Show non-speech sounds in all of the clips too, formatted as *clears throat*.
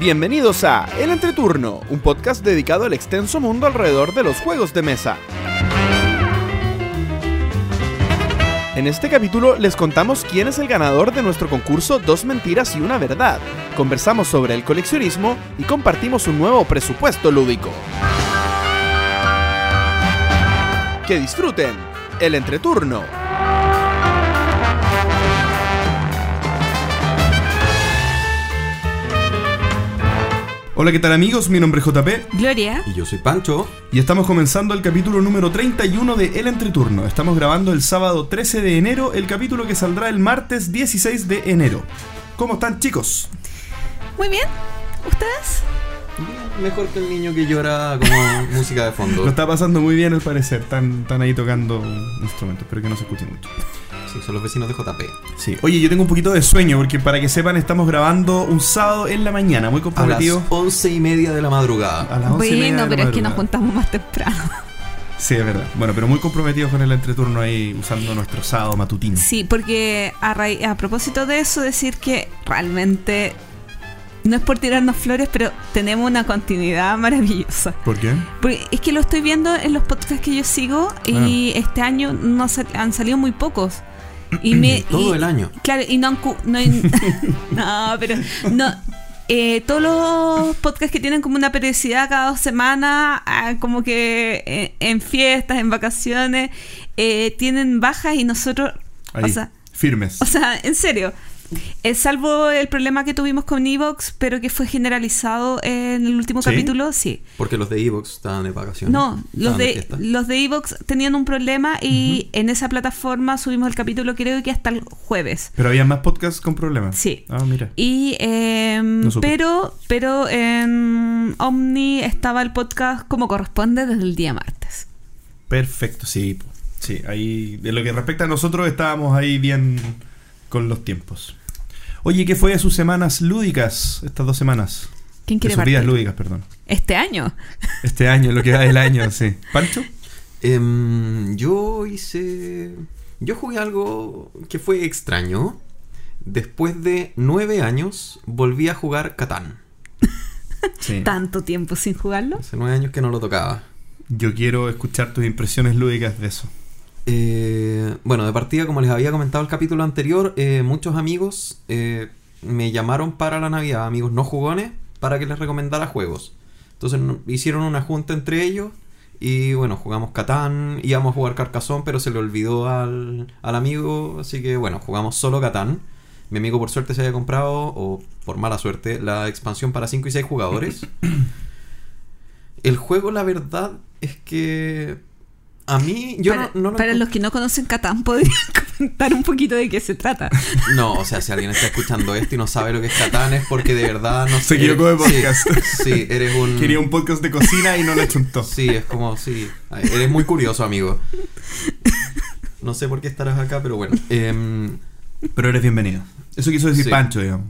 Bienvenidos a El Entreturno, un podcast dedicado al extenso mundo alrededor de los juegos de mesa. En este capítulo les contamos quién es el ganador de nuestro concurso Dos Mentiras y una Verdad. Conversamos sobre el coleccionismo y compartimos un nuevo presupuesto lúdico. Que disfruten el entreturno. Hola, ¿qué tal amigos? Mi nombre es JP Gloria. Y yo soy Pancho. y estamos comenzando el capítulo número 31 de El Entreturno. Estamos grabando el sábado 13 de enero, el capítulo que saldrá el martes 16 de enero. ¿Cómo están chicos? Muy bien. ¿Ustedes? Mejor que el niño que llora como *laughs* música de fondo. Lo está pasando muy bien al parecer, están, están ahí tocando instrumentos, espero que no se escuche mucho. Sí, son los vecinos de JP. Sí. Oye, yo tengo un poquito de sueño porque para que sepan estamos grabando un sábado en la mañana, muy A las comprometido. once y media de la madrugada. A las 11 y media de Bueno, pero es que nos juntamos más temprano. Sí, es verdad. Bueno, pero muy comprometidos con el entreturno ahí usando nuestro sábado matutino. Sí, porque a, raíz- a propósito de eso, decir que realmente no es por tirarnos flores, pero tenemos una continuidad maravillosa. ¿Por qué? Porque es que lo estoy viendo en los podcasts que yo sigo y este año no sal- han salido muy pocos. Y *clears throat* me, Todo y- el año. Claro, y no no, *laughs* no, pero no. eh, todos los podcasts que tienen como una periodicidad cada dos semanas, ah, como que eh, en fiestas, en vacaciones, eh, tienen bajas y nosotros, Ahí, o sea, firmes. o sea, en serio. Eh, salvo el problema que tuvimos con Evox, pero que fue generalizado en el último ¿Sí? capítulo, sí. Porque los de Evox estaban de vacaciones. No, los de, los de Evox tenían un problema y en esa plataforma subimos el capítulo creo que hasta el jueves. Pero había más podcasts con problemas. Sí. Ah, mira. Y em, No supe. pero pero en Omni estaba el podcast como corresponde desde el día martes. Perfecto, sí. Sí, ahí, de lo que respecta a nosotros, estábamos ahí bien con los tiempos. Oye, ¿qué fue de sus semanas lúdicas, estas dos semanas? ¿Quién De quiere sus vidas lúdicas, perdón. Este año. Este año, lo que va del año, sí. ¿Pancho? Em, yo hice. Yo jugué algo que fue extraño. Después de nueve años, volví a jugar Catán. *laughs* Sí. Tanto tiempo sin jugarlo. Hace nueve años que no lo tocaba. Yo quiero escuchar tus impresiones lúdicas de eso. Eh, bueno, de partida, como les había comentado el capítulo anterior, eh, muchos amigos eh, me llamaron para la Navidad, amigos no jugones, para que les recomendara juegos. Entonces no- hicieron una junta entre ellos y bueno, jugamos Catán, íbamos a jugar Carcassonne, pero se le olvidó al, al amigo, así que bueno, jugamos solo Catán. Mi amigo por suerte se había comprado, o por mala suerte, la expansión para 5 y 6 jugadores. *coughs* El juego, la verdad, es que a mí yo para no, no lo para los que no conocen Catán, *laughs* podrían comentar un poquito de qué se trata. No, o sea, si alguien está escuchando esto y no sabe lo que es Catán es porque de verdad no Se sé. equivocó de podcast. *laughs* Sí, eres un. Quería un podcast de cocina y no le chuntó. Sí, es como, sí. Eres muy curioso, amigo. No sé por qué estarás acá, pero bueno. Em, Pero eres bienvenido. Eso quiso decir Sí. Pancho, digamos.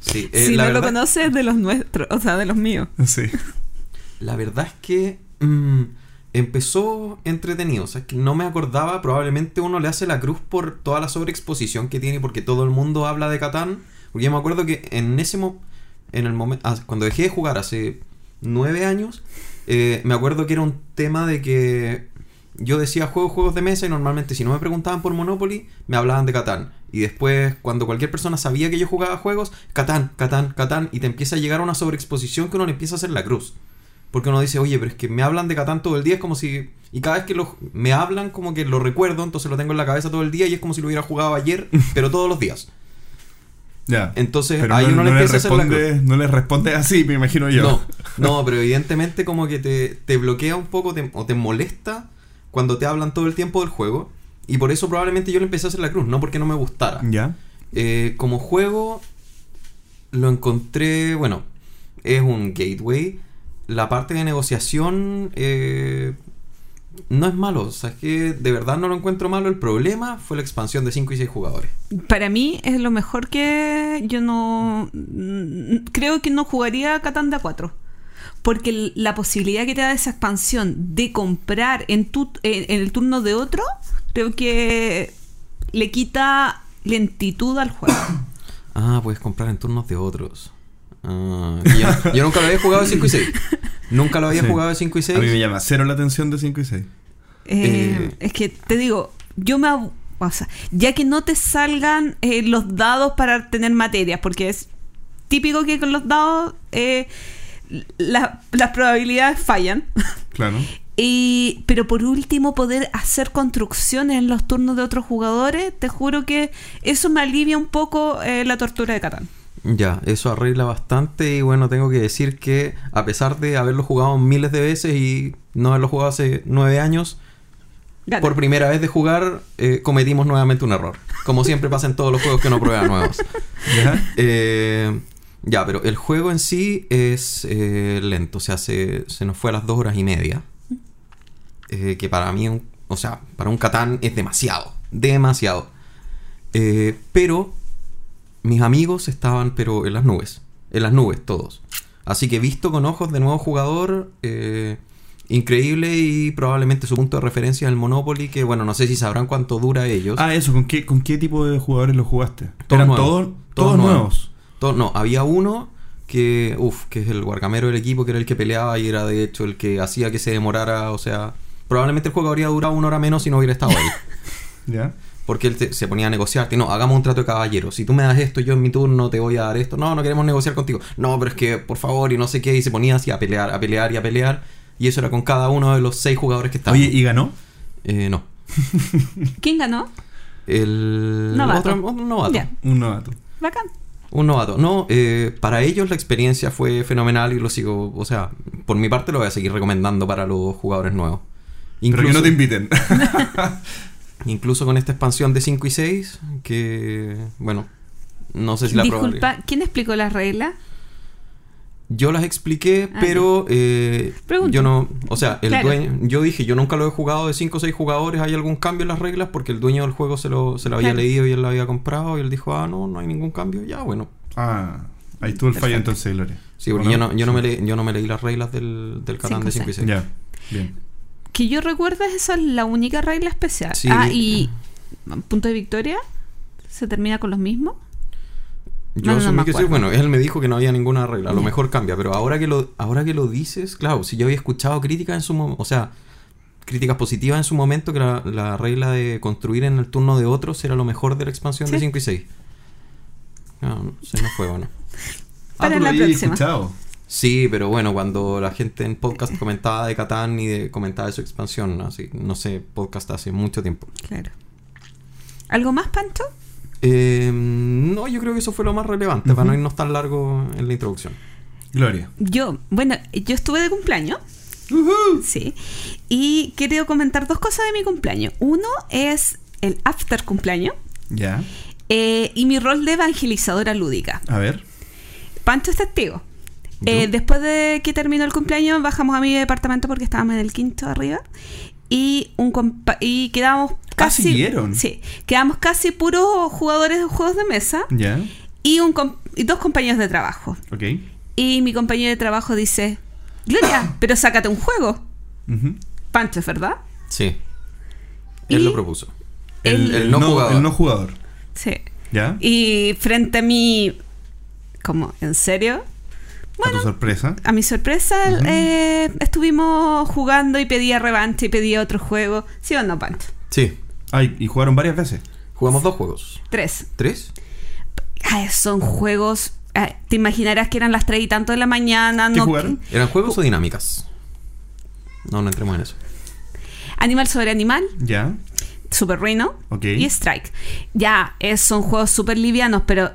sí, eh, si la no lo verdad- conoces, de los nuestros, o sea, de los míos. Sí. La verdad es que mm, empezó entretenido. O sea, es que no me acordaba. Probablemente uno le hace la cruz por toda la sobreexposición que tiene, porque todo el mundo habla de Catán. Porque yo me acuerdo que en ese mo- en el momento, cuando dejé de jugar hace nueve años, eh, me acuerdo que era un tema de que yo decía juego, juegos de mesa y normalmente si no me preguntaban por Monopoly, me hablaban de Catán. Y después, cuando cualquier persona sabía que yo jugaba juegos, Catán, Catán, Catán, y te empieza a llegar una sobreexposición que uno le empieza a hacer la cruz. Porque uno dice, oye, pero es que me hablan de Catán todo el día, es como si... Y cada vez que lo, me hablan, como que lo recuerdo, entonces lo tengo en la cabeza todo el día y es como si lo hubiera jugado ayer, *laughs* pero todos los días. Ya. Entonces Pero ahí no, uno le no le empieza a hacer la responde, no le responde así, me imagino yo. No, *laughs* no, pero evidentemente como que te, te bloquea un poco te- o te molesta cuando te hablan todo el tiempo del juego. Y por eso probablemente yo le empecé a hacer la cruz, no porque no me gustara. ¿Ya? Eh, como juego lo encontré, bueno, es un gateway. La parte de negociación eh, no es malo, o sea, es que de verdad no lo encuentro malo. El problema fue la expansión de 5 y 6 jugadores. Para mí es lo mejor que yo no... Creo que no jugaría Catán de a 4. Porque la posibilidad que te da esa expansión de comprar en, tu, en, en el turno de otro, creo que le quita lentitud al juego. *coughs* Ah, puedes comprar en turnos de otros. Ah, que yo, yo nunca lo había jugado de 5 y 6. Nunca lo había Sí. jugado de 5 y 6. A mí me llama cero la atención de 5 y 6. Eh, Eh. es que te digo, yo me. O sea, ya que no te salgan eh, los dados para tener materias, porque es típico que con los dados eh, la- las probabilidades fallan. *laughs* Claro. Y, pero por último, poder hacer construcciones en los turnos de otros jugadores, te juro que eso me alivia un poco eh, la tortura de Catán. Ya, eso arregla bastante y bueno, tengo que decir que a pesar de haberlo jugado miles de veces y no haberlo jugado hace nueve años, Gana. por primera vez de jugar eh, cometimos nuevamente un error. Como siempre pasa en todos los juegos que uno prueba nuevos. *laughs* ¿Ya? Eh, ya, pero el juego en sí es eh, lento, o sea, se, se nos fue a las dos horas y media. Que para mí, un- o sea, para un Catán es demasiado, demasiado. Pero mis amigos estaban, pero en las nubes, en las nubes todos. Así que visto con ojos de nuevo jugador, eh, increíble y probablemente su punto de referencia es el Monopoly, que bueno, no sé si sabrán cuánto dura ellos. Ah, eso, ¿con qué, ¿con qué tipo de jugadores lo jugaste? Todos ¿Eran nuevos. todos, Todos todos nuevos. no, había uno que, uff, que es el guargamero del equipo, que era el que peleaba y era de hecho el que hacía que se demorara, o sea, probablemente el juego habría durado una hora menos si no hubiera estado ahí. *laughs* ¿Ya? Porque él te- se ponía a negociarte, no, hagamos un trato de caballero, si tú me das esto, yo en mi turno te voy a dar esto, no, no queremos negociar contigo, no, pero es que, por favor, y no sé qué, y se ponía así a pelear, a pelear y a pelear, y eso era con cada uno de los seis jugadores que estaban. Oye, ¿y ganó? Eh, no. *laughs* ¿Quién ganó? El Novato. otro un novato. Un novato. bacán. Un novato. No, eh, para ellos la experiencia fue fenomenal y lo sigo, o sea, por mi parte lo voy a seguir recomendando para los jugadores nuevos. Pero que no te inviten. *laughs* *laughs* incluso con esta expansión de 5 y 6, que, bueno, no sé si la Disculpa, ¿quién explicó las reglas? Yo las expliqué, Ah, pero eh, yo no, o sea, el Claro. dueño, yo dije, yo nunca lo he jugado de 5 o 6 jugadores, ¿hay algún cambio en las reglas? Porque el dueño del juego se lo, se lo había Claro. leído y él lo había comprado y él dijo, ah, no, no hay ningún cambio, ya, bueno. ah, ahí estuvo el fallo entonces, Gloria. Sí, porque ¿O yo no, yo no, me leí, yo no me leí las reglas del, del Catán de 5 y 6. Ya, bien. Que yo recuerdo esa es la única regla especial. Sí. Ah, y punto de victoria se termina con los mismos. Yo No, asumí que sí, bueno, él me dijo que no había ninguna regla, a lo mejor cambia, pero ahora que lo, ahora que lo dices, claro, si yo había escuchado críticas en su momento, o sea, críticas positivas en su momento, que la, la regla de construir en el turno de otros era lo mejor de la expansión de Sí. 5 y 6. No, se me fue, bueno. *laughs* Para ah, la lo habías próxima. escuchado. Sí, pero bueno, cuando la gente en podcast comentaba de Catán y de, comentaba de su expansión, así, no sé, podcast hace mucho tiempo. Claro. ¿Algo más, Pancho? Eh, no, yo creo que eso fue lo más relevante, para no irnos tan largo en la introducción. Gloria. Yo, bueno, yo estuve de cumpleaños. Sí. Y quiero comentar dos cosas de mi cumpleaños. Uno es el after cumpleaños Ya. eh, y mi rol de evangelizadora lúdica. A ver. Pancho es testigo. Eh, después de que terminó el cumpleaños, bajamos a mi departamento porque estábamos en el quinto arriba. Y, un compa- y quedamos casi. siguieron. Sí, quedamos casi puros jugadores de juegos de mesa Ya. y, un com- y dos compañeros de trabajo. Ok. Y mi compañero de trabajo dice: Gloria, pero sácate un juego. Ujú. Pancho, ¿es verdad? Sí. Él Y lo propuso. el- El, no jugador. El no jugador. Sí. ¿Ya? Y frente a mí, como, ¿en serio? A tu sorpresa. A mi sorpresa, eh, estuvimos jugando y pedía revancha y pedía otro juego. ¿Sí o no, Pancho? Sí. Ay, y jugaron varias veces. Jugamos dos juegos. Tres. ¿Tres? Ay, son juegos. ay, te imaginarás que eran las tres y tanto de la mañana. ¿Qué no, jugaron? ¿Eran juegos o dinámicas? No, no entremos en eso. Animal sobre animal, Ya. Super Rhino Ok. y Strike. Ya, es- son juegos súper livianos, pero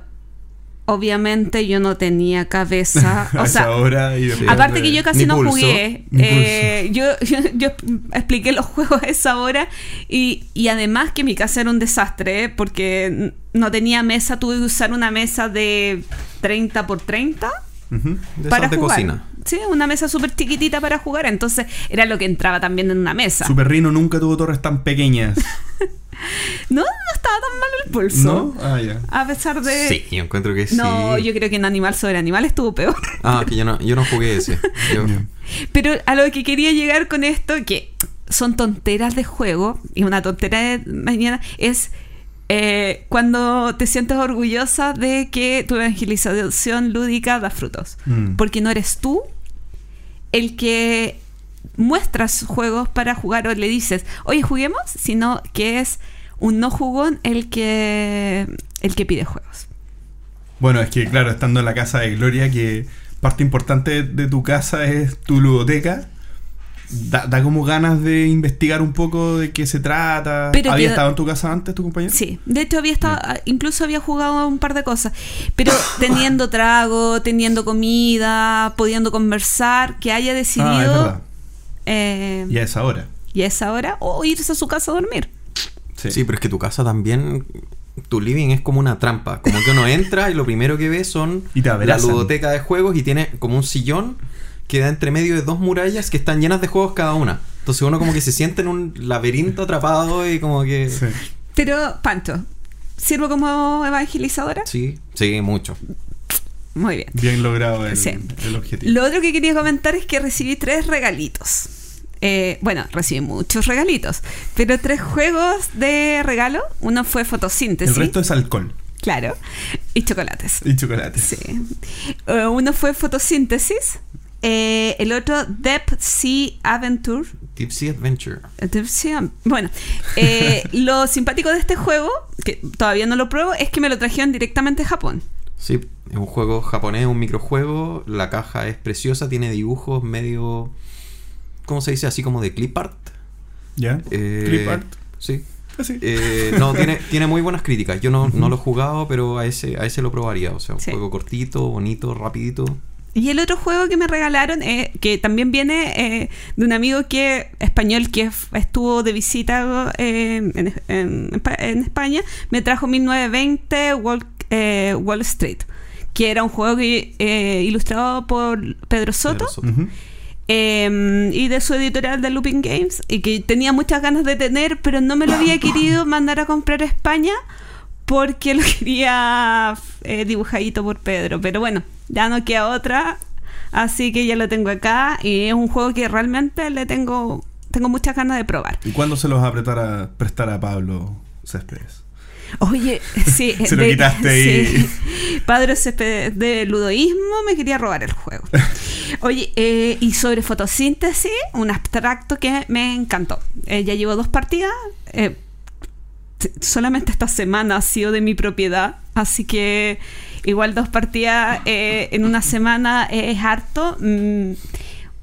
obviamente yo no tenía cabeza. *laughs* O sea, hora y después Aparte que yo casi no pulso, jugué. eh, yo, *laughs* yo, yo expliqué los juegos a esa hora y, y además que mi casa era un desastre ¿eh? porque no tenía mesa, tuve que usar una mesa de 30 por 30 Ujú. De para de jugar. cocina. Sí, una mesa súper chiquitita para jugar, entonces era lo que entraba también en una mesa. Super Rino nunca tuvo torres tan pequeñas. *laughs* No, no estaba tan malo el pulso. ¿No? Ah, ya. A pesar de... Sí, yo encuentro que sí. No, yo creo que en Animal sobre Animal estuvo peor. Ah, que yo no, yo no jugué ese. Yo-. Pero a lo que quería llegar con esto, que son tonteras de juego, y una tontera de mañana, es eh, cuando te sientes orgullosa de que tu evangelización lúdica da frutos. Mm. Porque no eres tú el que muestras juegos para jugar o le dices, oye, juguemos, sino que es un no jugón el que, el que pide juegos. Bueno, es que claro, estando en la casa de Gloria, que parte importante de tu casa es tu ludoteca, da, da como ganas de investigar un poco de qué se trata. Pero ¿Había que- estado en tu casa antes tu compañero? Sí, de hecho había estado, incluso había jugado un par de cosas, pero *coughs* teniendo trago, teniendo comida, pudiendo conversar, que haya Ah, es decidido verdad. eh, Y a esa hora. y a esa hora o irse a su casa a dormir. Sí. Sí, pero es que tu casa también, tu living es como una trampa. Como que uno entra y lo primero que ve son *laughs* Y te la ludoteca de juegos y tiene como un sillón que da entre medio de dos murallas que están llenas de juegos cada una. Entonces uno como que se *laughs* siente en un laberinto atrapado y como que... Sí. Pero, Pancho, ¿sirvo como evangelizadora? Sí, sí, mucho. Muy bien. Bien logrado el, Sí. el objetivo. Lo otro que quería comentar es que recibí tres regalitos. Eh, bueno, recibí muchos regalitos, pero tres juegos de regalo. Uno fue fotosíntesis. el resto es alcohol Claro. Y chocolates. y chocolate. Sí. Eh, uno fue fotosíntesis. Eh, el otro Depth Sea Adventure. Tipsy Adventure. Deep Sea- Bueno, eh, *laughs* lo simpático de este juego, que todavía no lo pruebo, es que me lo trajeron directamente de Japón. Sí, es un juego japonés, un microjuego. La caja es preciosa, tiene dibujos medio... ¿Cómo se dice? Así como de clip art. ¿Ya? Eh, Clip art. Sí. Así. Eh, no, *laughs* tiene, tiene muy buenas críticas. Yo no, no lo he jugado, pero a ese, a ese lo probaría. O sea, un Sí. juego cortito, bonito, rapidito. Y el otro juego que me regalaron, eh, que también viene eh, de un amigo que español que estuvo de visita eh, en, en- en España, me trajo 1920 Wall, eh, Wall Street, que era un juego que, ilustrado por Pedro Soto. Pedro Soto. Ujú. eh, y de su editorial de Looping Games y que tenía muchas ganas de tener, pero no me lo había querido mandar a comprar a España porque lo *laughs* quería eh, dibujadito por Pedro. Pero bueno, ya no queda otra, así que ya lo tengo acá y es un juego que realmente le tengo tengo muchas ganas de probar. ¿Y cuándo se los vas a apretar a prestar a Pablo Céspedes? Oye, *laughs* sí, Se lo quitaste ahí. sí. Padre Céspedes de ludoísmo me quería robar el juego. *laughs* Oye, eh, y sobre fotosíntesis, un abstracto que me encantó. Eh, ya llevo dos partidas. eh, solamente esta semana ha sido de mi propiedad, así que igual dos partidas eh, en una semana es harto. Mm,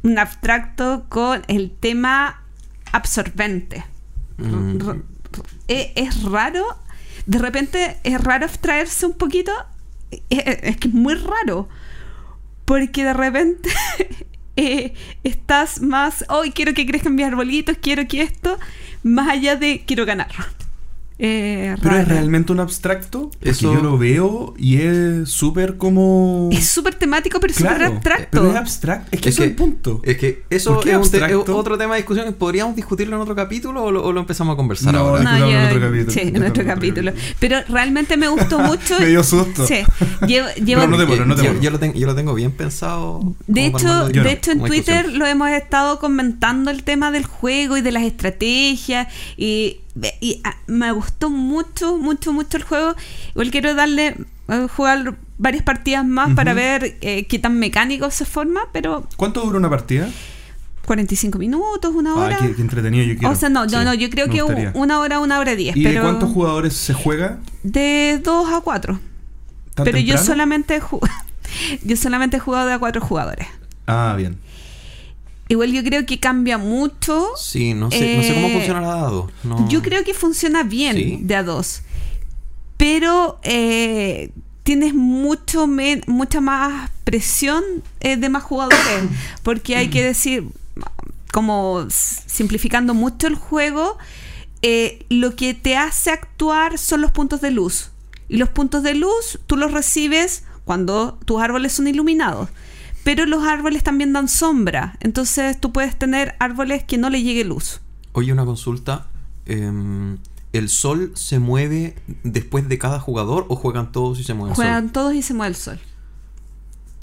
un abstracto con el tema absorbente. Mm. E- es raro, de repente es raro abstraerse un poquito, e- e- es que es muy raro, porque de repente *laughs* eh, estás más, hoy quiero que crezcan mis arbolitos, quiero que esto, más allá de quiero ganar. Eh, ¿Pero es realmente un abstracto? Porque Eso- yo lo veo y es súper como... Es súper temático, pero súper Claro, abstracto. Pero es abstracto. Es que Es eso es que- el punto. Es que eso ¿Por qué es, un te- es abstracto? otro tema de discusión. ¿Podríamos discutirlo en otro capítulo o lo, o lo empezamos a conversar No, ahora? no. Discutamos en yo- otro capítulo. Sí, en otro capítulo. capítulo. Pero realmente me gustó *laughs* mucho. Me dio susto. Sí. Llevo, llevo- Pero no te Yo- apures, no te yo, yo lo tengo, yo lo tengo bien pensado. De hecho, Yo de hecho en Twitter discusión. lo hemos estado comentando el tema del juego y de las estrategias y, y, ah, me gustó mucho, mucho, mucho el juego. Igual quiero darle eh, jugar varias partidas más para ver eh, qué tan mecánico se forma, pero ¿Cuánto dura una partida? 45 minutos, una Ah, hora. qué, qué entretenido yo quiero. o sea, no, no, Sí, no, yo creo que gustaría. una hora, una hora diez, ¿Y pero de cuántos jugadores se juega? de 2 a 4. ¿Tan Pero yo solamente *laughs* yo solamente he jugado de a 4 jugadores. Ah, bien. Igual yo creo que cambia mucho. Sí, no sé, no sé cómo Eh, funciona la. No. Yo creo que funciona bien ¿Sí? de a dos. Pero eh, tienes mucho men- mucha más presión eh, de más jugadores. *coughs* Porque hay que decir, como simplificando mucho el juego, eh, lo que te hace actuar son los puntos de luz. Y los puntos de luz tú los recibes cuando tus árboles son iluminados. Pero los árboles también dan sombra. Entonces tú puedes tener árboles que no le llegue luz. Oye, una consulta. em, ¿El sol se mueve después de cada jugador o juegan todos y se mueve el sol? Juegan todos y se mueve el sol.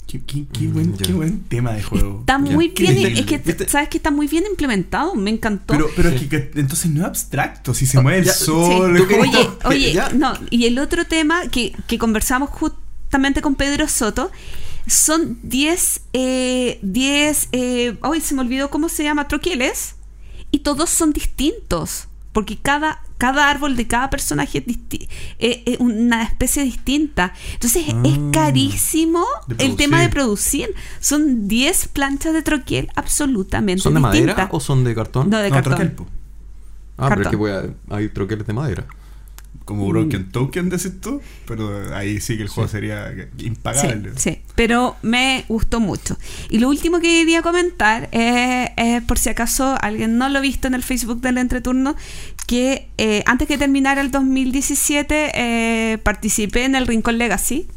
Qué, qué- qué buen, Mm, ya. qué buen tema de juego. Está muy bien, es que ¿Viste? sabes que está muy bien implementado, me encantó. Pero, pero es que que- entonces no es abstracto, si se mueve el ya, sol. Sí. es como- Oye, oye, Ya. no, y el otro tema que, que conversamos justamente con Pedro Soto, son 10, eh, 10, eh, hoy se me olvidó cómo se llama, troqueles, y todos son distintos, porque cada, cada árbol de cada personaje es, eh, una especie distinta. Entonces es Ah, carísimo el tema de producir. Son 10 planchas de troquel absolutamente ¿Son de madera o son de cartón? No, de No, cartón. troquel, ah, pero es que voy a- hay troqueles de madera. Como Broken Token, decís tú. Pero ahí sí que el juego sería impagable. Sí, sí, pero me gustó mucho. Y lo último que quería comentar es, es por si acaso alguien no lo ha visto en el Facebook del entreturno, que eh, antes que terminara el 2017 eh, participé en el Rincón Legacy.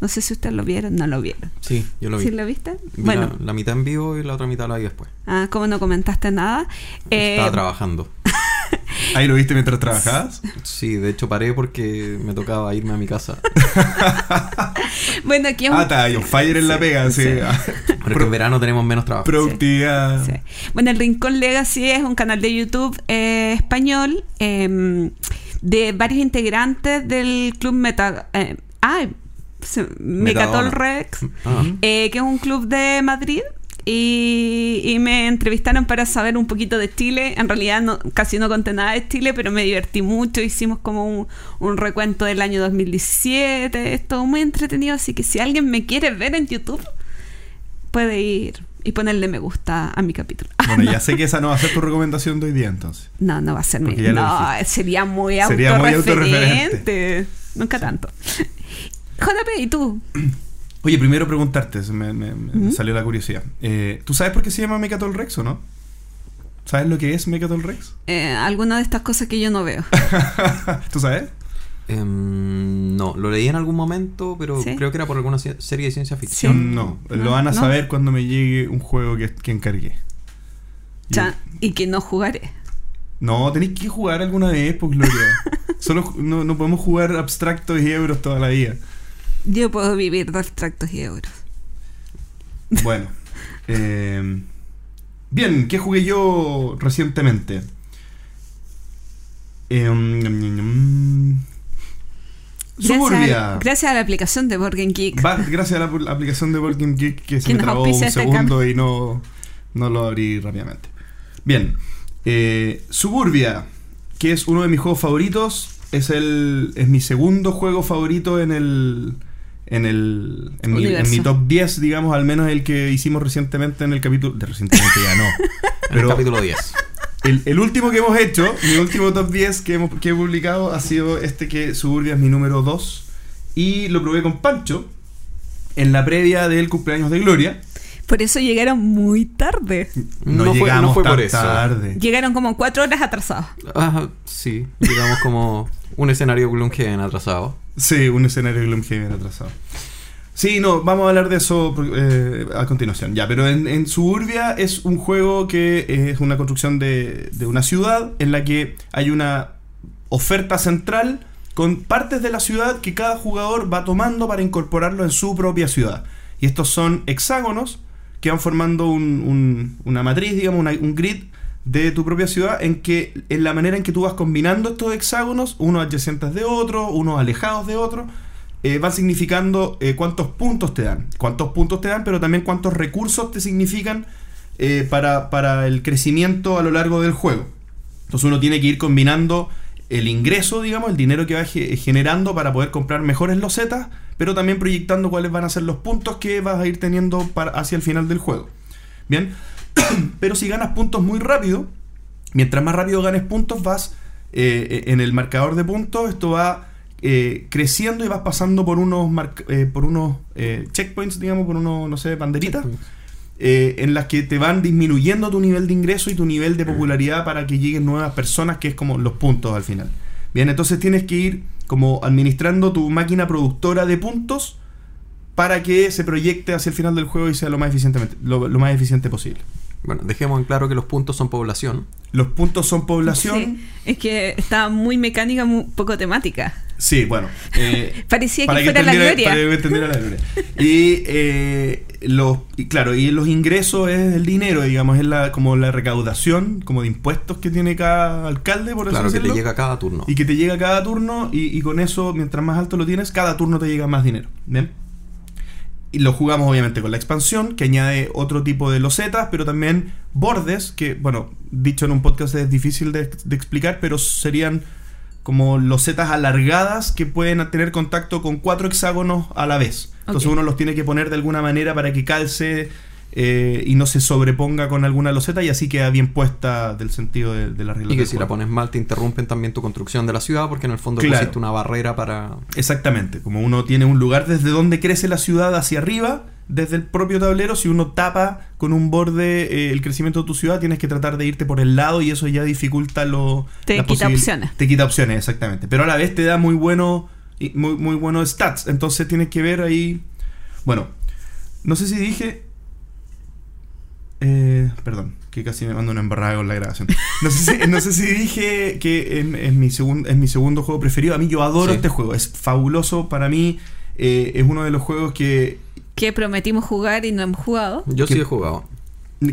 No sé si ustedes lo vieron, no lo vieron. Sí, yo lo vi. ¿Sí lo viste? Vi bueno, la, la mitad en vivo y la otra mitad la vi después. ah, como no comentaste nada. eh, Estaba trabajando. *laughs* Ahí lo viste mientras trabajabas. *laughs* Sí, de hecho paré porque me tocaba irme a mi casa. *laughs* bueno, aquí es un- Ah, está, un fire en la pega. Sí. Porque en verano tenemos menos trabajo. Productividad. Sí. Bueno, el Rincón Legacy es un canal de YouTube eh, español eh, de varios integrantes del club Meta. Eh, ah, Mecatol. Rex, Ah. eh, que es un club de Madrid. Y, y me entrevistaron para saber un poquito de Chile. En realidad no, casi no conté nada de Chile, pero me divertí mucho. Hicimos como un, un recuento del año 2017. Es todo muy entretenido. Así que si alguien me quiere ver en YouTube, puede ir y ponerle me gusta a mi capítulo. *laughs* Bueno, ya sé que esa no va a ser tu recomendación de hoy día, entonces. No, no va a ser mi. No, sería muy Sería muy autorreferente. autorreferente. Nunca tanto. JP, ¿y tú? *clears throat* Oye, primero preguntarte, se me, me- me ¿Mm? salió la curiosidad. Eh, ¿Tú sabes por qué se llama Mecatol Rex o no? ¿Sabes lo que es Mecatol Rex? Eh, alguna de estas cosas que yo no veo. *laughs* ¿Tú sabes? Em, no, lo leí en algún momento, pero ¿Sí? creo que era por alguna serie de ciencia ficción. Sí. No, lo No, van a no. saber cuando me llegue un juego que, que encargué. Ya, y que no jugaré. No, tenéis que jugar alguna vez, pues Gloria. *laughs* Solo no, no podemos jugar abstractos y euros toda la vida. Yo puedo vivir de abstractos y euros. Bueno. eh, bien, ¿qué jugué yo recientemente? Eh, Gracias, Suburbia. a, gracias a la aplicación de Board Game Geek. Va- gracias a la, la aplicación de Board Game Geek que se me trabó un este segundo y no, no lo abrí rápidamente. Bien. eh, Suburbia, que es uno de mis juegos favoritos. Es el. Es mi segundo juego favorito en el. En el. En mi, en Universo. mi top 10, digamos, al menos el que hicimos recientemente en el capítulo. De recientemente ya no. *laughs* El capítulo 10. el, el último que hemos hecho, mi último top 10 que, hemos, que he publicado ha sido este que Suburbia es mi número 2. Y lo probé con Pancho en la previa del cumpleaños de Gloria. Por eso llegaron muy tarde. No, No fue- no llegamos por eso. tarde. Llegaron como cuatro horas atrasados. Ah, sí, digamos como un escenario Gloomhaven atrasado. Sí, un escenario Gloomhaven atrasado. Sí, no, vamos a hablar de eso eh, a continuación. Ya, pero en, Suburbia es un juego que es una construcción de, una ciudad en la que hay una oferta central con partes de la ciudad que cada jugador va tomando para incorporarlo en su propia ciudad. Y estos son hexágonos que van formando un- un- una matriz, digamos, un grid de tu propia ciudad en que en la manera en que tú vas combinando estos hexágonos, unos adyacentes de otros, unos alejados de otros, eh, van significando eh, cuántos puntos te dan. Cuántos puntos te dan, pero también cuántos recursos te significan eh, para, para el crecimiento a lo largo del juego. Entonces uno tiene que ir combinando el ingreso, digamos, el dinero que va ge- generando para poder comprar mejores losetas, pero también proyectando cuáles van a ser los puntos que vas a ir teniendo para, hacia el final del juego. Bien, *coughs* pero si ganas puntos muy rápido, mientras más rápido ganes puntos, vas eh, en el marcador de puntos, esto va eh, creciendo y vas pasando por unos, eh, por unos eh, checkpoints, digamos, por unos, no sé, banderitas eh, en las que te van disminuyendo tu nivel de ingreso y tu nivel de popularidad para que lleguen nuevas personas, que es como los puntos al final. Bien, entonces tienes que ir como administrando tu máquina productora de puntos para que se proyecte hacia el final del juego y sea lo más eficientemente, lo, lo más eficiente posible. Bueno, dejemos en claro que los puntos son población. Los puntos son población. Sí, es que está muy mecánica, muy poco temática. Sí, bueno. eh, *laughs* Parecía para que fuera la gloria. para que entendiera la gloria. Y, eh, los, y claro, y los ingresos es el dinero, digamos, es la, como la recaudación, como de impuestos que tiene cada alcalde, por así Claro, que te decirlo. llega cada turno. Y que te llega cada turno y, y con eso, mientras más alto lo tienes, cada turno te llega más dinero. ¿Bien? Y lo jugamos obviamente con la expansión, que añade otro tipo de losetas, pero también bordes, que, bueno, dicho en un podcast es difícil de, de explicar, pero serían como losetas alargadas que pueden tener contacto con cuatro hexágonos a la vez. Entonces uno los tiene que poner de alguna manera para que calce eh, y no se sobreponga con alguna loseta y así queda bien puesta del sentido de, de la regla Y que si la pones mal te interrumpen también tu construcción de la ciudad porque en el fondo Claro. pusiste una barrera para... Exactamente, como uno tiene un lugar desde donde crece la ciudad hacia arriba, desde el propio tablero, si uno tapa con un borde eh, el crecimiento de tu ciudad, tienes que tratar de irte por el lado y eso ya dificulta lo... Te quita opciones. Te quita opciones, exactamente. Pero a la vez te da muy bueno y muy, muy buenos stats, entonces tienes que ver ahí... Bueno, no sé si dije... Eh, perdón, que casi me mando una embarrada con la grabación. No sé si, no sé si dije que es, es mi segun- es mi segundo juego preferido. A mí yo adoro Sí. este juego, es fabuloso para mí. eh, es uno de los juegos que, Que prometimos jugar y no hemos jugado. Yo sí he jugado.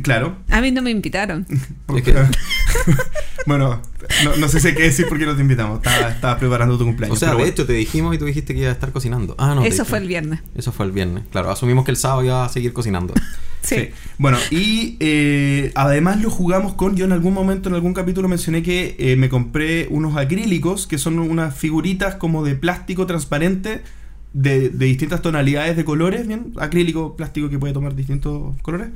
claro, A mí no me invitaron. *laughs* Es que- *laughs* bueno, no, no sé si hay que decir por qué no te invitamos. Estabas estaba preparando tu O cumpleaños. sea, pero de bueno. hecho te dijimos y tú dijiste que iba a estar cocinando. Ah, no. Eso fue el viernes. Eso fue el viernes. Claro, asumimos que el sábado iba a seguir cocinando. *laughs* Sí. Sí. Bueno, y eh, además lo jugamos con. Yo en algún momento, en algún capítulo, mencioné que eh, me compré unos acrílicos, que son unas figuritas como de plástico transparente de, de distintas tonalidades de colores, ¿bien? Acrílico, plástico que puede tomar distintos colores.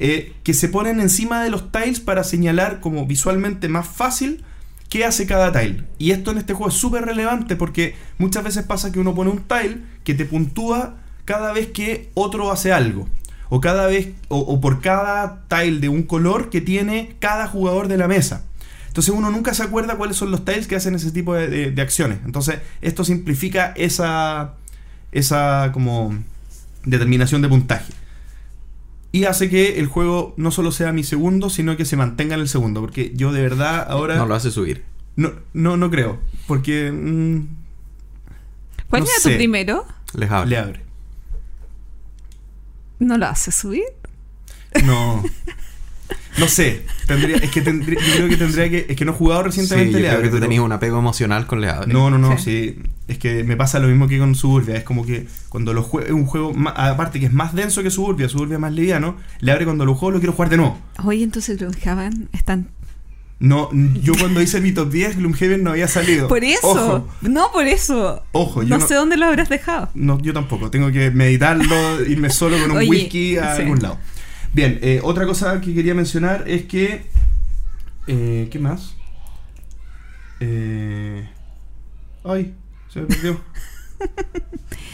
Eh, que se ponen encima de los tiles para señalar como visualmente más fácil qué hace cada tile. Y esto en este juego es súper relevante porque muchas veces pasa que uno pone un tile que te puntúa cada vez que otro hace algo. O cada vez, o, por cada tile de un color que tiene cada jugador de la mesa. Entonces uno nunca se acuerda cuáles son los tiles que hacen ese tipo de, de- de acciones. Entonces esto simplifica esa, esa como determinación de puntaje. Y hace que el juego no solo sea mi segundo, sino que se mantenga en el segundo. Porque yo de verdad ahora... No lo hace subir. No, no, no creo. Porque mm, ¿Cuál No era sé. tu primero? Les hablo. le abre. ¿No lo hace subir? No. *laughs* No sé. Tendría, es que tendría, yo creo que tendría que. Es que no he jugado Sí, recientemente yo Le creo que tú tenías un apego emocional con. No, no, no, Sí. sí. Es que me pasa lo mismo que con Suburbia. Es como que cuando lo juego, es un juego, ma- aparte que es más denso que Suburbia, Suburbia es más liviano, le abre cuando lo juego, lo quiero jugar de nuevo. Oye, entonces Gloomhaven están... No, yo cuando hice mi top 10, Gloomhaven no había salido. Por eso. Ojo, No, por eso. ojo, yo No, no, sé dónde lo habrás dejado. no, yo tampoco. Tengo que meditarlo, irme solo con un Oye, whisky a sí. algún lado. Bien, eh, otra cosa que quería mencionar es que. eh, ¿Qué más? Eh, ay, se me perdió. *laughs*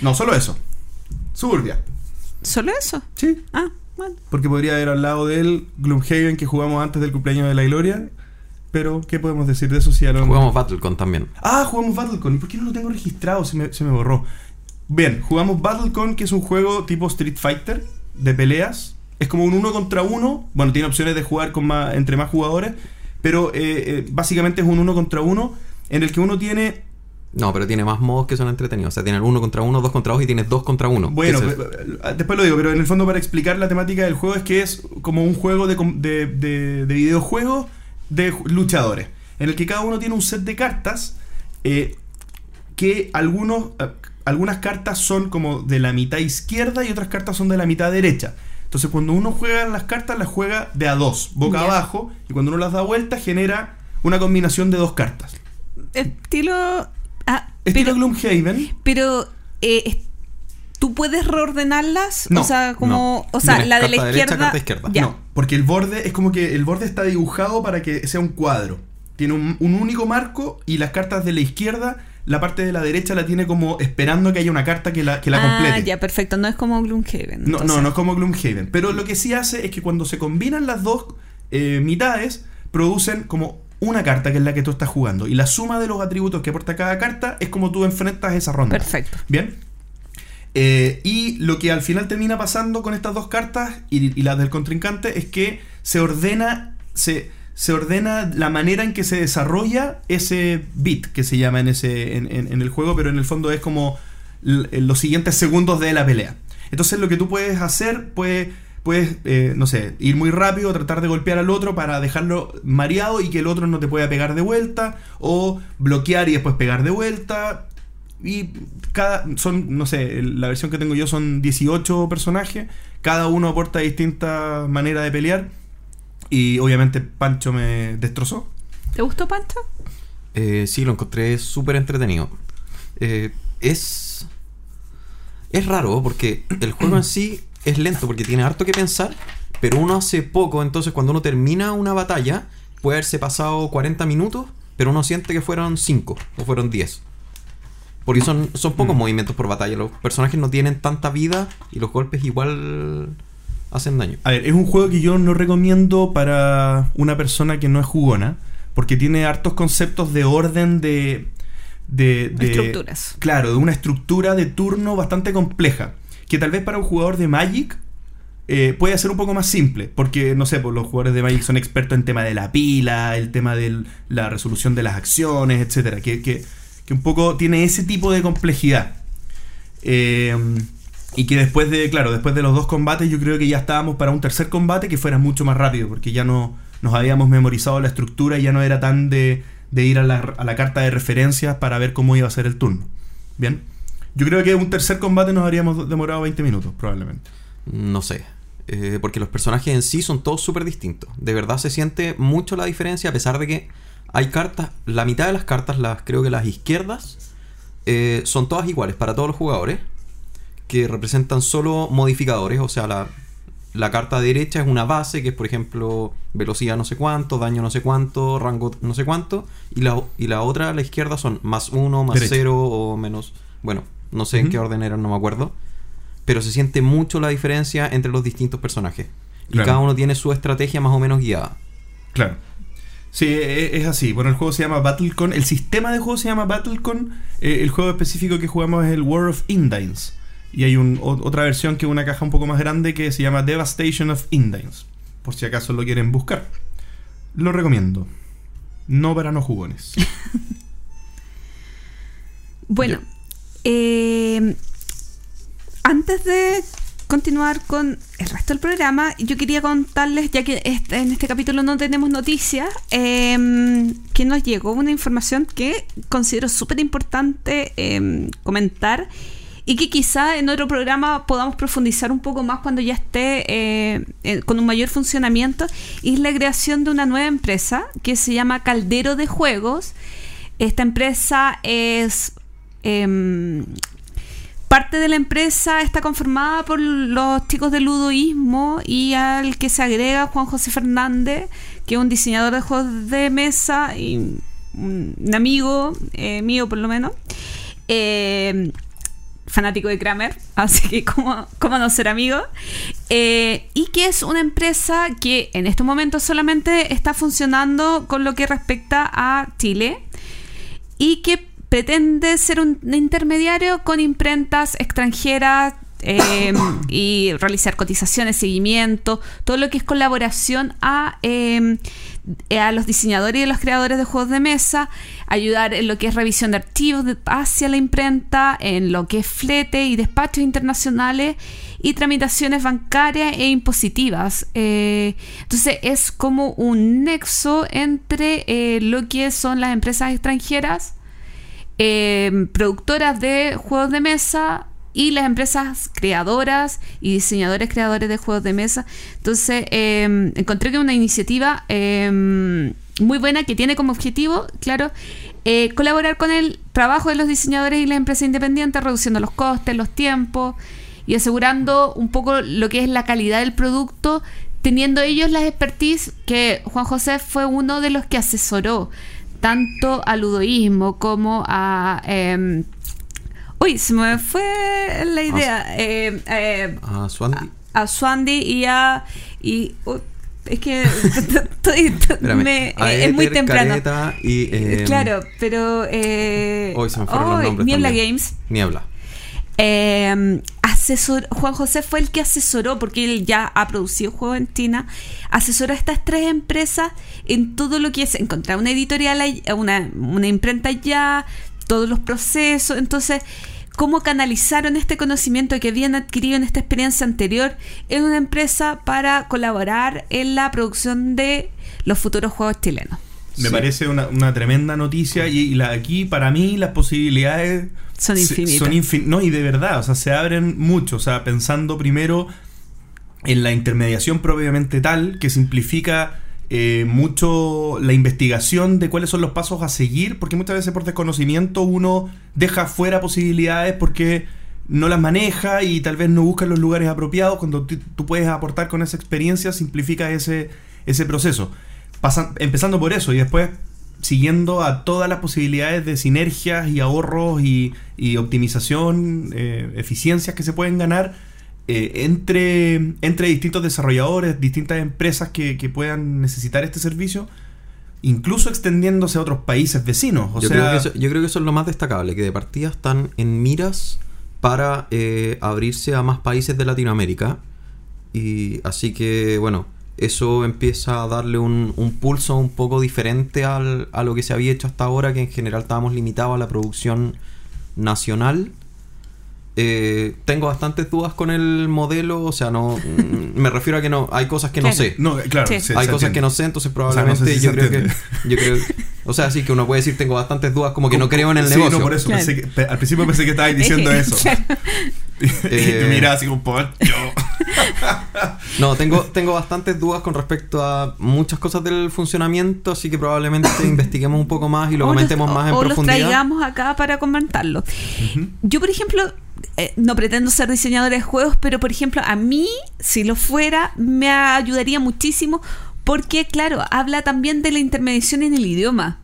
No, solo eso. Suburbia. ¿Solo eso? Sí. Ah, bueno. Porque podría haber hablado del Gloomhaven que jugamos antes del cumpleaños de la Gloria. Pero, ¿qué podemos decir de eso si ya lo Jugamos Battlecon también. Ah, jugamos Battlecon. ¿Y por qué no lo tengo registrado? Se me, se me borró. Bien, jugamos Battlecon, que es un juego tipo Street Fighter, de peleas. Es como un uno contra uno. Bueno, tiene opciones de jugar con más, entre más jugadores. Pero eh, eh, básicamente es un uno contra uno en el que uno tiene... No, pero tiene más modos que son entretenidos. O sea, tiene el uno contra uno, dos contra dos y tienes dos contra uno. Bueno, eh, después lo digo, pero en el fondo para explicar la temática del juego es que es como un juego de, de, de, de videojuego de luchadores, en el que cada uno tiene un set de cartas eh, que algunos, eh, algunas cartas son como de la mitad izquierda y otras cartas son de la mitad derecha. Entonces cuando uno juega las cartas las juega de a dos, boca abajo, y cuando uno las da vuelta genera una combinación de dos cartas. Estilo... Ah, Estilo pero... Gloomhaven, Pero... eh, ¿Tú puedes reordenarlas? No, o sea, como... no. O sea, la de la derecha, izquierda... carta izquierda. Ya. No, porque el borde es como que el borde está dibujado para que sea un cuadro. Tiene un, un único marco y las cartas de la izquierda, la parte de la derecha la tiene como esperando que haya una carta que la, que la ah, complete. ya, perfecto. No es como Gloomhaven. No, no, no es como Gloomhaven. Pero lo que sí hace es que cuando se combinan las dos eh, mitades, producen como una carta que es la que tú estás jugando. Y la suma de los atributos que aporta cada carta es como tú enfrentas esa ronda. Perfecto. Bien. Eh, y lo que al final termina pasando con estas dos cartas y, y las del contrincante es que se ordena, se, se ordena la manera en que se desarrolla ese bit que se llama en, ese, en, el juego, pero en el fondo es como l- los siguientes segundos de la pelea. Entonces lo que tú puedes hacer, puedes, puedes eh, no sé, ir muy rápido, tratar de golpear al otro para dejarlo mareado y que el otro no te pueda pegar de vuelta, o bloquear y después pegar de vuelta. Y cada, son, no sé, la versión que tengo yo son 18 personajes, cada uno aporta distintas maneras de pelear. Y obviamente Pancho me destrozó. ¿Te gustó, Pancho? Eh, sí, lo encontré súper entretenido. Eh, es. Es raro porque el juego en sí es lento porque tiene harto que pensar, pero uno hace poco, entonces cuando uno termina una batalla, puede haberse pasado 40 minutos, pero uno siente que fueron 5 o fueron 10. Porque son, son pocos Mm. movimientos por batalla. Los personajes no tienen tanta vida y los golpes igual hacen daño. A ver, es un juego que yo no recomiendo para una persona que no es jugona, porque tiene hartos conceptos de orden de... de, de- Estructuras. Claro, de una estructura de turno bastante compleja, que tal vez para un jugador de Magic eh, puede ser un poco más simple, porque, no sé, pues los jugadores de Magic son expertos en tema de la pila, el tema de la resolución de las acciones, etcétera, que, que, que un poco tiene ese tipo de complejidad. Eh, y que después de, claro, después de los dos combates, yo creo que ya estábamos para un tercer combate que fuera mucho más rápido, porque ya no nos habíamos memorizado la estructura y ya no era tan de, de ir a la, a la carta de referencias para ver cómo iba a ser el turno. Bien. Yo creo que un tercer combate nos habríamos demorado 20 minutos, probablemente. No sé. Eh, porque los personajes en sí son todos súper distintos. De verdad se siente mucho la diferencia a pesar de que hay cartas, la mitad de las cartas, las creo que las izquierdas, eh, son todas iguales para todos los jugadores, que representan solo modificadores, o sea, la, la carta derecha es una base, que es por ejemplo velocidad no sé cuánto, daño no sé cuánto, rango no sé cuánto, y la, y la otra a la izquierda son más uno, más Derecha. cero o menos... Bueno, no sé en qué orden eran, no me acuerdo pero se siente mucho la diferencia entre los distintos personajes. Y Claro. cada uno tiene su estrategia más o menos guiada. Claro. Sí, e- es así. Bueno, el juego se llama Battlecon. El sistema de juego se llama Battlecon. Eh, el juego específico que jugamos es el War of Indines. Y hay un- o- otra versión que es una caja un poco más grande que se llama Devastation of Indines. Por si acaso lo quieren buscar. Lo recomiendo. No para no jugones. *laughs* Bueno, eh, antes de continuar con el resto del programa, yo quería contarles, ya que este- en este capítulo no tenemos noticias, eh, que nos llegó una información que considero súper importante eh, comentar y que quizá en otro programa podamos profundizar un poco más cuando ya esté eh, eh, con un mayor funcionamiento, es la creación de una nueva empresa que se llama Caldero de Juegos. Esta empresa es... em, Parte de la empresa está conformada por los chicos de ludoísmo y al que se agrega Juan José Fernández, que es un diseñador de juegos de mesa y un amigo eh, mío por lo menos, eh, fanático de Kramer, *laughs* así que cómo, cómo no ser amigo, Eh, y que es una empresa que en estos momentos solamente está funcionando con lo que respecta a Chile y que pretende ser un intermediario con imprentas extranjeras eh, *coughs* y realizar cotizaciones, seguimiento, todo lo que es colaboración a, eh, a los diseñadores y a los creadores de juegos de mesa, ayudar en lo que es revisión de archivos hacia la imprenta, en lo que es flete y despachos internacionales y tramitaciones bancarias e impositivas. Eh, entonces es como un nexo entre eh, lo que son las empresas extranjeras eh, productoras de juegos de mesa y las empresas creadoras y diseñadores creadores de juegos de mesa. Entonces, eh, encontré que una iniciativa eh, muy buena que tiene como objetivo, claro, eh, colaborar con el trabajo de los diseñadores y las empresas independientes, reduciendo los costes, los tiempos y asegurando un poco lo que es la calidad del producto, teniendo ellos la expertise que Juan José fue uno de los que asesoró tanto al ludoísmo como a... uy, se me fue la idea. eh, eh, A Swandy. a Swandy y a... Y, es que *laughs* estoy- me- A eh, es muy temprano. Careta y. eh, claro, pero... Eh, Hoy se me fueron los ay, nombres. Niebla también. Games. Niebla. Eh, a asesor, Juan José fue el que asesoró, porque él ya ha producido juegos en China, asesoró a estas tres empresas en todo lo que es encontrar una editorial, una, una imprenta ya, todos los procesos, entonces cómo canalizaron este conocimiento que habían adquirido en esta experiencia anterior en una empresa para colaborar en la producción de los futuros juegos chilenos. Me Sí. parece una, una tremenda noticia y, y la, aquí para mí las posibilidades Son infinitas. son infin- no, y de verdad, o sea, se abren mucho. O sea, pensando primero en la intermediación propiamente tal, que simplifica eh, mucho la investigación de cuáles son los pasos a seguir, porque muchas veces por desconocimiento uno deja fuera posibilidades porque no las maneja y tal vez no busca los lugares apropiados. Cuando tú- puedes aportar con esa experiencia, simplifica ese, ese proceso. Empezando por eso y después siguiendo a todas las posibilidades de sinergias y ahorros y, y optimización, eh, eficiencias que se pueden ganar eh, entre, entre distintos desarrolladores, distintas empresas que, que puedan necesitar este servicio, incluso extendiéndose a otros países vecinos. O yo, sea, creo que eso, yo creo que eso es lo más destacable, que de partida están en miras para eh, abrirse a más países de Latinoamérica. Y así que, bueno, eso empieza a darle un, un pulso un poco diferente al- a lo que se había hecho hasta ahora, que en general estábamos limitados a la producción nacional. Eh, tengo bastantes dudas con el modelo, o sea, no mm, me refiero a que no hay cosas que no sé. no, claro, Sí. hay se cosas entiende. que no sé, entonces O sea, no probablemente sé si yo se creo que *laughs* yo creo o sea, sí que uno puede decir tengo bastantes dudas como que no creo en el Sí, negocio. no, por eso. Claro. pensé que- pe- al principio pensé que estabas *laughs* diciendo eso. *laughs* Eh, te miraba así como, "Poncho". No, tengo, tengo bastantes dudas con respecto a muchas cosas del funcionamiento, así que probablemente *coughs* investiguemos un poco más y lo O los- comentemos más en o los profundidad. traigamos acá para comentarlo. Yo, por ejemplo, eh, no pretendo ser diseñadora de juegos, pero por ejemplo, a mí, si lo fuera, me ayudaría muchísimo porque, claro, habla también de la intermediación en el idioma.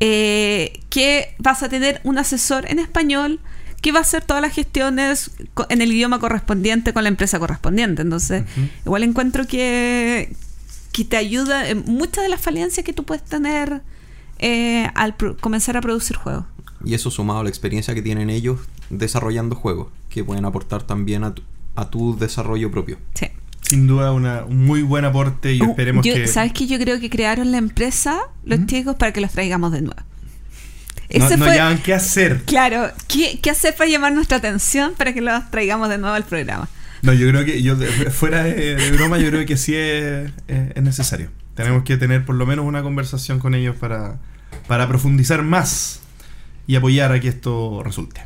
Eh, que vas a tener un asesor en español que va a hacer todas las gestiones en el idioma correspondiente con la empresa correspondiente. Entonces, igual encuentro que, que te ayuda en muchas de las falencias que tú puedes tener eh, al comenzar a producir juegos. Y eso sumado a la experiencia que tienen ellos desarrollando juegos, que pueden aportar también a tu, a tu desarrollo propio. Sí. Sin duda, una, un muy buen aporte y Uh, esperemos yo- que. ¿Sabes que Yo creo que crearon la empresa, los chicos, para que los traigamos de nuevo. no, Ese no fue, qué hacer. claro, ¿qué, ¿qué hacer para llamar nuestra atención para que los traigamos de nuevo al programa? No, yo creo que, yo fuera de, de broma, yo creo que sí es, es- es necesario. Tenemos que tener por lo menos una conversación con ellos para, para profundizar más y apoyar a que esto resulte.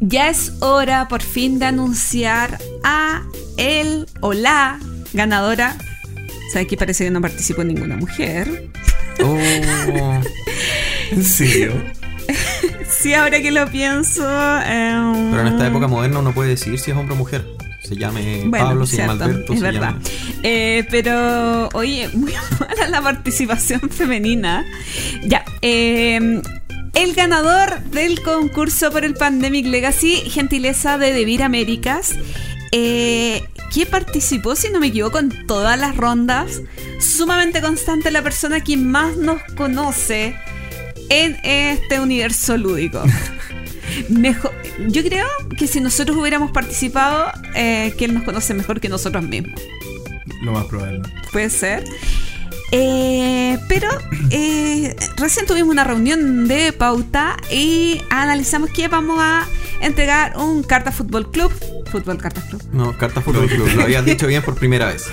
Ya es hora por fin de anunciar a el o la ganadora. ¿Sabes que parece que no participó ninguna mujer? Oh, ¿En serio? *laughs* Sí, ahora que lo pienso. em, pero en esta época moderna uno puede decidir si es hombre o mujer. Se llame Bueno, Pablo, se Alberto, es se verdad. llame... Eh, pero, oye, muy *laughs* mala la participación femenina. Ya, eh, el ganador del concurso por el Pandemic Legacy, gentileza de Devir Américas, eh, que participó, si no me equivoco, en todas las rondas. Sumamente constante, la persona que más nos conoce en este universo lúdico. *laughs* Mejor, yo creo que si nosotros hubiéramos participado, eh, que él nos conoce mejor que nosotros mismos. Lo más probable. Puede ser. Eh, pero eh, recién tuvimos una reunión de pauta y analizamos que vamos a entregar un Carta Fútbol Club. Fútbol Carta Club. No, Carta Fútbol Club, lo habías dicho bien por primera vez.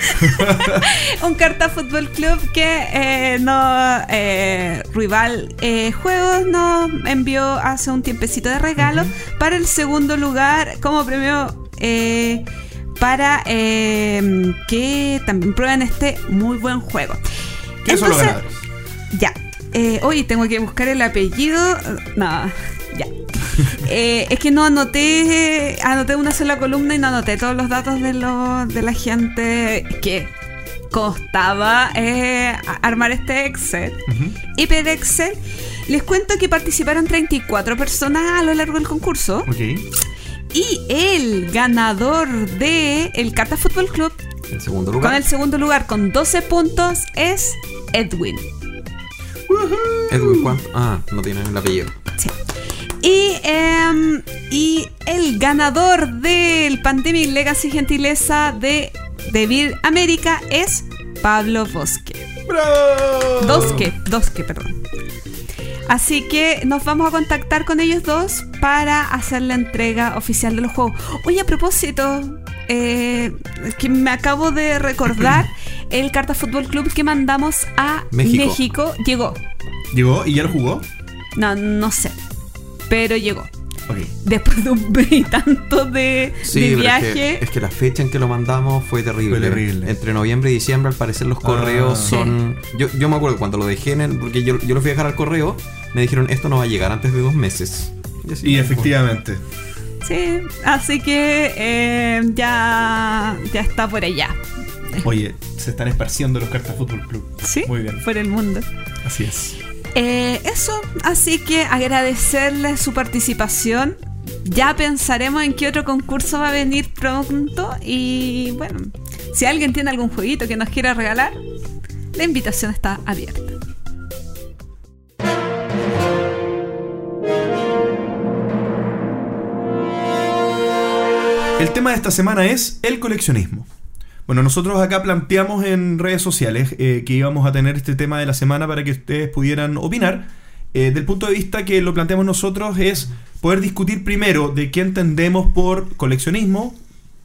*laughs* un Carta Fútbol Club que eh, no, eh, Rival eh, Juegos nos envió hace un tiempecito de regalo para el segundo lugar como premio eh, para eh, que también prueben este muy buen juego. ¿Qué son los ganadores? Ya. Eh, oye, tengo que buscar el apellido. No, ya. *laughs* Eh, es que no anoté, anoté una sola columna y no anoté todos los datos de, lo, de la gente que costaba eh, armar este Excel. Y per Excel, les cuento que participaron 34 personas a lo largo del concurso. Ok. Y el ganador de el Carta Fútbol Club El segundo Con lugar. el segundo lugar, con 12 puntos, es Edwin. Edwin, ¿cuánto? Ah, no tiene el apellido. Sí. Y, em, y el ganador del Pandemic Legacy Gentileza de Devir América es Pablo Bosque. ¡Bravo! Dosque, Dosque, perdón. Así que nos vamos a contactar con ellos dos para hacer la entrega oficial de los juegos. Oye, a propósito, eh, que me acabo de recordar, *clears throat* el Carta Fútbol Club que mandamos a México. México llegó. ¿Llegó y ya lo jugó? No, no sé, pero llegó. Ok. Después de un *laughs* mes y tanto de, Sí, de viaje. Es, que, es que la fecha en que lo mandamos fue terrible. Fue terrible. Entre noviembre y diciembre, al parecer, los correos Ah. son. Yo, yo me acuerdo cuando lo dejé en el. Porque yo, yo lo fui a dejar al correo, me dijeron esto no va a llegar antes de dos meses. Y efectivamente. Sí, así que eh, ya, ya está por allá. Oye, se están esparciendo los cartas Fútbol Club. Sí, Muy bien. por el mundo. Así es. Eh, eso, así que agradecerle su participación. Ya pensaremos en qué otro concurso va a venir pronto. Y bueno, si alguien tiene algún jueguito que nos quiera regalar, la invitación está abierta. Tema de esta semana es el coleccionismo. Bueno, nosotros acá planteamos en redes sociales eh, que íbamos a tener este tema de la semana para que ustedes pudieran opinar. Eh, del punto de vista que lo planteamos nosotros es poder discutir primero de qué entendemos por coleccionismo.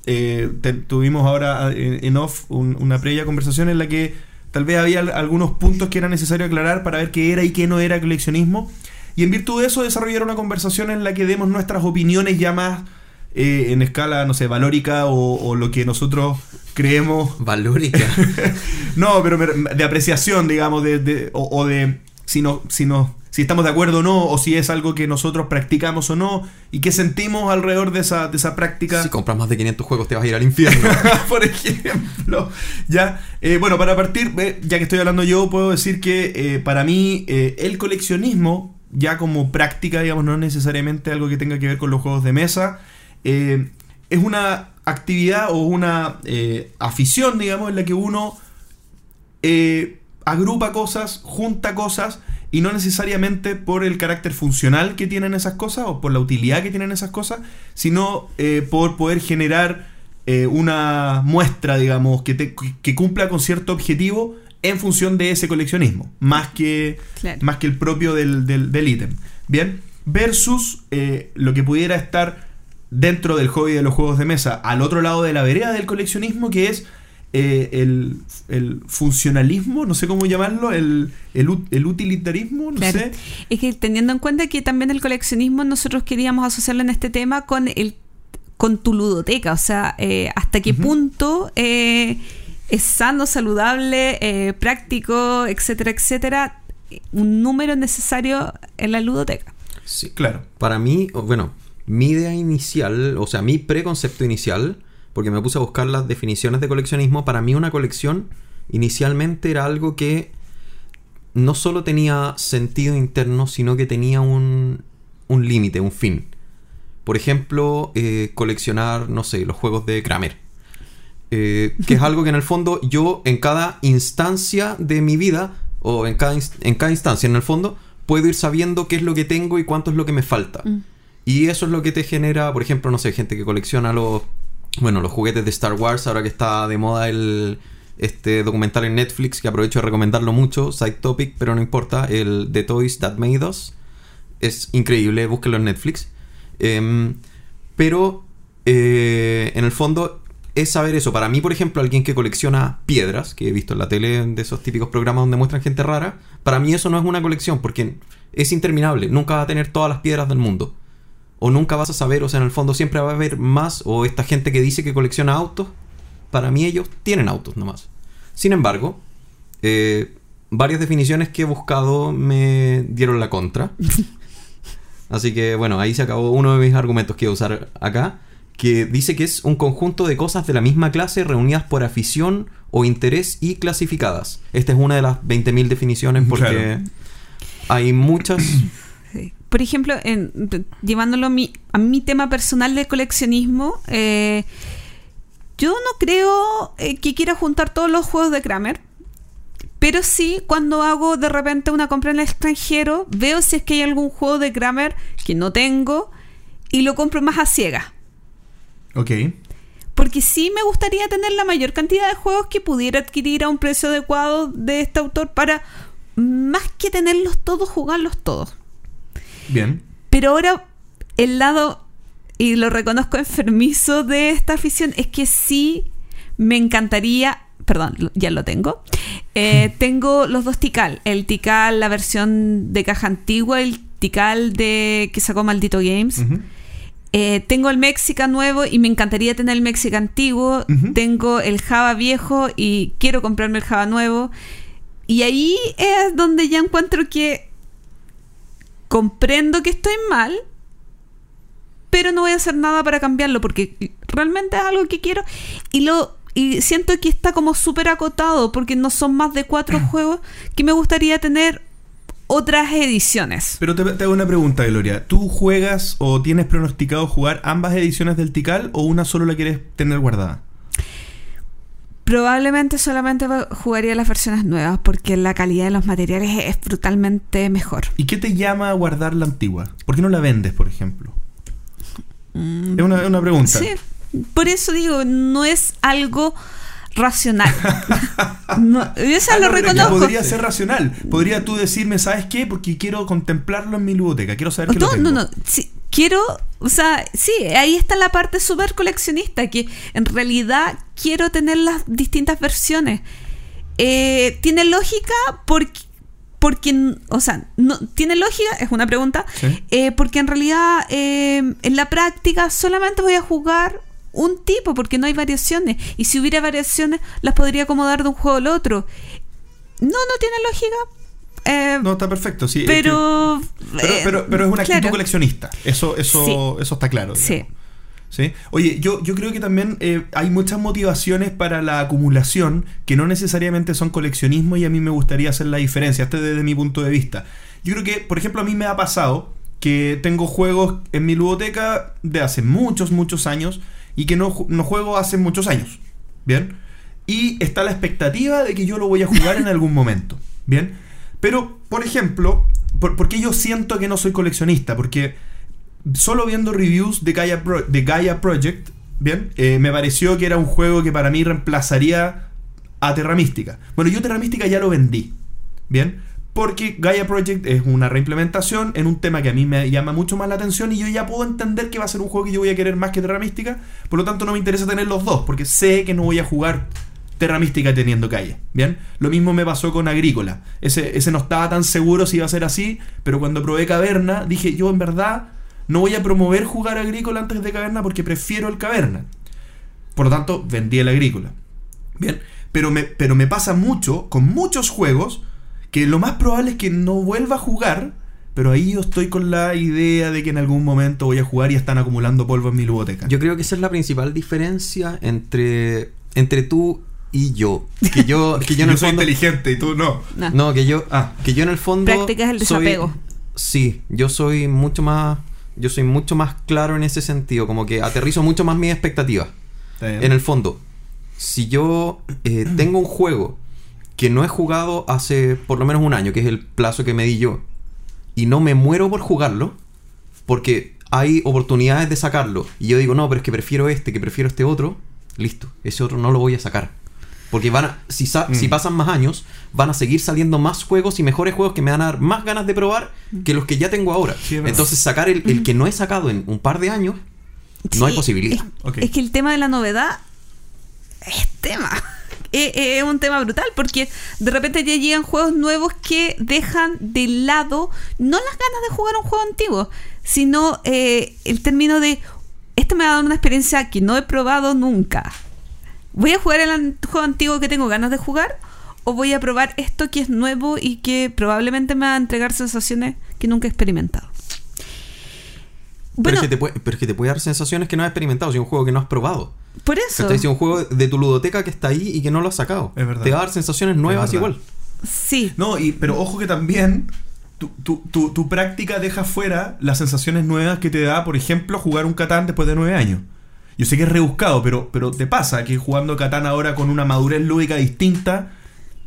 Eh, tuvimos ahora en off un- una previa conversación en la que tal vez había al- algunos puntos que era necesario aclarar para ver qué era y qué no era coleccionismo. Y en virtud de eso desarrollar una conversación en la que demos nuestras opiniones ya más eh, en escala, no sé, valórica o, o lo que nosotros creemos Valórica. *laughs* no, pero me- de apreciación, digamos, de, de- o, o de si, no, si, no, si estamos de acuerdo o no, o si es algo que nosotros practicamos o no, y qué sentimos alrededor de esa, de esa práctica. si compras más de 500 juegos, te vas a ir al infierno. *laughs* Por ejemplo, ya, eh, bueno, para partir, eh, ya que estoy hablando yo, puedo decir que eh, para mí el coleccionismo, ya como práctica, digamos, no es necesariamente algo que tenga que ver con los juegos de mesa, eh, es una actividad o una eh, afición, digamos, en la que uno eh, agrupa cosas, junta cosas, y no necesariamente por el carácter funcional que tienen esas cosas o por la utilidad que tienen esas cosas, sino por poder generar una muestra, digamos, que, te- que cumpla con cierto objetivo en función de ese coleccionismo, más que, Claro. más que el propio del, del, del ítem. Bien, versus eh, lo que pudiera estar dentro del hobby de los juegos de mesa, al otro lado de la vereda del coleccionismo, que es eh, el, el funcionalismo, no sé cómo llamarlo, el, el, ut- el utilitarismo, no Claro. sé. Es que teniendo en cuenta que también el coleccionismo nosotros queríamos asociarlo en este tema con el con tu ludoteca, o sea, eh, hasta qué punto eh, es sano, saludable, eh, práctico, etcétera, etcétera, un número necesario en la ludoteca. Sí. Claro. Para mí, bueno, mi idea inicial, o sea, mi preconcepto inicial, porque me puse a buscar las definiciones de coleccionismo, para mí una colección inicialmente era algo que no solo tenía sentido interno, sino que tenía un, un límite, un fin. Por ejemplo, eh, coleccionar, no sé, los juegos de Kramer. Eh, que es *laughs* algo que en el fondo yo en cada instancia de mi vida, o en cada, en cada instancia en el fondo, puedo ir sabiendo qué es lo que tengo y cuánto es lo que me falta. Mm. Y eso es lo que te genera, por ejemplo, no sé, gente que colecciona los, bueno, los juguetes de Star Wars, ahora que está de moda el este documental en Netflix, que aprovecho de recomendarlo mucho, side topic, pero no importa, el The Toys That Made Us. Es increíble, búsquenlo en Netflix. Em, pero eh, en el fondo es saber eso. Para mí, por ejemplo, alguien que colecciona piedras, que he visto en la tele de esos típicos programas donde muestran gente rara, para mí eso no es una colección porque es interminable. Nunca va a tener todas las piedras del mundo. O nunca vas a saber, o sea, en el fondo siempre va a haber más. O esta gente que dice que colecciona autos, para mí ellos tienen autos nomás. Sin embargo, eh, varias definiciones que he buscado me dieron la contra. *laughs* Así que bueno, ahí se acabó uno de mis argumentos que iba a usar acá, que dice que es un conjunto de cosas de la misma clase reunidas por afición o interés y clasificadas. Esta es una de las 20.000 definiciones porque Claro. hay muchas... *coughs* Por ejemplo, en- llevándolo a mi, a mi tema personal de coleccionismo, eh, Yo no creo eh, que quiera juntar todos los juegos de Kramer. Pero sí, cuando hago de repente una compra en el extranjero, veo si es que hay algún juego de Kramer que no tengo y lo compro más a ciegas. Ok. Porque sí me gustaría tener la mayor cantidad de juegos que pudiera adquirir a un precio adecuado de este autor para más que tenerlos todos, jugarlos todos. Bien. Pero ahora el lado, y lo reconozco enfermizo de esta afición, es que sí me encantaría, perdón, ya lo tengo. Eh, *laughs* tengo los dos Tikal, el Tikal, la versión de caja antigua, el Tikal de que sacó Maldito Games. Eh, tengo el Mexica nuevo y me encantaría tener el Mexica antiguo. Tengo el Java viejo y quiero comprarme el Java nuevo. Y ahí es donde ya encuentro que comprendo que estoy mal, pero no voy a hacer nada para cambiarlo porque realmente es algo que quiero y lo y siento que está como súper acotado porque no son más de cuatro *clears throat* juegos que me gustaría tener otras ediciones. Pero te, te hago una pregunta, Gloria. ¿Tú juegas o tienes pronosticado jugar ambas ediciones del Tikal o una solo la quieres tener guardada? Probablemente solamente jugaría las versiones nuevas porque la calidad de los materiales es brutalmente mejor. ¿Y qué te llama a guardar la antigua? ¿Por qué no la vendes, por ejemplo? Es una, es una pregunta. Sí, por eso digo, no es algo racional. *laughs* no, eso Ah, lo no, reconozco. Podría ser racional. Podría tú decirme, ¿sabes qué? Porque quiero contemplarlo en mi biblioteca. Quiero saber que No, lo tengo. no, no. sí, quiero, o sea, sí, ahí está la parte súper coleccionista, que en realidad quiero tener las distintas versiones. Eh, ¿Tiene lógica? Porque, porque, o sea, no, ¿tiene lógica? Es una pregunta. Sí. Eh, porque en realidad, eh, en la práctica, solamente voy a jugar un tipo, porque no hay variaciones. Y si hubiera variaciones, las podría acomodar de un juego al otro. No, no tiene lógica. Eh, No, está perfecto. Sí, es que- pero, pero, eh, pero, pero es una actitud coleccionista. Eso, eso, Sí. eso está claro. Sí. digamos. ¿Sí? Oye, yo, yo creo que también eh, hay muchas motivaciones para la acumulación que no necesariamente son coleccionismo y a mí me gustaría hacer la diferencia, este desde mi punto de vista. Yo creo que, por ejemplo, a mí me ha pasado que tengo juegos en mi biblioteca de hace muchos, muchos años y que no, no juego hace muchos años. ¿Bien? Y está la expectativa de que yo lo voy a jugar en algún momento. ¿Bien? Pero, por ejemplo, por, ¿por qué yo siento que no soy coleccionista? Porque solo viendo reviews de Gaia, de Gaia Project, bien, Eh, me pareció que era un juego que para mí reemplazaría a Terra Mística. Bueno, yo Terra Mística ya lo vendí, bien, porque Gaia Project es una reimplementación en un tema que a mí me llama mucho más la atención y yo ya puedo entender que va a ser un juego que yo voy a querer más que Terra Mística, por lo tanto no me interesa tener los dos, porque sé que no voy a jugar Terra Mística teniendo calle. Bien, lo mismo me pasó con Agrícola. Ese, ese no estaba tan seguro si iba a ser así, pero cuando probé Caverna dije yo en verdad no voy a promover jugar Agrícola antes de Caverna porque prefiero el Caverna. Por lo tanto, vendí el Agrícola. Bien, pero me, pero me pasa mucho con muchos juegos que lo más probable es que no vuelva a jugar, pero ahí yo estoy con la idea de que en algún momento voy a jugar y están acumulando polvo en mi biblioteca. Yo creo que esa es la principal diferencia entre, entre tú y yo. Que yo, *laughs* que yo en el soy fondo. inteligente y tú no. No. No, que yo, Ah. que yo en el fondo. Practicas el soy- desapego. sí, yo soy mucho más. Yo soy mucho más claro en ese sentido. Como que aterrizo mucho más mis expectativas. En el fondo, si yo eh, tengo un juego que no he jugado hace por lo menos un año, que es el plazo que me di yo, y no me muero por jugarlo, porque hay oportunidades de sacarlo, y yo digo, no, pero es que prefiero este, que prefiero este otro, listo, ese otro no lo voy a sacar. Porque van a, si, sa- Mm. si pasan más años, van a seguir saliendo más juegos y mejores juegos que me van a dar más ganas de probar que los que ya tengo ahora. Sí. Entonces sacar el, el que no he sacado en un par de años, no hay posibilidad. Es, es que el tema de la novedad es tema. Es, es un tema brutal porque de repente ya llegan juegos nuevos que dejan de lado no las ganas de jugar un juego antiguo, sino eh, el término de esto me va a dar una experiencia que no he probado nunca. ¿Voy a jugar el juego antiguo que tengo ganas de jugar? ¿O voy a probar esto que es nuevo y que probablemente me va a entregar sensaciones que nunca he experimentado? Pero, Bueno, es que te puede, pero es que te puede dar sensaciones que no has experimentado, si es un juego que no has probado. Por eso. Es un juego de tu ludoteca que está ahí y que no lo has sacado. Es verdad. Te va a dar sensaciones nuevas igual. Sí. No, y, pero ojo que también tu, tu- tu- tu práctica deja fuera las sensaciones nuevas que te da, por ejemplo, jugar un Catán después de nueve años. Yo sé que es rebuscado, pero, pero te pasa que jugando Catán ahora con una madurez lúdica distinta,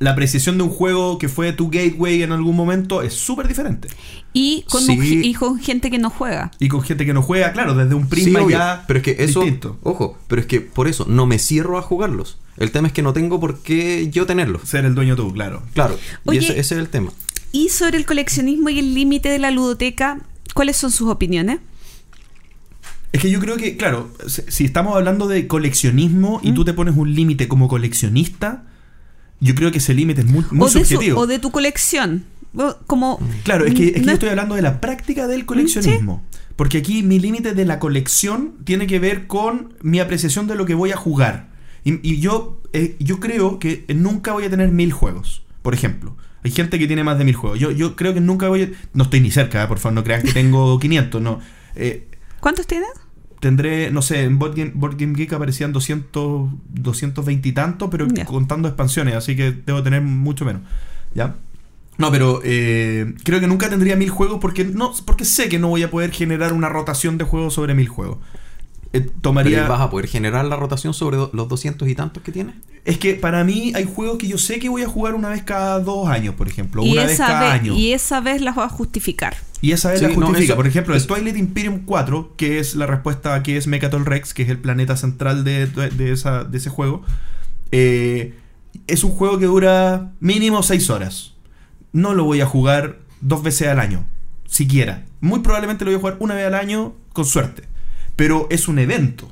la apreciación de un juego que fue tu gateway en algún momento es súper diferente. Y con, Sí. un- y con gente que no juega. Y con gente que no juega, claro, desde un prisma Sí, ya pero es que eso, distinto. ojo, pero es que por eso no me cierro a jugarlos. El tema es que no tengo por qué yo tenerlos. Ser el dueño tú, claro. Claro, Oye, y ese, ese es el tema. Y sobre el coleccionismo y el límite de la ludoteca, ¿cuáles son sus opiniones? Es que yo creo que, claro, si si estamos hablando de coleccionismo y ¿Mm? tú te pones un límite como coleccionista, yo creo que ese límite es muy, muy o, de su- subjetivo. o de tu colección. Como, Claro, es que, es que no yo es- estoy hablando de la práctica del coleccionismo. Porque aquí mi límite de la colección tiene que ver con mi apreciación de lo que voy a jugar. Y, y yo, eh, yo creo que nunca voy a tener mil juegos, por ejemplo. Hay gente que tiene más de mil juegos. Yo, yo creo que nunca voy a... No estoy ni cerca, eh, por favor, no crean que tengo *laughs* 500, no. Eh, ¿Cuántos tienes? Tendré, no sé, en Board Game, Board Game Geek aparecían 200, 220 y tanto, pero contando expansiones, así que debo tener mucho menos. ¿Ya? No, pero eh, creo que nunca tendría mil juegos porque no porque sé que no voy a poder generar una rotación de juegos sobre mil juegos. Eh, Pero. ¿vas a poder generar la rotación sobre los 200 y tantos que tienes? Es que para mí hay juegos que yo sé que voy a jugar una vez cada dos años, por ejemplo, y, una vez esa cada vez, año. y esa vez las va a justificar. Y esa vez Sí, la no, justifica. eso- Por ejemplo, el eso- Twilight Imperium 4, que es la respuesta a que es Mechatol Rex, que es el planeta central de, de esa- de ese juego, eh, es un juego que dura mínimo 6 horas. No lo voy a jugar dos veces al año, siquiera. Muy probablemente lo voy a jugar una vez al año, con suerte. Pero es un evento.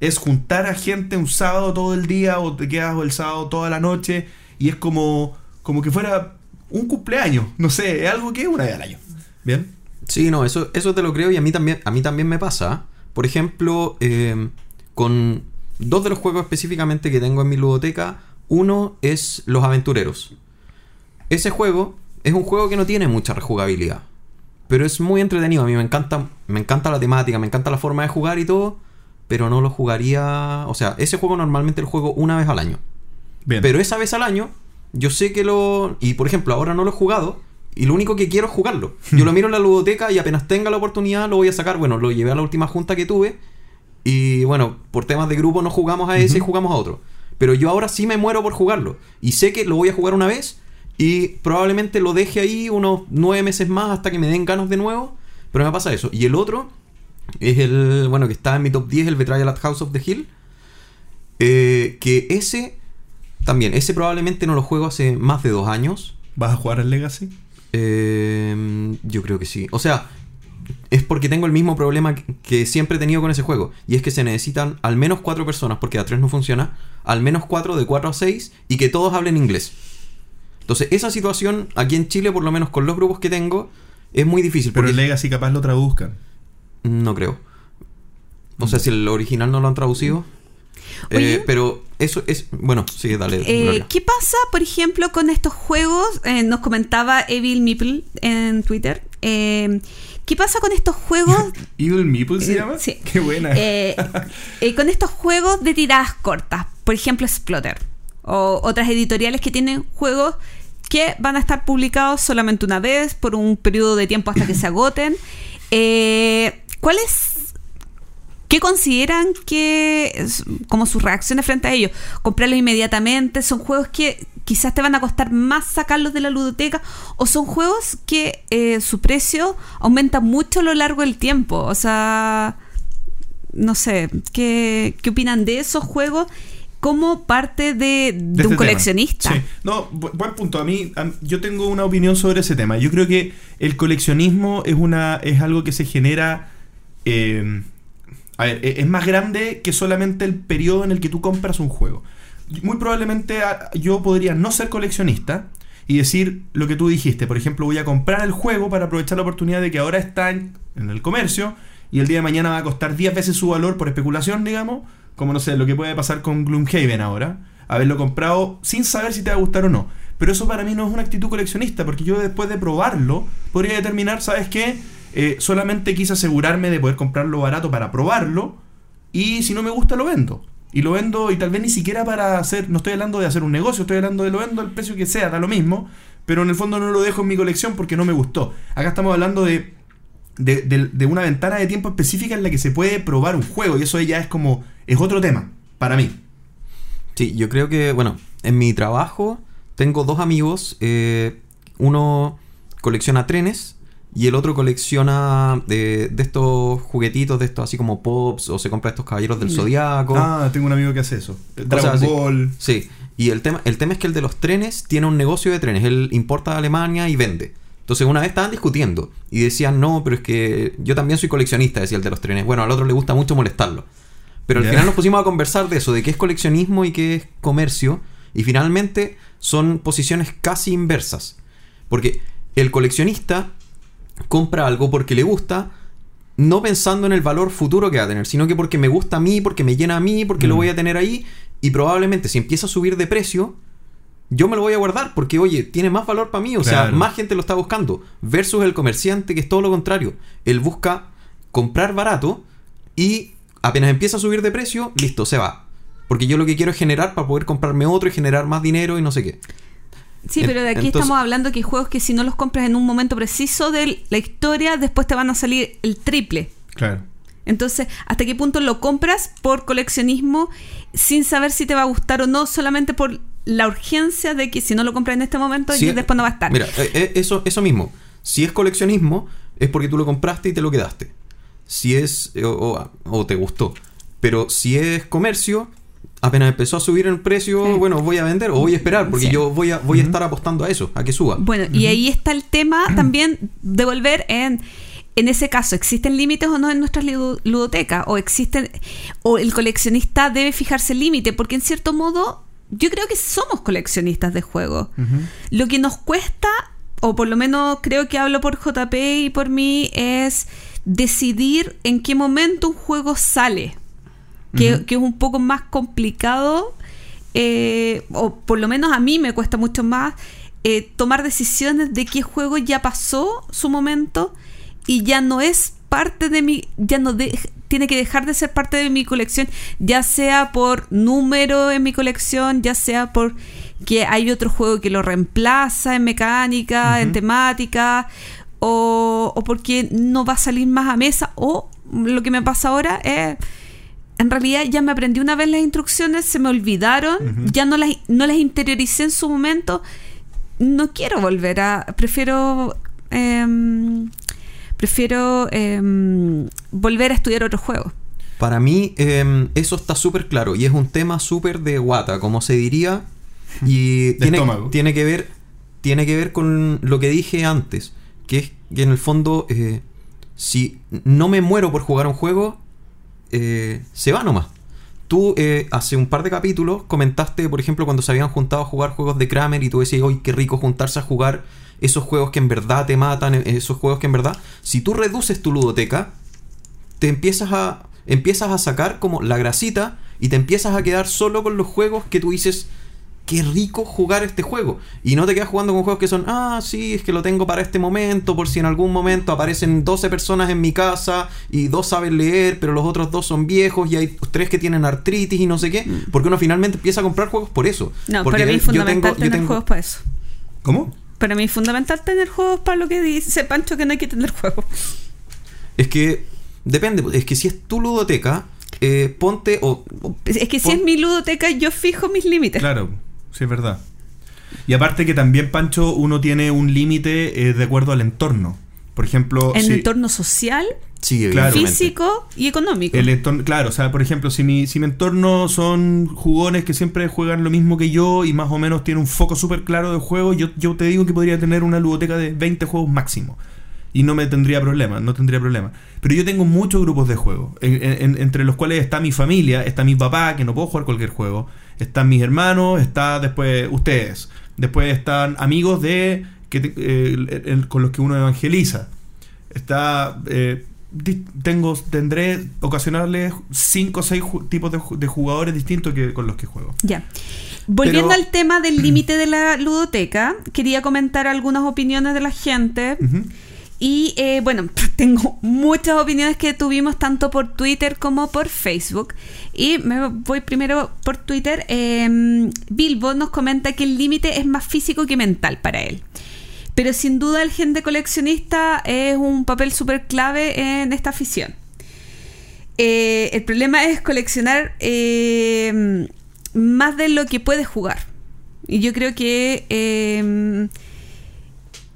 Es juntar a gente un sábado todo el día o te quedas el sábado toda la noche y es como, como que fuera un cumpleaños. No sé, es algo que es una vez al año. ¿Bien? Sí, no, eso, eso te lo creo y a mí también, a mí también me pasa. Por ejemplo, eh, con dos de los juegos específicamente que tengo en mi ludoteca, uno es Los Aventureros. Ese juego es un juego que no tiene mucha rejugabilidad, pero es muy entretenido. A mí me encanta, me encanta la temática, me encanta la forma de jugar y todo, pero no lo jugaría. O sea, ese juego normalmente lo juego una vez al año. Bien. Pero esa vez al año, yo sé que lo. Y por ejemplo, ahora no lo he jugado. Y lo único que quiero es jugarlo. *laughs* Yo lo miro en la ludoteca y apenas tenga la oportunidad lo voy a sacar. Bueno, lo llevé a la última junta que tuve. Y bueno, por temas de grupo no jugamos a ese y Ujú. jugamos a otro. Pero yo ahora sí me muero por jugarlo. Y sé que lo voy a jugar una vez. Y probablemente lo deje ahí unos nueve meses más hasta que me den ganas de nuevo. Pero me pasa eso. Y el otro es el. Bueno, que está en mi top 10, el Betrayal at House of the Hill. Eh, que ese. También, ese probablemente no lo juego hace más de dos años. ¿Vas a jugar al Legacy? Eh, yo creo que sí. O sea, es porque tengo el mismo problema que- que siempre he tenido con ese juego. Y es que se necesitan al menos cuatro personas, porque a tres no funciona. Al menos cuatro, de cuatro a seis, y que todos hablen inglés. Entonces, esa situación aquí en Chile, por lo menos con los grupos que tengo, es muy difícil. Pero el Legacy capaz lo traduzcan. no creo. O sea, si el original no lo han traducido. Oye. Eh, pero eso es. Bueno, sí, dale. Eh. ¿Qué pasa, por ejemplo, con estos juegos? Eh, nos comentaba Evil Meeple en Twitter. Eh, ¿Qué pasa con estos juegos? *laughs* ¿Evil Meeple se llama? sí. Qué buena. eh, eh, con estos juegos de tiradas cortas, por ejemplo, Splotter o otras editoriales que tienen juegos que van a estar publicados solamente una vez por un periodo de tiempo hasta que se *laughs* agoten. Eh, ¿Cuáles ¿Qué consideran que es como sus reacciones frente a ellos? ¿Comprarlos inmediatamente? ¿Son juegos que quizás te van a costar más sacarlos de la ludoteca? ¿O son juegos que eh, su precio aumenta mucho a lo largo del tiempo? O sea, no sé, ¿qué, qué opinan de esos juegos como parte de, de de un este coleccionista? Sí. No, bu- buen punto. A mí, a yo tengo una opinión sobre ese tema. Yo creo que el coleccionismo es una es algo que se genera. eh, a ver, e- es más grande que solamente el periodo en el que tú compras un juego. Muy probablemente a- yo podría no ser coleccionista y decir lo que tú dijiste. Por ejemplo, voy a comprar el juego para aprovechar la oportunidad de que ahora está en, en el comercio y el día de mañana va a costar 10 veces su valor por especulación, digamos. Como no sé, lo que puede pasar con Gloomhaven ahora. Haberlo comprado sin saber si te va a gustar o no. Pero eso para mí no es una actitud coleccionista, porque yo después de probarlo podría determinar, ¿sabes qué? Eh, solamente quise asegurarme de poder comprarlo barato para probarlo y si no me gusta lo vendo. Y lo vendo y tal vez ni siquiera para hacer, no estoy hablando de hacer un negocio, estoy hablando de lo vendo al precio que sea, da lo mismo, pero en el fondo no lo dejo en mi colección porque no me gustó. Acá estamos hablando de de, de- de una ventana de tiempo específica en la que se puede probar un juego. Y eso ya es como. Es otro tema, para mí. Sí, yo creo que, bueno, en mi trabajo tengo dos amigos. eh, uno colecciona trenes y el otro colecciona de, de estos juguetitos, de estos así como pops, o se compra estos caballeros del zodiaco. Ah, tengo un amigo que hace eso. Cosas Dragon así. Ball. Sí, y el tema, el tema es que el de los trenes tiene un negocio de trenes. Él importa de Alemania y vende. Entonces una vez estaban discutiendo y decían, no, pero es que yo también soy coleccionista, decía el de los trenes. Bueno, al otro le gusta mucho molestarlo. Pero al final nos pusimos a conversar de eso, de qué es coleccionismo y qué es comercio. Y finalmente son posiciones casi inversas. Porque el coleccionista compra algo porque le gusta, no pensando en el valor futuro que va a tener, sino que porque me gusta a mí, porque me llena a mí, porque lo Mm. voy a tener ahí. Y probablemente si empieza a subir de precio, yo me lo voy a guardar porque, oye, tiene más valor para mí. O sea, más gente lo está buscando. Versus el comerciante que es todo lo contrario. Él busca comprar barato y apenas empieza a subir de precio, listo, se va. Porque yo lo que quiero es generar para poder comprarme otro y generar más dinero y no sé qué. Sí, pero de aquí entonces- estamos hablando que hay juegos que si no los compras en un momento preciso de la historia, después te van a salir el triple. Claro. Entonces, ¿hasta qué punto lo compras por coleccionismo sin saber si te va a gustar o no, solamente por la urgencia de que si no lo compras en este momento, Si ya es- después no va a estar? Mira, eh, eh, eso, eso mismo. Si es coleccionismo, es porque tú lo compraste y te lo quedaste. Si es. o, o- te gustó. Pero si es comercio, apenas empezó a subir el precio, Sí. bueno, voy a vender o voy a esperar, porque Sí. yo voy a, voy a estar apostando a eso, a que suba. Bueno, y ahí está el tema *clears throat* también de volver en. En ese caso, ¿existen límites o no en nuestras ludotecas? ¿O existen. o el coleccionista debe fijarse el límite? Porque en cierto modo, yo creo que somos coleccionistas de juegos. Lo que nos cuesta, o por lo menos creo que hablo por JP y por mí, es decidir en qué momento un juego sale. Que, que es un poco más complicado, eh, o por lo menos a mí me cuesta mucho más eh, tomar decisiones de qué juego ya pasó su momento y ya no es parte de mi, ya no de- tiene que dejar de ser parte de mi colección, ya sea por número en mi colección, ya sea por que hay otro juego que lo reemplaza en mecánica, en temática, o, o porque no va a salir más a mesa, o lo que me pasa ahora es en realidad ya me aprendí una vez las instrucciones, se me olvidaron, ya no las, no las interioricé en su momento. No quiero volver a. Prefiero. em, prefiero em, volver a estudiar otro juego. Para mí, eh, eso está súper claro y es un tema súper de guata, como se diría. Y tiene, tiene que ver tiene que ver con lo que dije antes, que es que en el fondo, eh, si no me muero por jugar un juego, eh, se va nomás. Tú eh, hace un par de capítulos comentaste, por ejemplo, cuando se habían juntado a jugar juegos de Kramer y tú decías, hoy qué rico juntarse a jugar esos juegos que en verdad te matan, esos juegos que en verdad, si tú reduces tu ludoteca, te empiezas a empiezas a sacar como la grasita y te empiezas a quedar solo con los juegos que tú dices qué rico jugar este juego y no te quedas jugando con juegos que son ah sí es que lo tengo para este momento por si en algún momento aparecen 12 personas en mi casa y dos saben leer pero los otros dos son viejos y hay tres que tienen artritis y no sé qué porque uno finalmente empieza a comprar juegos por eso Mm. No, Porque para mí es yo tengo- fundamental yo tener tengo- juegos para eso. ¿Cómo? Para mí es fundamental tener juegos para lo que dice Pancho que no hay que tener juegos. es que depende es que si es tu ludoteca eh, ponte o, Es que si pon- es mi ludoteca, yo fijo mis límites. Claro, sí es verdad. Y aparte que también, Pancho, uno tiene un límite eh, de acuerdo al entorno. Por ejemplo, En si- entorno social, sí Claro. físico y económico. el entorno, claro, o sea, por ejemplo, si mi, si mi entorno son jugones que siempre juegan lo mismo que yo y más o menos tiene un foco súper claro de juego, yo, yo te digo que podría tener una ludoteca de 20 juegos máximo. Y no me tendría problema, no tendría problema. Pero yo tengo muchos grupos de juego, en- en- entre los cuales está mi familia, está mi papá, que no puedo jugar cualquier juego, están mis hermanos, está después ustedes, después están amigos de que te- eh, el- el- con los que uno evangeliza. Está eh, tengo tendré ocasionales cinco o seis tipos de, de jugadores distintos que con los que juego. Ya. Volviendo Pero- al tema del límite de la ludoteca, quería comentar algunas opiniones de la gente. Y eh, bueno, *laughs* tengo muchas opiniones que tuvimos tanto por Twitter como por Facebook. Y me voy primero por Twitter. Eh, Bilbo nos comenta que el límite es más físico que mental para él. Pero sin duda el gen de coleccionista es un papel súper clave en esta afición. Eh, el problema es coleccionar eh, más de lo que puedes jugar. Y yo creo que eh,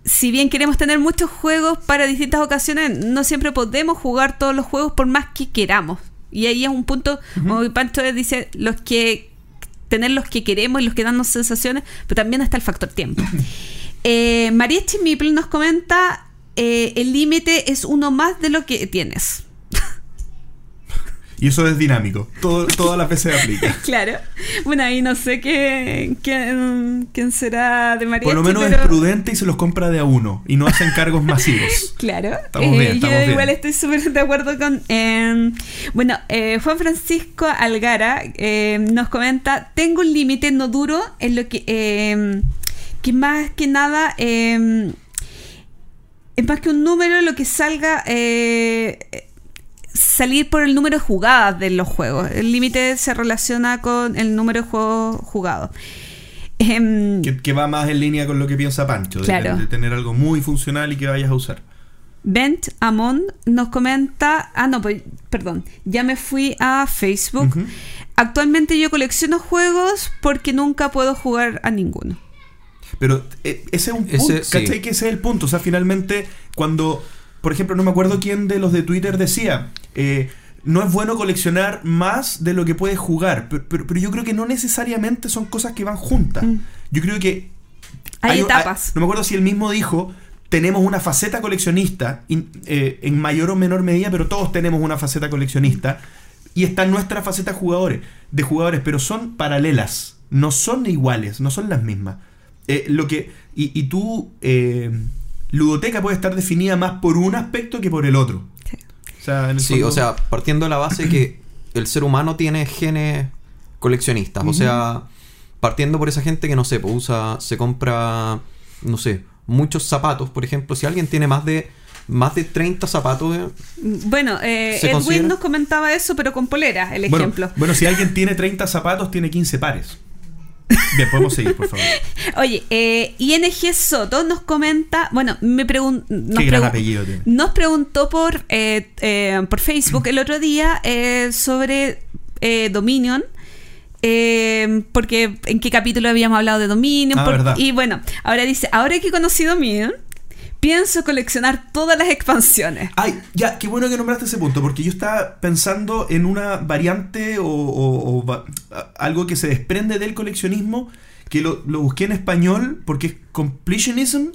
si bien queremos tener muchos juegos para distintas ocasiones, no siempre podemos jugar todos los juegos por más que queramos. Y ahí es un punto, como Pancho dice, los que tener los que queremos y los que dan sensaciones, pero también está el factor tiempo. *laughs* eh, Mariachi Mipple nos comenta, eh, el límite es uno más de lo que tienes. Y eso es dinámico. Todo, todas las veces aplica. *laughs* claro. Bueno, ahí no sé qué, quién, quién será de Mariachi. Por lo menos pero... es prudente y se los compra de a uno. Y no hacen cargos masivos. *laughs* Claro. Estamos Eh, bien, estamos yo bien. igual estoy súper de acuerdo con... eh, bueno, eh, Juan Francisco Algara eh, nos comenta, tengo un límite no duro en lo que... eh, que más que nada... eh, es más que un número lo que salga... salir por el número de jugadas de los juegos. El límite se relaciona con el número de juegos jugados. Em, Que, que va más en línea con lo que piensa Pancho. De, Claro. de tener algo muy funcional y que vayas a usar. Bent Amon nos comenta, ah no, pues, perdón, ya me fui a Facebook. Actualmente yo colecciono juegos porque nunca puedo jugar a ninguno. Pero eh, ese es un Ese, punto, sí. ¿cachai? Que ese es el punto. O sea, finalmente, cuando, por ejemplo, no me acuerdo quién de los de Twitter decía, eh, no es bueno coleccionar más de lo que puedes jugar. Pero, pero- pero yo creo que no necesariamente son cosas que van juntas. Mm. Yo creo que... Hay etapas. no me acuerdo si él mismo dijo, tenemos una faceta coleccionista, in- eh, en mayor o menor medida, pero todos tenemos una faceta coleccionista. Y está nuestra faceta jugadores, de jugadores, pero son paralelas, no son iguales, no son las mismas. Eh, lo que, y, y tú, ludoteca puede estar definida más por un aspecto que por el otro. Sí. O sea, en el Sí, fondo- o sea, partiendo de la base que *clears throat* el ser humano tiene genes coleccionistas. O sea, partiendo por esa gente que no sé, pues usa, se compra, no sé, muchos zapatos, por ejemplo. Si alguien tiene más de más de 30 zapatos, eh, Bueno, eh, ¿Se Edwin considera? nos comentaba eso, pero con polera, el bueno, ejemplo. bueno, si alguien tiene 30 zapatos, tiene 15 pares. Bien, podemos seguir, por favor. *laughs* Oye, eh, ING Soto nos comenta, bueno, me pregun- nos Qué gran pregun- apellido tiene. Nos preguntó por, eh, eh, por Facebook el otro día eh, sobre eh, Dominion. eh, porque en qué capítulo habíamos hablado de Dominion. Ah, por- y bueno, ahora dice, ahora que conocí Dominion, pienso coleccionar todas las expansiones. Ay, ya, qué bueno que nombraste ese punto, porque yo estaba pensando en una variante o, o- o va- a- algo que se desprende del coleccionismo, que lo, lo busqué en español porque es completionism,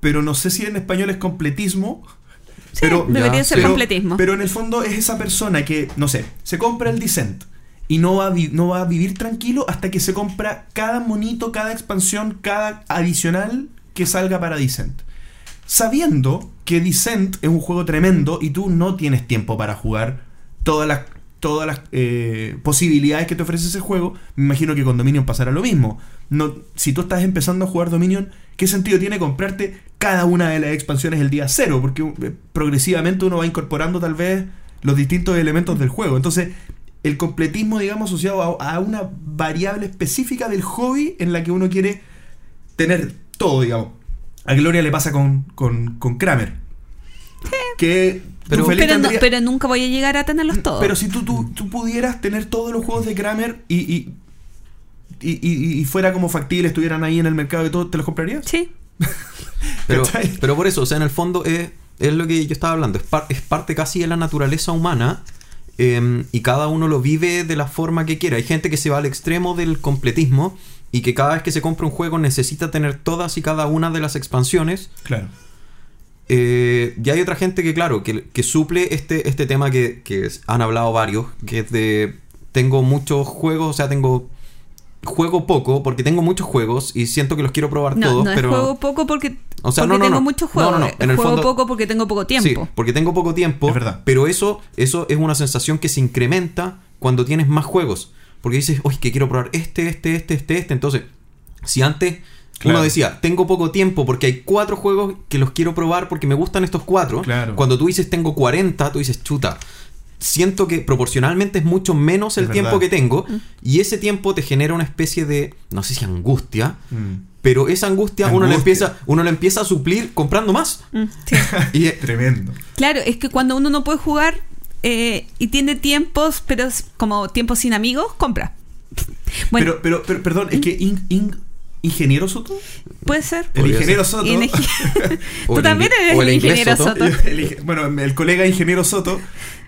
pero no sé si en español es completismo. Sí, pero, debería ya, ser pero- completismo. Pero en el fondo es esa persona que, no sé, se compra el Descent y no va, a no va a vivir tranquilo hasta que se compra cada monito, cada expansión, cada adicional que salga para Descent. Sabiendo que Descent es un juego tremendo y tú no tienes tiempo para jugar todas las, todas las eh, posibilidades que te ofrece ese juego, me imagino que con Dominion pasará lo mismo. No, si tú estás empezando a jugar Dominion, ¿qué sentido tiene comprarte cada una de las expansiones el día cero? Porque eh, progresivamente uno va incorporando tal vez los distintos elementos del juego. Entonces, el completismo, digamos, asociado a, a una variable específica del hobby en la que uno quiere tener todo, digamos. A Gloria le pasa con, con, con Kramer. Que Pero- no- nunca voy a llegar a tenerlos todos. pero si tú, tú, tú pudieras tener todos los juegos de Kramer y, y, y, y- y fuera como factible, estuvieran ahí en el mercado y todo, ¿te los comprarías? Sí. *laughs* Pero, pero por eso, o sea, en el fondo es, es lo que yo estaba hablando, es, par- es parte casi de la naturaleza humana eh, y cada uno lo vive de la forma que quiera. Hay gente que se va al extremo del completismo y que cada vez que se compra un juego necesita tener todas y cada una de las expansiones. Claro. Eh, y hay otra gente que, claro, que, que suple este, este tema que, que es- han hablado varios, que es de tengo muchos juegos, o sea, tengo juego poco porque tengo muchos juegos y siento que los quiero probar No, todos, no pero es juego poco porque, O sea, porque no, no, tengo no. muchos No, juegos. no, no. es En el juego fondo- poco porque tengo poco tiempo. Sí, porque tengo poco tiempo. Es verdad. Pero eso, eso es una sensación que se incrementa cuando tienes más juegos. Porque dices, oye, que quiero probar este, este, este, este, este. Entonces, si antes Claro. uno decía, tengo poco tiempo porque hay cuatro juegos que los quiero probar porque me gustan estos cuatro. Claro. Cuando tú dices, tengo 40, tú dices, chuta. Siento que proporcionalmente es mucho menos el Es tiempo verdad. que tengo. Y ese tiempo te genera una especie de, no sé si angustia, Mm. pero esa angustia, uno la empieza, uno la empieza a suplir comprando más. Mm, sí. *laughs* Y Tremendo. Claro, es que cuando uno no puede jugar eh, y tiene tiempos, pero es como tiempos sin amigos, compra. Bueno, Pero, pero, pero, perdón, es que in- in- ingeniero Soto, puede ser. el ingeniero Soto, *laughs* *laughs* Tú el también eres el ingeniero Soto. Soto. *laughs* el ing- bueno, el colega ingeniero Soto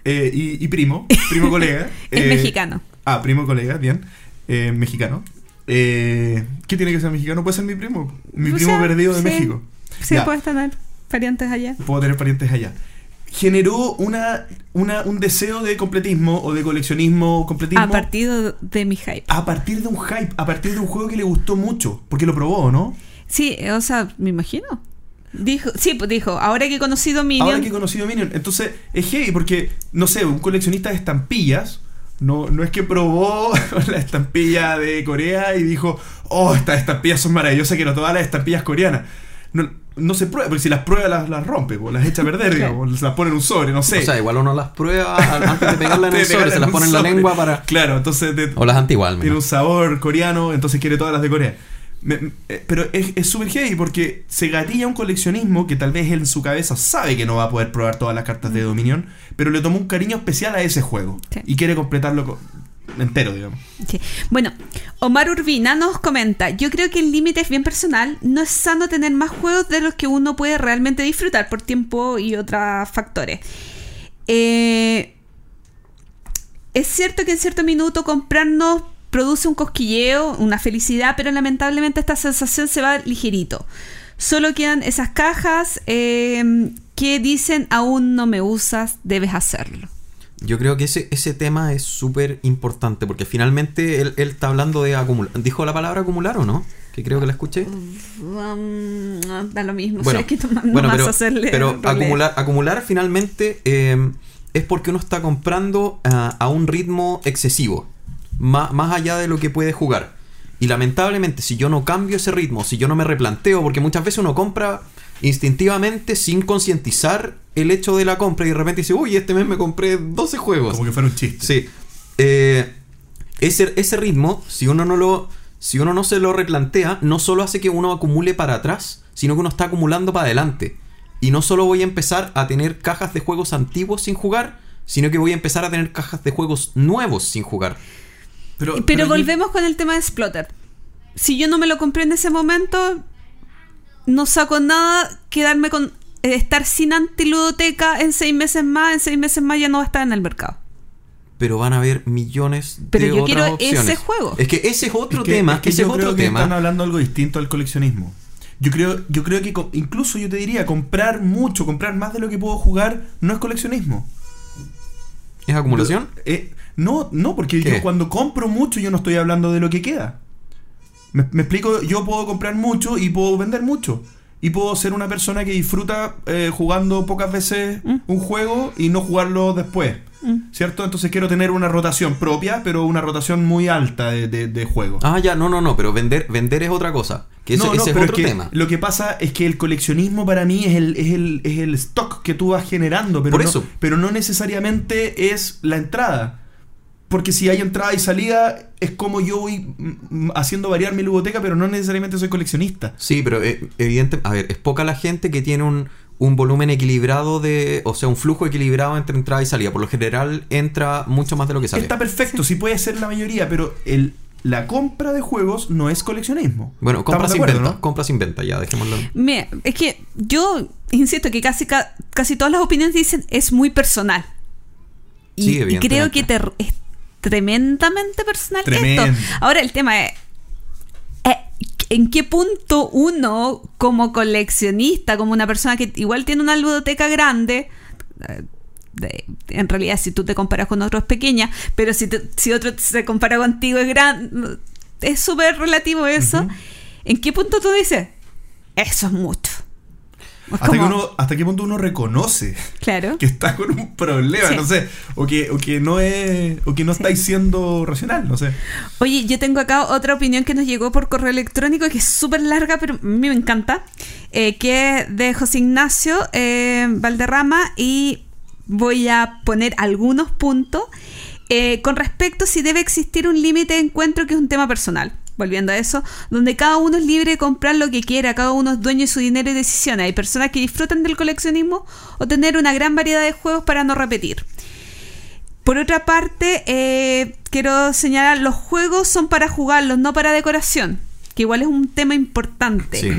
eh, y, y primo, primo colega. Es eh, mexicano. Ah, primo colega, bien. Eh, mexicano. Eh, ¿Qué tiene que ser mexicano? Puede ser mi primo. Mi O primo sea, perdido de sí. México. Sí, Ya, puedes tener parientes allá. Puedo tener parientes allá. Generó una, una, un deseo de completismo o de coleccionismo completismo A partir de mi hype. a partir de un hype, a partir de un juego que le gustó mucho, porque lo probó, ¿no? Sí, o sea, me imagino. Dijo, sí, pues dijo, ahora que he conocido Minion, Ahora que he conocido Minion. Entonces, es heavy porque, no sé, un coleccionista de estampillas. No, no es que probó *laughs* la estampilla de Corea y dijo, oh, estas estampillas son maravillosas, quiero todas las estampillas coreanas. No, no se prueba, porque si las prueba las, las rompe, o las echa a perder, Claro. digamos, las pone en un sobre, no sé. O sea, igual uno las prueba antes de pegarla en *laughs* el sobre, se las pone en la lengua para. Claro, entonces de- O las antiguas tiene un sabor coreano, entonces quiere todas las de Corea. Me- me- eh, pero es súper heavy porque se gatilla un coleccionismo que tal vez él en su cabeza sabe que no va a poder probar todas las cartas de Dominion, pero le tomó un cariño especial a ese juego Sí. y quiere completarlo co- entero, digamos. Bueno, Omar Urbina nos comenta, yo creo que el límite es bien personal, no es sano tener más juegos de los que uno puede realmente disfrutar por tiempo y otros factores. Eh, es cierto que en cierto minuto comprarnos produce un cosquilleo, una felicidad, pero lamentablemente esta sensación se va ligerito. Solo quedan esas cajas eh, que dicen aún no me usas, debes hacerlo. Yo creo que ese, ese tema es súper importante porque finalmente él, él está hablando de acumular. ¿Dijo la palabra acumular o no? Que creo que la escuché. Um, da lo mismo, Bueno, si que bueno, pero, hacerle pero acumular, acumular finalmente eh, es porque uno está comprando ah, a un ritmo excesivo, má- más allá de lo que puede jugar. Y lamentablemente, si yo no cambio ese ritmo, si yo no me replanteo, porque muchas veces uno compra instintivamente sin concientizar el hecho de la compra y de repente dice, uy, este mes me compré 12 juegos. Como que fuera un chiste. Sí. Eh, ese, ese ritmo, si uno no lo. Si uno no se lo replantea, no solo hace que uno acumule para atrás, sino que uno está acumulando para adelante. Y no solo voy a empezar a tener cajas de juegos antiguos sin jugar, sino que voy a empezar a tener cajas de juegos nuevos sin jugar. Pero, Pero, volvemos con el tema de Splotter. Si yo no me lo compré en ese momento, no saco nada quedarme con eh, estar sin antiludoteca en seis meses más. En seis meses más ya no va a estar en el mercado. Pero van a haber millones Pero de yo otras quiero opciones. ese juego. Es que ese es otro Es que- tema. es que ese es yo creo otro que tema. están hablando algo distinto al coleccionismo. Yo creo, yo creo que incluso yo te diría, comprar mucho, comprar más de lo que puedo jugar, no es coleccionismo. ¿Es acumulación? Yo- eh, no, no, porque ¿Qué? yo cuando compro mucho yo no estoy hablando de lo que queda. Me, me explico, yo puedo comprar mucho y puedo vender mucho. Y puedo ser una persona que disfruta eh, jugando pocas veces Mm. un juego y no jugarlo después. Mm. ¿Cierto? Entonces quiero tener una rotación propia, pero una rotación muy alta de, de, de juego. Ah, ya, no, no, no, pero vender, vender es otra cosa. Que ese, No, no, ese es pero otro que tema. Lo que pasa es que el coleccionismo para mí es el, es el, es el stock que tú vas generando, pero, Por no, eso. pero no necesariamente es la entrada. Porque si hay entrada y salida, es como yo voy mm, mm, haciendo variar mi biblioteca, pero no necesariamente soy coleccionista. Sí, pero eh, evidente, a ver, es poca la gente que tiene un, un volumen equilibrado de, o sea, un flujo equilibrado entre entrada y salida. Por lo general entra mucho más de lo que sale. Está perfecto, sí puede ser la mayoría, pero el, la compra de juegos no es coleccionismo. Bueno, compra ¿Estamos de sin acuerdo, venta, no? compra sin venta, ya, dejémoslo. Mira, es que yo insisto que casi, ca- casi todas las opiniones dicen es muy personal. Y, Sí, y creo que te- es tremendamente personal Tremendo. esto. Ahora el tema es eh, en qué punto uno como coleccionista, como una persona que igual tiene una ludoteca grande, eh, de- en realidad si tú te comparas con otros es pequeña, pero si, te- si otro se compara contigo es grande, es súper relativo eso. ¿En qué punto tú dices? Eso es mucho. Hasta, que como- uno, hasta qué punto uno reconoce Claro. que está con un problema, Sí. no sé, o que, o que no es, o que no estáis siendo racional, no sé. Oye, yo tengo acá otra opinión que nos llegó por correo electrónico que es súper larga, pero a mí me encanta, eh, que es de José Ignacio eh, Valderrama y voy a poner algunos puntos. Eh, con respecto a si debe existir un límite de encuentro, que es un tema personal. Volviendo a eso, donde cada uno es libre de comprar lo que quiera, cada uno es dueño de su dinero y decisiones. Hay personas que disfrutan del coleccionismo o tener una gran variedad de juegos para no repetir. Por otra parte, eh, quiero señalar, los juegos son para jugarlos, no para decoración, que igual es un tema importante. Sí.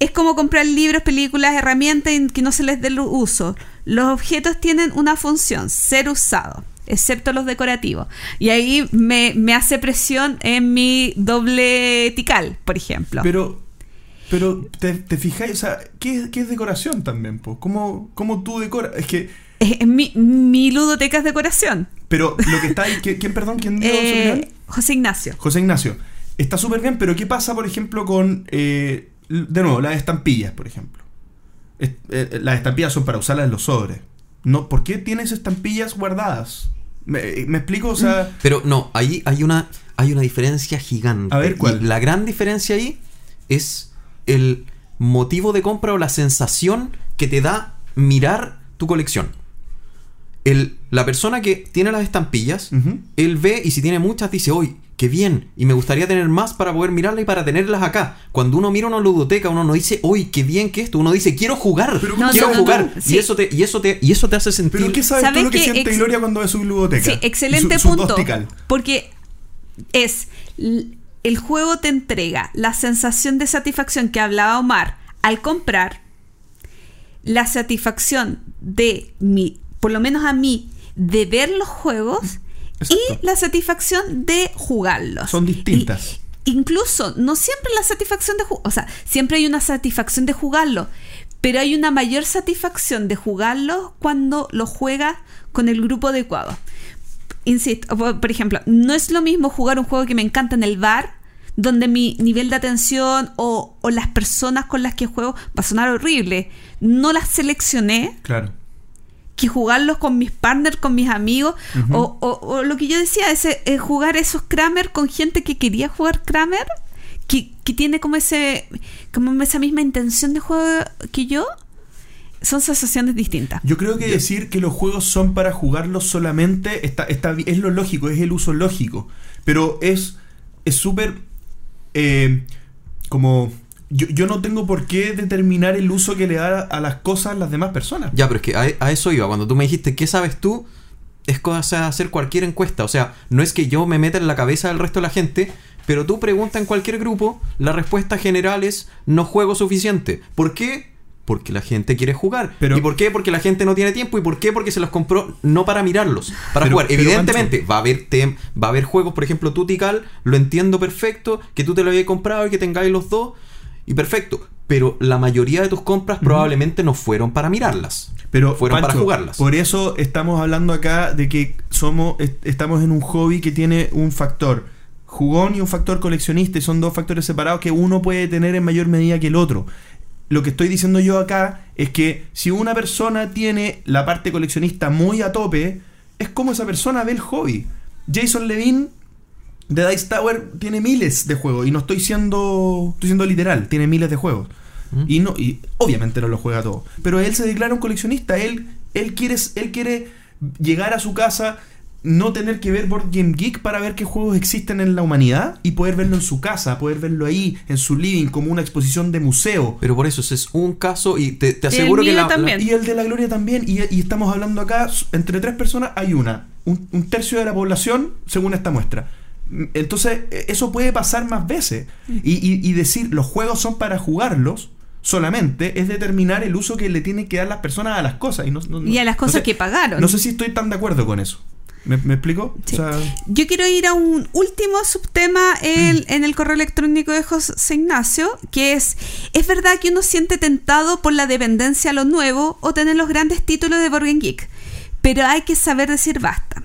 Es como comprar libros, películas, herramientas y que no se les dé el uso. Los objetos tienen una función, ser usados, excepto los decorativos. Y ahí me, me hace presión en mi doble tical, por ejemplo. Pero, pero te, te fijáis, o sea, ¿qué, qué es decoración también? Po? ¿Cómo, ¿Cómo tú decoras? Es que, Eh, mi, mi ludoteca es decoración. pero lo que está ahí, ¿quién, perdón, quién dio Eh? José Ignacio. José Ignacio, está súper bien, pero ¿qué pasa, por ejemplo, con, eh, de nuevo, las estampillas, por ejemplo? Eh, las estampillas son para usarlas en los sobres. No, ¿Por qué tienes estampillas guardadas? ¿Me, me explico? O sea, Pero no, ahí hay una, hay una diferencia gigante. A ver, ¿cuál? Y la gran diferencia ahí es el motivo de compra o la sensación que te da mirar tu colección. El, la persona que tiene las estampillas, él ve y si tiene muchas dice, hoy qué bien, y me gustaría tener más para poder mirarlas y para tenerlas acá. Cuando uno mira una ludoteca, uno no dice, hoy qué bien que esto, uno dice, quiero jugar, Pero ¿cómo quiero no, jugar. no, Y sí. eso te, y eso te, y eso te hace sentir. ¿pero qué sabes, tú ¿Sabes lo que qué? siente Ex- Gloria cuando ve su ludoteca? Sí, excelente Y su- su punto. Dostical. Porque es el juego te entrega la sensación de satisfacción que hablaba Omar al comprar, la satisfacción de mi, por lo menos a mí, de ver los juegos Exacto. y la satisfacción de jugarlos. Son distintas. Y- incluso, no siempre la satisfacción de jugar, o sea, siempre hay una satisfacción de jugarlo, pero hay una mayor satisfacción de jugarlo cuando lo juegas con el grupo adecuado. Insisto, por por ejemplo, no es lo mismo jugar un juego que me encanta en el bar, donde mi nivel de atención o, o las personas con las que juego va a sonar horrible. No las seleccioné, Claro. Que jugarlos con mis partners, con mis amigos, o, o- o lo que yo decía, ese, eh, jugar esos Kramer con gente que quería jugar Kramer, que, que tiene como ese como esa misma intención de juego que yo, son sensaciones distintas. Yo creo que decir que los juegos son para jugarlos solamente está, está, es lo lógico, es el uso lógico. Pero es es súper eh, como... Yo, yo no tengo por qué determinar el uso que le da a las cosas las demás personas. Ya, pero es que a, a eso iba. Cuando tú me dijiste, ¿qué sabes tú? Es cosa de hacer cualquier encuesta. O sea, no es que yo me meta en la cabeza del resto de la gente, pero tú pregunta en cualquier grupo, la respuesta general es no juego suficiente. ¿Por qué? Porque la gente quiere jugar. Pero- ¿Y por qué? Porque la gente no tiene tiempo. ¿Y por qué? Porque se los compró no para mirarlos, para Pero- jugar. pero, Evidentemente, va a haber tem- va a haber juegos, por ejemplo, tú Tical, lo entiendo perfecto, que tú te lo hayas comprado y que tengáis los dos, y perfecto. Pero la mayoría de tus compras probablemente no fueron para mirarlas. Pero fueron para jugarlas. Por eso estamos hablando acá de que somos est- estamos en un hobby que tiene un factor jugón y un factor coleccionista y son dos factores separados que uno puede tener en mayor medida que el otro. Lo que estoy diciendo yo acá es que si una persona tiene la parte coleccionista muy a tope, es como esa persona ve el hobby. Jason Levine de Dice Tower tiene miles de juegos y no estoy siendo estoy siendo literal, tiene miles de juegos. ¿Mm? Y no y obviamente no lo juega todo, pero él se declara un coleccionista, él él quiere él quiere llegar a su casa no tener que ver Board Game Geek para ver qué juegos existen en la humanidad y poder verlo en su casa, poder verlo ahí en su living como una exposición de museo. Pero por eso ese es un caso y te, aseguro que la, la- también. Y el de la Gloria también. Y, y estamos hablando acá, entre tres personas hay una. Un, un tercio de la población, según esta muestra. Mm, Entonces, e- eso puede pasar más veces. Y, y- y decir los juegos son para jugarlos solamente es determinar el uso que le tienen que dar las personas a las cosas. Y, no- no- Y a las no cosas sé- que pagaron. No sé si estoy tan de acuerdo con eso. ¿Me, me explico? Sí. O sea, Yo quiero ir a un último subtema en, en el correo electrónico de José Ignacio, que es, ¿es verdad que uno siente tentado por la dependencia a lo nuevo o tener los grandes títulos de Game Geek? Pero hay que saber decir basta.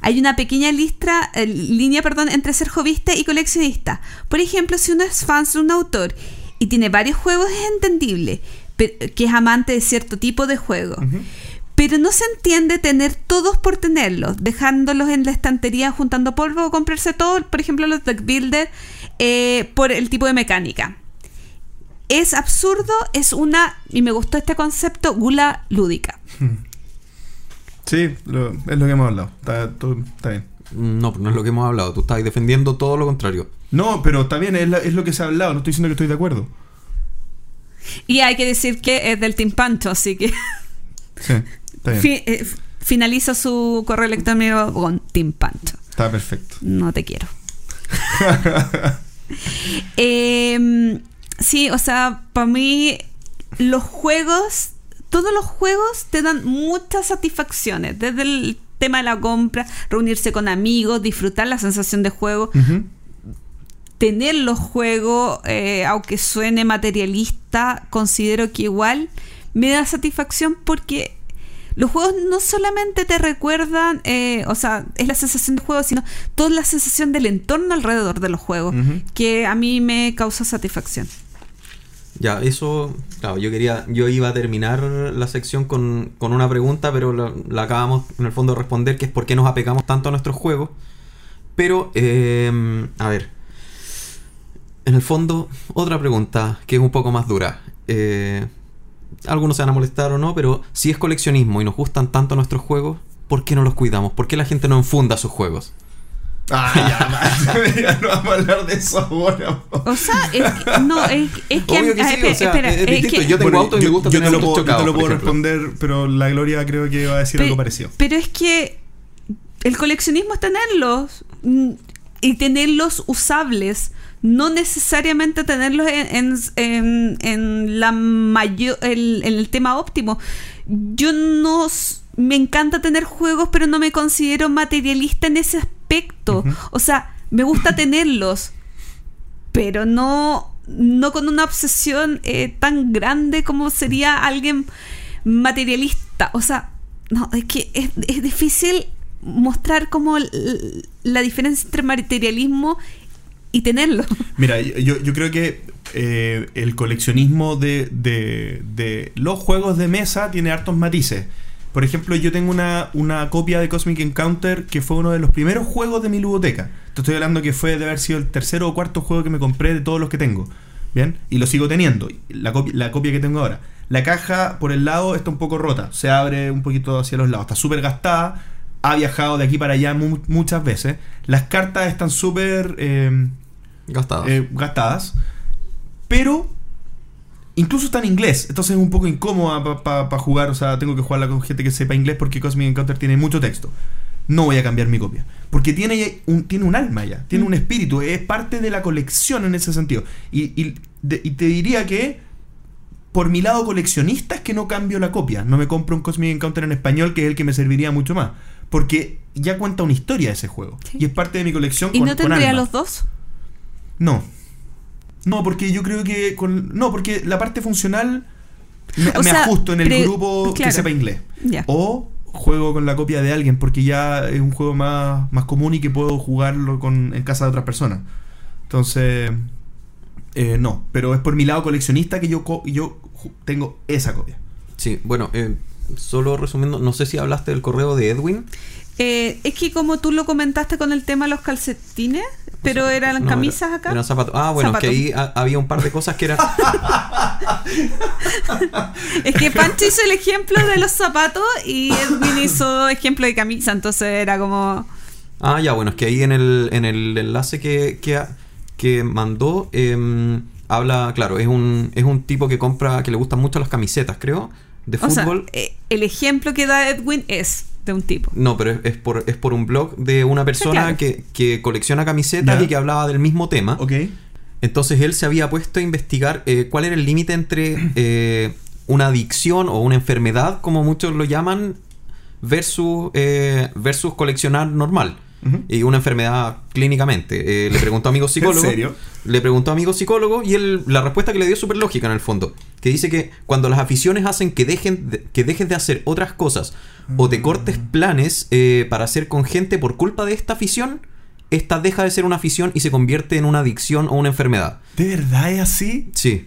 Hay una pequeña listra, eh, línea perdón, entre ser hobbyista y coleccionista. Por ejemplo, si uno es fan de un autor y tiene varios juegos, es entendible que es amante de cierto tipo de juego. Pero no se entiende tener todos por tenerlos, dejándolos en la estantería juntando polvo o comprarse todo, por ejemplo, los Deck Builder, eh, por el tipo de mecánica. Es absurdo, es una, y me gustó este concepto, gula lúdica. Sí, lo- es lo que hemos hablado. Está, todo- está bien. No, pero no es lo que hemos hablado. Tú estás defendiendo todo lo contrario. No, pero está bien, es, la- es lo que se ha hablado, no estoy diciendo que estoy de acuerdo. Y hay que decir que es del Team Pancho, así que *laughs* Sí, está bien. fi- eh, finaliza su correo electrónico con Team Pancho. Está perfecto. No te quiero. *laughs* Em, sí, o sea, para mí los juegos, todos los juegos te dan muchas satisfacciones, desde el tema de la compra, reunirse con amigos, disfrutar la sensación de juego, tener los juegos, eh, aunque suene materialista, considero que igual me da satisfacción porque los juegos no solamente te recuerdan, eh, o sea, es la sensación de juego, sino toda la sensación del entorno alrededor de los juegos, que a mí me causa satisfacción. Ya, eso, claro, yo quería, yo iba a terminar la sección con, con una pregunta, pero la, acabamos en el fondo de responder, que es por qué nos apegamos tanto a nuestros juegos. Pero, eh, a ver, en el fondo, otra pregunta que es un poco más dura. Eh, algunos se van a molestar o no, pero si es coleccionismo y nos gustan tanto nuestros juegos, ¿por qué no los cuidamos? ¿Por qué la gente no enfunda sus juegos? Ah, ya, *laughs* no vamos a hablar de eso ahora. O sea, es que- no, es, es que... Obvio que sí, espera, o sea, espera, es es distinto. que- Yo tengo Bueno, auto y me gusta yo tener te lo puedo, yo chocados, te lo puedo responder, pero la Gloria creo que va a decir Pe- algo parecido. Pero es que el coleccionismo es tenerlos mm, y tenerlos usables, no necesariamente tenerlos en, en- en- en la mayor, el, en el tema óptimo. Yo no me encanta tener juegos, pero no me considero materialista en ese aspecto. O sea, me gusta tenerlos, pero no, no con una obsesión eh, tan grande como sería alguien materialista. O sea, no, es que es, es difícil mostrar como la diferencia entre materialismo y tenerlo. *laughs* Mira, yo, yo creo que eh, el coleccionismo de, de- de los juegos de mesa tiene hartos matices. Por ejemplo, yo tengo una, una copia de Cosmic Encounter que fue uno de los primeros juegos de mi ludoteca. Te estoy hablando que fue de haber sido el tercero o cuarto juego que me compré de todos los que tengo. ¿Bien? Y lo sigo teniendo. La copia, la copia que tengo ahora. La caja por el lado está un poco rota. Se abre un poquito hacia los lados. Está súper gastada. Ha viajado de aquí para allá mu- muchas veces. Las cartas están súper... eh, Gastados. eh, gastadas. Pero incluso está en inglés. Entonces es un poco incómoda para jugar. O sea, tengo que jugarla con gente que sepa inglés porque Cosmic Encounter tiene mucho texto. No voy a cambiar mi copia. Porque tiene un, tiene un alma ya. Tiene un espíritu. Es parte de la colección en ese sentido. Y, y de- y te diría que por mi lado coleccionista es que no cambio la copia. No me compro un Cosmic Encounter en español, que es el que me serviría mucho más. Porque ya cuenta una historia ese juego. Sí. Y es parte de mi colección. ¿Y con- no con tendría alma. los dos? No. No, porque yo creo que con. No, porque la parte funcional me, O me sea, ajusto en el pre- grupo claro. que sepa inglés. O juego con la copia de alguien, porque ya es un juego más, más común y que puedo jugarlo con, en casa de otras personas. Entonces. eh, no, pero es por mi lado coleccionista que yo, co- yo tengo esa copia. Sí, bueno, eh, solo resumiendo, no sé si hablaste del correo de Edwin. Eh, es que como tú lo comentaste con el tema de los calcetines, pero eran No, camisas acá. eran zapatos. Ah, bueno, Zapatos. que ahí ha- había un par de cosas que eran. *laughs* Es que Pancho hizo el ejemplo de los zapatos y Edwin hizo ejemplo de camisa, entonces era como... Ah, ya, bueno, es que ahí en el, en el enlace que, que, que mandó, em, habla, claro, es un, es un tipo que compra, que le gustan mucho las camisetas, creo, de O sea, fútbol. eh, el ejemplo que da Edwin es de un tipo. No, pero es, es por, es por un blog de una persona claro. que, que colecciona camisetas y que hablaba del mismo tema. ¿Ok? Entonces él se había puesto a investigar eh, cuál era el límite entre eh, una adicción o una enfermedad, como muchos lo llaman, versus, eh, versus coleccionar normal. Y una enfermedad clínicamente. Eh, le preguntó a amigos *laughs* psicólogos. ¿En serio? Le preguntó a amigos psicólogos y él, la respuesta que le dio es súper lógica en el fondo. Que dice que cuando las aficiones hacen que, dejen de- que dejes de hacer otras cosas o te cortes planes eh, para hacer con gente por culpa de esta afición, esta deja de ser una afición y se convierte en una adicción o una enfermedad. ¿De verdad es así? Sí.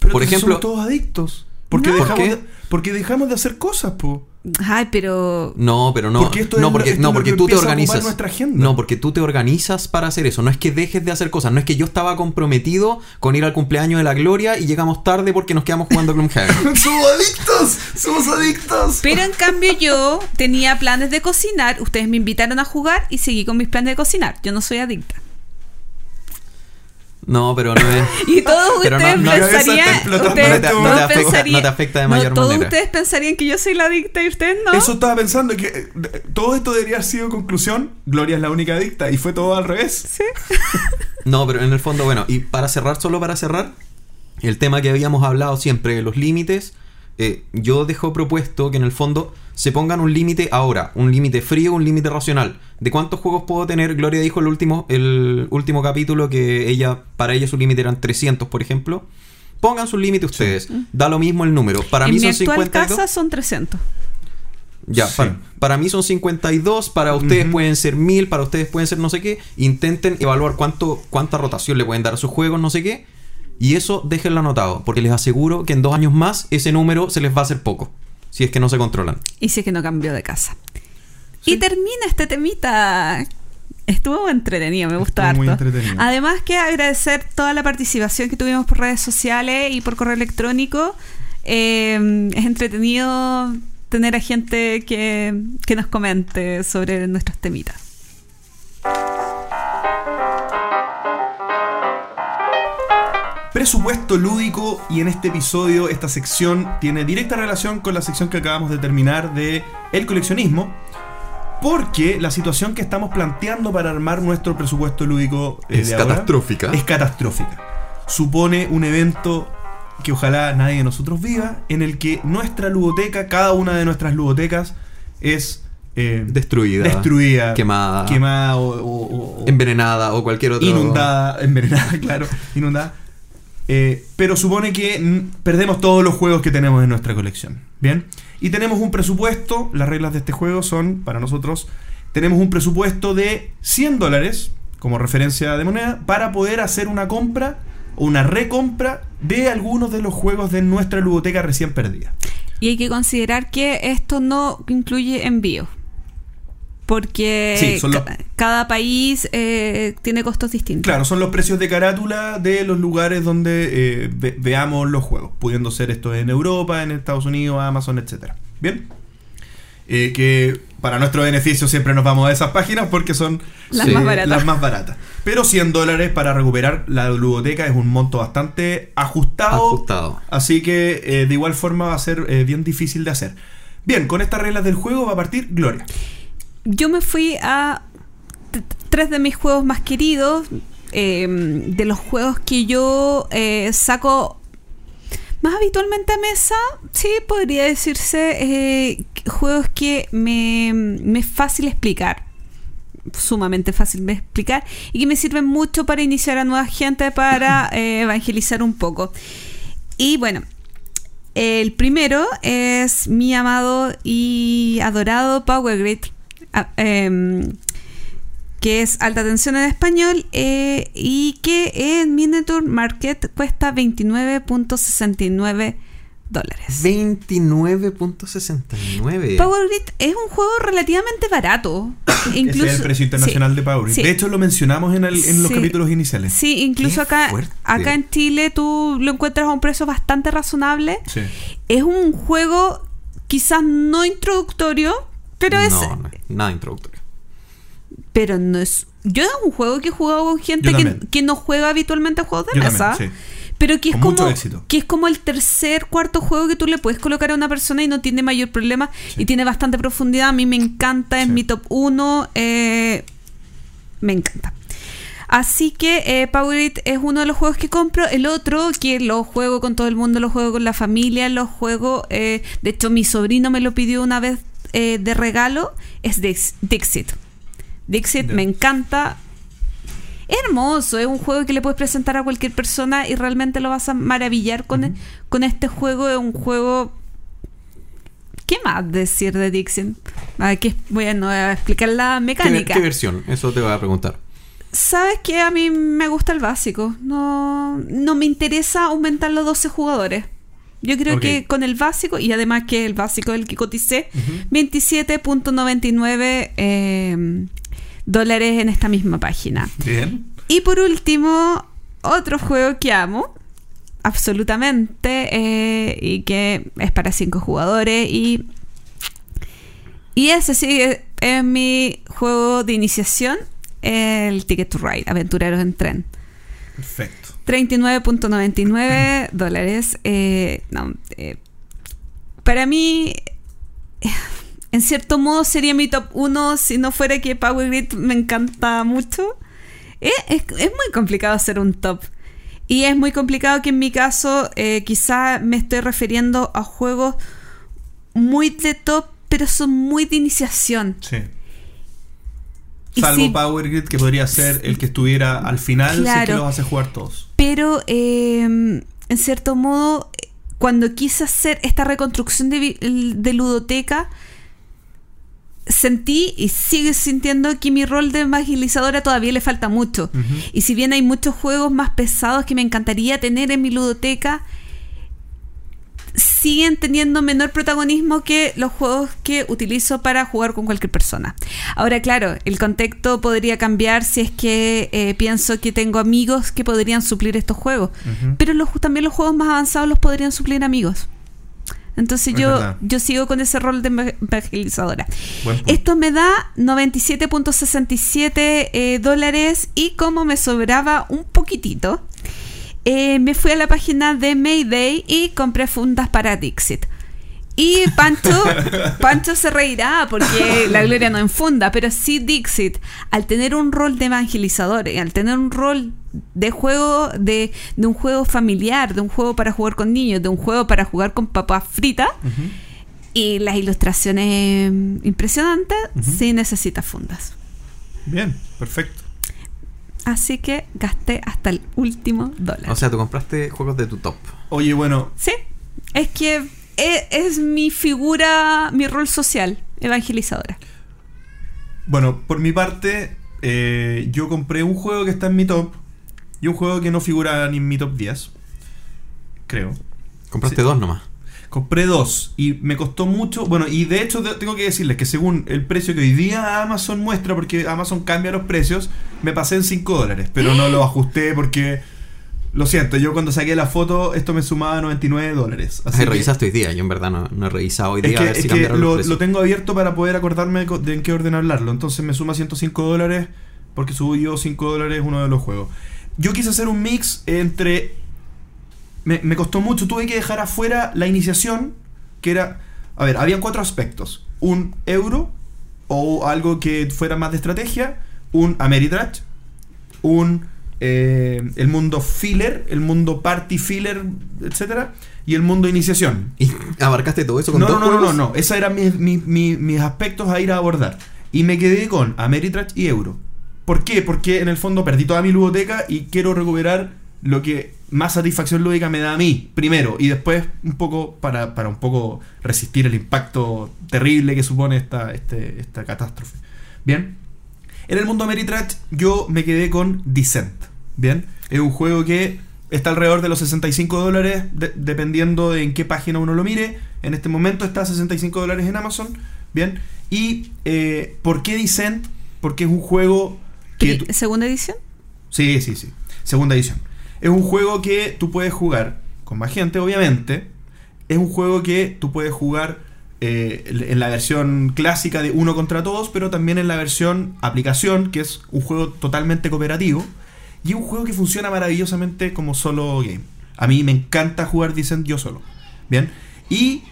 Pero Por ejemplo- somos todos adictos. Porque, No. dejamos, ¿Por qué? De, porque dejamos de hacer cosas, po. Ay, pero... No, pero no. Porque esto es no, lo- porque, esto no, es lo porque que tú te organizas. nuestra agenda. No, porque tú te organizas para hacer eso. No es que dejes de hacer cosas. No es que yo estaba comprometido con ir al cumpleaños de la Gloria y llegamos tarde porque nos quedamos jugando Gloomhaven. *laughs* ¡Somos adictos! ¡Somos adictos! Pero en cambio yo tenía planes de cocinar, ustedes me invitaron a jugar y seguí con mis planes de cocinar. Yo no soy adicta. No, pero no es. *laughs* Y todos *laughs* Pero no- ustedes no- pensarían. ustedes- todos te afecta- pensarían- no te afecta de no, mayor todos manera. ustedes pensarían que yo soy la adicta y ustedes no. Eso estaba pensando que eh, todo esto debería haber sido conclusión. Gloria es la única adicta y fue todo al revés. Sí. *laughs* No, pero en el fondo, bueno, y para cerrar, solo para cerrar, el tema que habíamos hablado siempre, los límites, eh, yo dejo propuesto que en el fondo se pongan un límite ahora, un límite frío, un límite racional. ¿De cuántos juegos puedo tener? Gloria dijo el último, el último capítulo que ella, para ella su límite eran 300, por ejemplo. Pongan su límite ustedes. Da lo mismo el número. Para en mí mi son actual 52. casa son 300. Ya, Sí. para, para mí son 52, para ustedes pueden ser 1000, para ustedes pueden ser no sé qué. Intenten evaluar cuánto, cuánta rotación le pueden dar a sus juegos, no sé qué. Y eso déjenlo anotado, porque les aseguro que en dos años más ese número se les va a hacer poco, si es que no se controlan. Y sé que no cambió de casa. Y termina este temita. Estuvo entretenido, me gustó Estuvo muy harto. entretenido. Además que agradecer toda la participación que tuvimos por redes sociales y por correo electrónico. Eh, es entretenido tener a gente que, que nos comente sobre nuestros temitas. Presupuesto lúdico y en este episodio esta sección tiene directa relación con la sección que acabamos de terminar de el coleccionismo. Porque la situación que estamos planteando para armar nuestro presupuesto lúdico eh, Es de ahora catastrófica. Es catastrófica. Supone un evento que ojalá nadie de nosotros viva, en el que nuestra ludoteca, cada una de nuestras ludotecas, es eh, Destruida. destruida, Quemada. quemada o- o- o- Envenenada o cualquier otro. inundada, envenenada, *laughs* claro, inundada. Eh, pero supone que perdemos todos los juegos que tenemos en nuestra colección. Bien. Y tenemos un presupuesto. Las reglas de este juego son, para nosotros, tenemos un presupuesto de 100 dólares como referencia de moneda para poder hacer una compra o una recompra de algunos de los juegos de nuestra ludoteca recién perdida. Y hay que considerar que esto no incluye envío. Porque Sí, son los- ca- cada país eh, tiene costos distintos. Claro, son los precios de carátula de los lugares donde eh, ve- veamos los juegos, pudiendo ser esto en Europa, en Estados Unidos, Amazon, etcétera. Bien. Eh, que para nuestro beneficio siempre nos vamos a esas páginas porque son Las Sí, más baratas. las más baratas. Pero 100 dólares para recuperar la ludoteca es un monto bastante ajustado. Ajustado. Así que eh, de igual forma va a ser eh, bien difícil de hacer. Bien, con estas reglas del juego va a partir Gloria. Yo me fui a tres de mis juegos más queridos, eh, de los juegos que yo eh, saco más habitualmente a mesa, sí, podría decirse eh, juegos que me, me es fácil explicar, sumamente fácil de explicar, y que me sirven mucho para iniciar a nueva gente, para *laughs* eh, evangelizar un poco. Y bueno, el primero es mi amado y adorado Power Grid, em, que es alta tensión en español y y que en Miniature Market cuesta 29.69 dólares. 29.69. Power Grid es un juego relativamente barato. *coughs* Es el precio internacional de Power. sí. De hecho, lo mencionamos en, el- en los Sí. capítulos iniciales. Sí, incluso Qué acá, fuerte. acá en Chile tú lo encuentras a un precio bastante razonable. Sí. Es un juego quizás no introductorio, pero es No, no, nada introductorio. pero no es yo es un juego que he jugado con gente que, que no juega habitualmente a juegos de Yo mesa también, sí. pero que es Con como éxito. que es como el tercer cuarto juego que tú le puedes colocar a una persona y no tiene mayor problema Sí. y tiene bastante profundidad a mí me encanta es Sí. mi top 1 me encanta Así que eh, Power It es uno de los juegos que compro. El otro, que lo juego con todo el mundo, lo juego con la familia, lo juego. eh, de hecho, mi sobrino me lo pidió una vez eh, de regalo, es Dix- Dixit. Dixit me encanta. Es hermoso, es un juego que le puedes presentar a cualquier persona y realmente lo vas a maravillar con, con este juego. Es un juego. ¿Qué más decir de Dixit? Que voy a, explicar la ¿Qué, mecánica. qué versión? Eso te voy a preguntar. Sabes que a mí me gusta el básico. No, no me interesa aumentar los 12 jugadores. Yo creo que con el básico, y además que el básico del que coticé, 27.99 eh, dólares en esta misma página. Bien. Y por último, otro juego que amo, absolutamente, eh, y que es para 5 jugadores. Y, y ese sí es, es mi juego de iniciación, el Ticket to Ride, Aventureros en Tren. Perfecto. 39.99 dólares. Eh, no, eh, para mí, en cierto modo sería mi top 1 si no fuera que Power Grid me encanta mucho. Eh, es, es muy complicado hacer un top. Y es muy complicado que en mi caso eh, quizá me estoy refiriendo a juegos muy de top, pero son muy de iniciación. Sí. Salvo si- Power Grid, que podría ser el que estuviera al final, si es que Claro. los hace jugar todos. Pero eh, en cierto modo, cuando quise hacer esta reconstrucción de, de ludoteca, sentí y sigue sintiendo que mi rol de evangelizadora todavía le falta mucho. Y si bien hay muchos juegos más pesados que me encantaría tener en mi ludoteca, siguen teniendo menor protagonismo que los juegos que utilizo para jugar con cualquier persona. Ahora, claro, el contexto podría cambiar si es que eh, pienso que tengo amigos que podrían suplir estos juegos. Pero los, también los juegos más avanzados los podrían suplir amigos. Entonces Es yo, verdad. yo sigo con ese rol de eva- evangelizadora. Esto me da 97.67 eh, dólares y como me sobraba un poquitito, eh, me fui a la página de Mayday y compré fundas para Dixit. Y Pancho, *laughs* Pancho se reirá porque la gloria no en funda, pero sí Dixit, al tener un rol de evangelizador, y al tener un rol de juego, de, de un juego familiar, de un juego para jugar con niños, de un juego para jugar con papas fritas, y las ilustraciones impresionantes, sí necesita fundas. Bien, perfecto. Así que gasté hasta el último dólar. O sea, tú compraste juegos de tu top. Oye, bueno, sí, es que es, es mi figura, mi rol social, evangelizadora. bueno, por mi parte, eh, yo compré un juego que está en mi top y un juego que no figura ni en mi top 10. Creo. Compraste Sí. dos nomás. Compré dos y me costó mucho. Bueno, y de hecho tengo que decirles que según el precio que hoy día Amazon muestra, porque Amazon cambia los precios, me pasé en 5 dólares, pero no lo ajusté porque. Lo siento, yo cuando saqué la foto, esto me sumaba 99 dólares. Así Ay, que- revisaste hoy día. Yo en verdad no, no he revisado hoy Es día que, a ver es si que cambiaron los lo, lo tengo abierto para poder acordarme co- de en qué orden hablarlo. Entonces me suma 105 dólares porque subió 5 dólares uno de los juegos. Yo quise hacer un mix entre... Me, me costó mucho, tuve que dejar afuera la iniciación, que era... A ver, habían cuatro aspectos. Un euro o algo que fuera más de estrategia, un Ameritrash, un... eh, el mundo filler, el mundo party filler, etcétera, y el mundo iniciación. ¿Y abarcaste todo eso con No, dos no, no, no, no, no. Esos eran mis, mis- mis- mis aspectos a ir a abordar. Y me quedé con Ameritrash y Euro. ¿Por qué? Porque en el fondo perdí toda mi ludoteca y quiero recuperar lo que más satisfacción lúdica me da a mí, primero, y después un poco para, para un poco resistir el impacto terrible que supone esta, este- esta catástrofe. Bien. En el mundo Ameritrash yo me quedé con Descent. Bien. Es un juego que está alrededor de los 65 dólares de- dependiendo de en qué página uno lo mire. En este momento está a 65 dólares en Amazon. Bien. Y eh, ¿por qué Descent? Porque es un juego que... ¿Segunda edición? Sí, sí, sí. Segunda edición. Es un juego que tú puedes jugar con más gente, obviamente. Es un juego que tú puedes jugar eh, en la versión clásica de uno contra todos, pero también en la versión aplicación, que es un juego totalmente cooperativo. Y es un juego que funciona maravillosamente como solo game. A mí me encanta jugar Descent yo solo. Bien. Y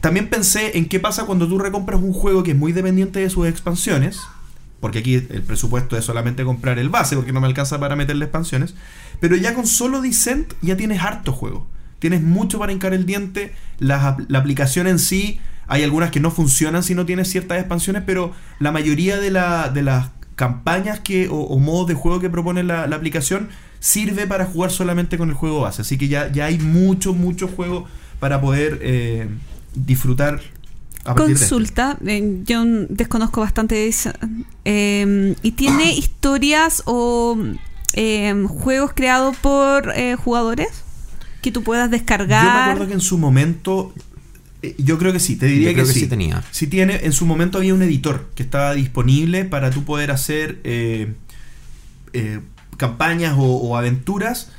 también pensé en qué pasa cuando tú recompras un juego que es muy dependiente de sus expansiones. Porque aquí el presupuesto es solamente comprar el base, porque no me alcanza para meterle expansiones. Pero ya con solo Descent ya tienes harto juego. Tienes mucho para hincar el diente. La, la aplicación en sí, hay algunas que no funcionan si no tienes ciertas expansiones, pero la mayoría de, la- de las campañas que, o, modos de juego que propone la, la aplicación sirve para jugar solamente con el juego base. Así que ya, ya hay mucho, mucho juego para poder eh, disfrutar. Consulta, eh, yo desconozco bastante de eso. Eh, ¿Y tiene *clears throat* historias o eh, juegos creados por eh, jugadores que tú puedas Yo me descargar? acuerdo que en su momento. eh, Yo creo que sí, te diría Yo creo que, que sí. sí tenía. Sí tiene, en su momento había un editor que estaba disponible para tú poder hacer eh, eh, campañas o, o aventuras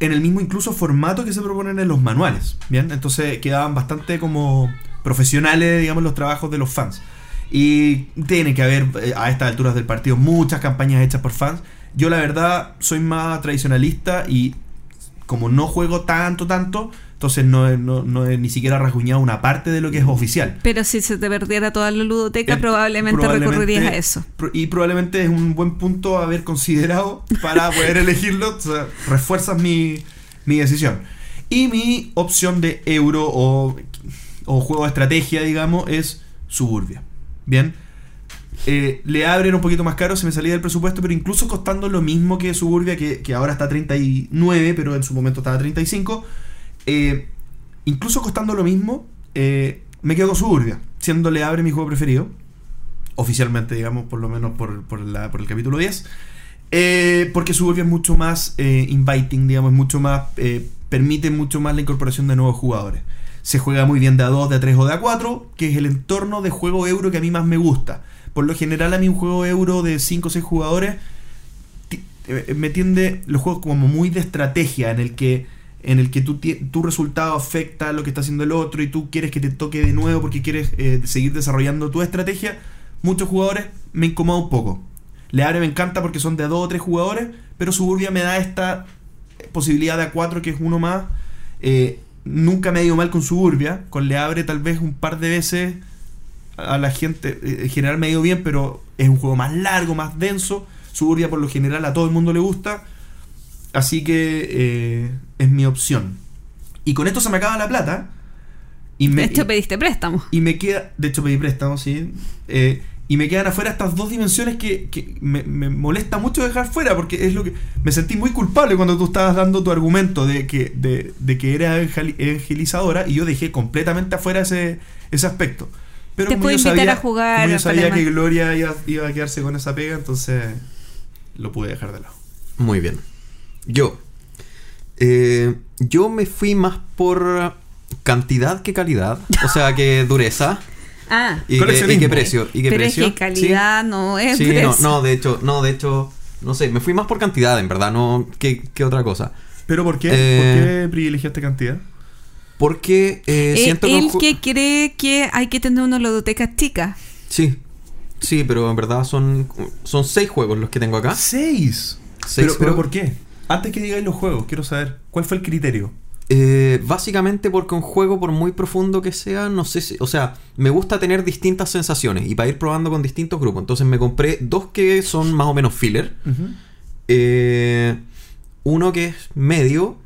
en el mismo incluso formato que se proponen en los manuales. Bien, entonces quedaban bastante como profesionales, digamos, los trabajos de los fans. Y tiene que haber eh, a estas alturas del partido muchas campañas hechas por fans. Yo la verdad soy más tradicionalista y como no juego tanto, tanto, entonces no, he- no, no ni siquiera rasguñado una parte de lo que es oficial. Pero si se te perdiera toda la ludoteca, Eh, probablemente, probablemente- recurrirías a eso. Y probablemente es un buen punto haber considerado para *laughs* poder elegirlo. O sea, refuerzas mi, mi decisión. Y mi opción de euro o, o juego de estrategia, digamos, es Suburbia. Bien. Eh, le abren un poquito más caro, se me salía del presupuesto, pero incluso costando lo mismo que Suburbia, que, que ahora está a 39, pero en su momento estaba a 35. eh, incluso costando lo mismo, eh, me quedo con Suburbia, siendo Le Abre mi juego preferido oficialmente, digamos, por lo menos por, por, por el capítulo 10. Eh, porque Suburbia es mucho más inviting, digamos, es mucho más. permite mucho más la incorporación de nuevos jugadores. Se juega muy bien de A2, de A3 o de A4, que es el entorno de juego euro que a mí más me gusta. Por lo general, a mí un juego euro de 5 o 6 jugadores eh, me tiende los juegos como muy de estrategia, en el que en el que tu, tu resultado afecta a lo que está haciendo el otro y tú quieres que te toque de nuevo porque quieres eh, seguir desarrollando tu estrategia, muchos jugadores me incomoda un poco. Le abre me encanta porque son de a dos o tres jugadores, pero Suburbia me da esta posibilidad de a cuatro que es uno más. Eh, nunca me ha ido mal con Suburbia, con Le abre tal vez un par de veces a la gente, eh, en general me ha ido bien, pero es un juego más largo, más denso. Suburbia por lo general a todo el mundo le gusta. Así que eh, es mi opción. Y con esto se me acaba la plata. Y me, de hecho, pediste préstamo. y me queda, de hecho pedí préstamo, sí. Eh, y me quedan afuera estas dos dimensiones que, que me, me molesta mucho dejar fuera porque es lo que me sentí muy culpable cuando tú estabas dando tu argumento de que, de, de que era evangel- evangelizadora y yo dejé completamente afuera ese, ese aspecto. Pero Te como puedo yo invitar sabía, a jugar como yo sabía que Gloria iba, iba a quedarse con esa pega, entonces lo pude dejar de lado. Muy bien. Yo. eh, yo me fui más por cantidad que calidad. O sea, que dureza. *laughs* Ah, Y, que, qué precio. Y qué pero es precio. que calidad no es Sí, sí precio. no, no, de hecho, no, de hecho, no sé, me fui más por cantidad, en verdad, no que, que otra cosa. ¿Pero por qué? Eh, ¿Por qué privilegiaste cantidad? Porque eh, Eh, siento que, él ju- que cree que hay que tener una ludoteca chica. Sí. Sí, pero en verdad son, son seis juegos los que tengo acá. Seis. Seis Pero, pero. ¿por qué? Antes que digáis los juegos, quiero saber, ¿cuál fue el criterio? Eh, básicamente porque un juego, por muy profundo que sea, no sé si. O sea, me gusta tener distintas sensaciones y para ir probando con distintos grupos. Entonces me compré dos que son más o menos filler. Eh, uno que es medio.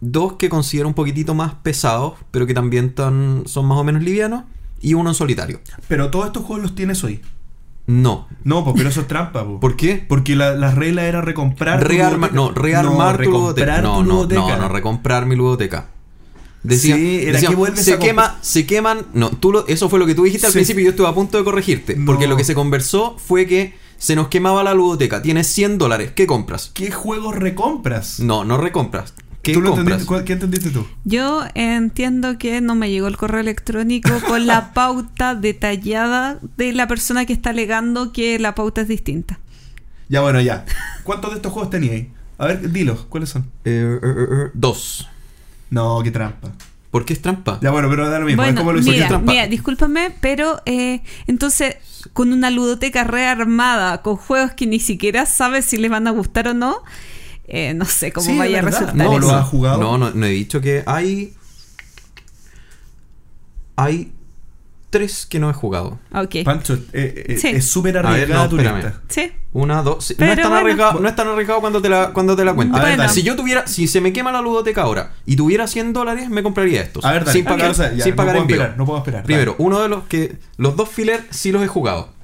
Dos que considero un poquitito más pesados, pero que también tan- son más o menos livianos. Y uno en solitario. Pero todos estos juegos los tienes hoy. No. No, pero eso es trampa, po. ¿Por qué? Porque la, la regla era recomprar. tu Rearma- ludoteca. no, rearmar tu ludoteca. No, tu no, ludoteca. no, no, recomprar mi ludoteca. Decía, Sí, era que vuelves se a quema, se queman. No, tú lo- eso fue lo que tú dijiste al Sí. principio y yo estuve a punto de corregirte. No. Porque lo que se conversó fue que se nos quemaba la ludoteca. Tienes 100 dólares. ¿Qué compras? ¿Qué juegos recompras? No, no recompras. ¿Qué ¿Tú lo compras? entendiste? ¿Cuál- ¿Qué entendiste tú? Yo entiendo que no me llegó el correo electrónico con la *laughs* pauta detallada de la persona que está alegando que la pauta es distinta. Ya, bueno, ya. ¿Cuántos de estos juegos teníais? A ver, dilos, ¿cuáles son? Eh, eh, eh, eh, dos. No, qué trampa. ¿Por qué es trampa? Ya, bueno, pero da lo mismo. es Bueno, como lo hizo mira, trampa. mira, discúlpame, pero eh, entonces con una ludoteca rearmada, con juegos que ni siquiera sabes si les van a gustar o no, eh, no sé cómo Sí, vaya a resultar No, eso. lo has jugado? No, no, no he dicho que hay. Hay tres que no he jugado. Ok. Pancho, eh, eh, Sí. es súper arriesgada no, tu lista. Sí. Una, dos. sí, no, es tan bueno. arriesgado, no es tan arriesgado cuando te la, cuando te la cuento. A ver, Bueno. dale. Si yo tuviera, si se me quema la ludoteca ahora y tuviera 100 dólares, me compraría estos. A ver, dale. sin pagar, Ok, o sea, ya, sin no pagar puedo envío. esperar, no puedo esperar. Primero, dale. uno de los que. Los dos filler sí los he jugado.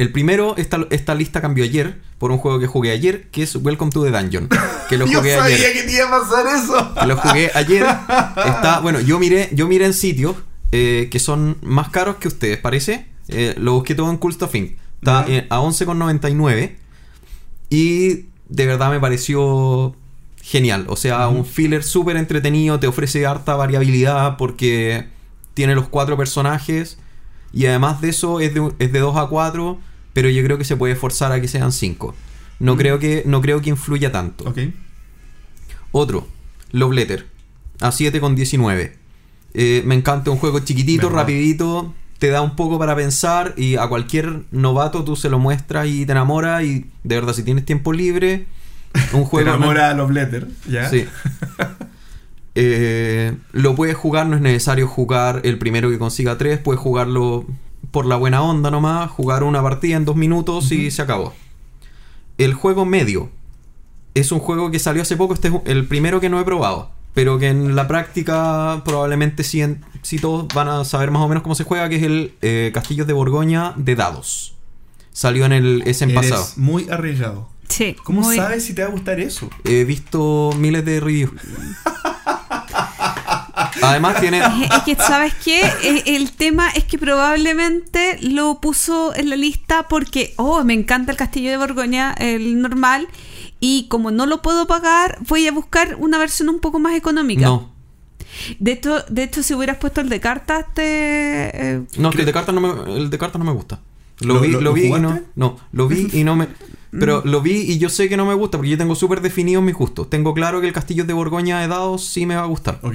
El primero, esta, esta lista cambió ayer por un juego que jugué ayer, que es Welcome to the Dungeon. Que lo *laughs* Yo jugué sabía ayer. que te iba a pasar eso. Que lo jugué ayer. Está, *laughs* bueno, yo miré, yo miré en sitios eh, que son más caros que ustedes, parece. Eh, lo busqué todo en Cool Stuff Inc. Está Ya. eh, a 11,99. Y de verdad me pareció genial. O sea, un filler súper entretenido. Te ofrece harta variabilidad porque tiene los cuatro personajes. Y además de eso es de, es de 2 a 4. Pero yo creo que se puede forzar a que sean 5. No, Mm. creo que, no creo que influya tanto. Ok. Otro, Love Letter, a 7,19. Eh, me encanta un juego chiquitito, ¿Verdad? rapidito, te da un poco para pensar y a cualquier novato tú se lo muestras y te enamora y de verdad si tienes tiempo libre, *laughs* un Te juego... enamora a los letters, ¿ya? Sí. *laughs* Eh, lo puedes jugar, no es necesario jugar el primero que consiga tres, puedes jugarlo por la buena onda nomás, jugar una partida en dos minutos y se acabó. El juego medio es un juego que salió hace poco, este es el primero que no he probado, pero que en la práctica probablemente sí, en- sí todos van a saber más o menos cómo se juega, que es el eh, Castillos de Borgoña de dados. Salió en el Essen Eres pasado. muy arriesgado. Sí. ¿Cómo muy- sabes si te va a gustar eso? He visto miles de reviews. *laughs* Además tiene... *laughs* Es que, ¿sabes qué? Eh, El tema es que probablemente lo puso en la lista porque, oh, me encanta el Castillo de Borgoña, el normal, y como no lo puedo pagar, voy a buscar una versión un poco más económica. No, De hecho, de hecho si hubieras puesto el de cartas, te... eh, no, que el de cartas no me, el de cartas no me gusta. Lo, ¿Lo- vi, lo- vi y no, jugaste? no, lo vi y no me... *laughs* Pero lo vi y yo sé que no me gusta porque yo tengo súper definidos mis gustos. Tengo claro que el Castillo de Borgoña de dados sí me va a gustar. Ok.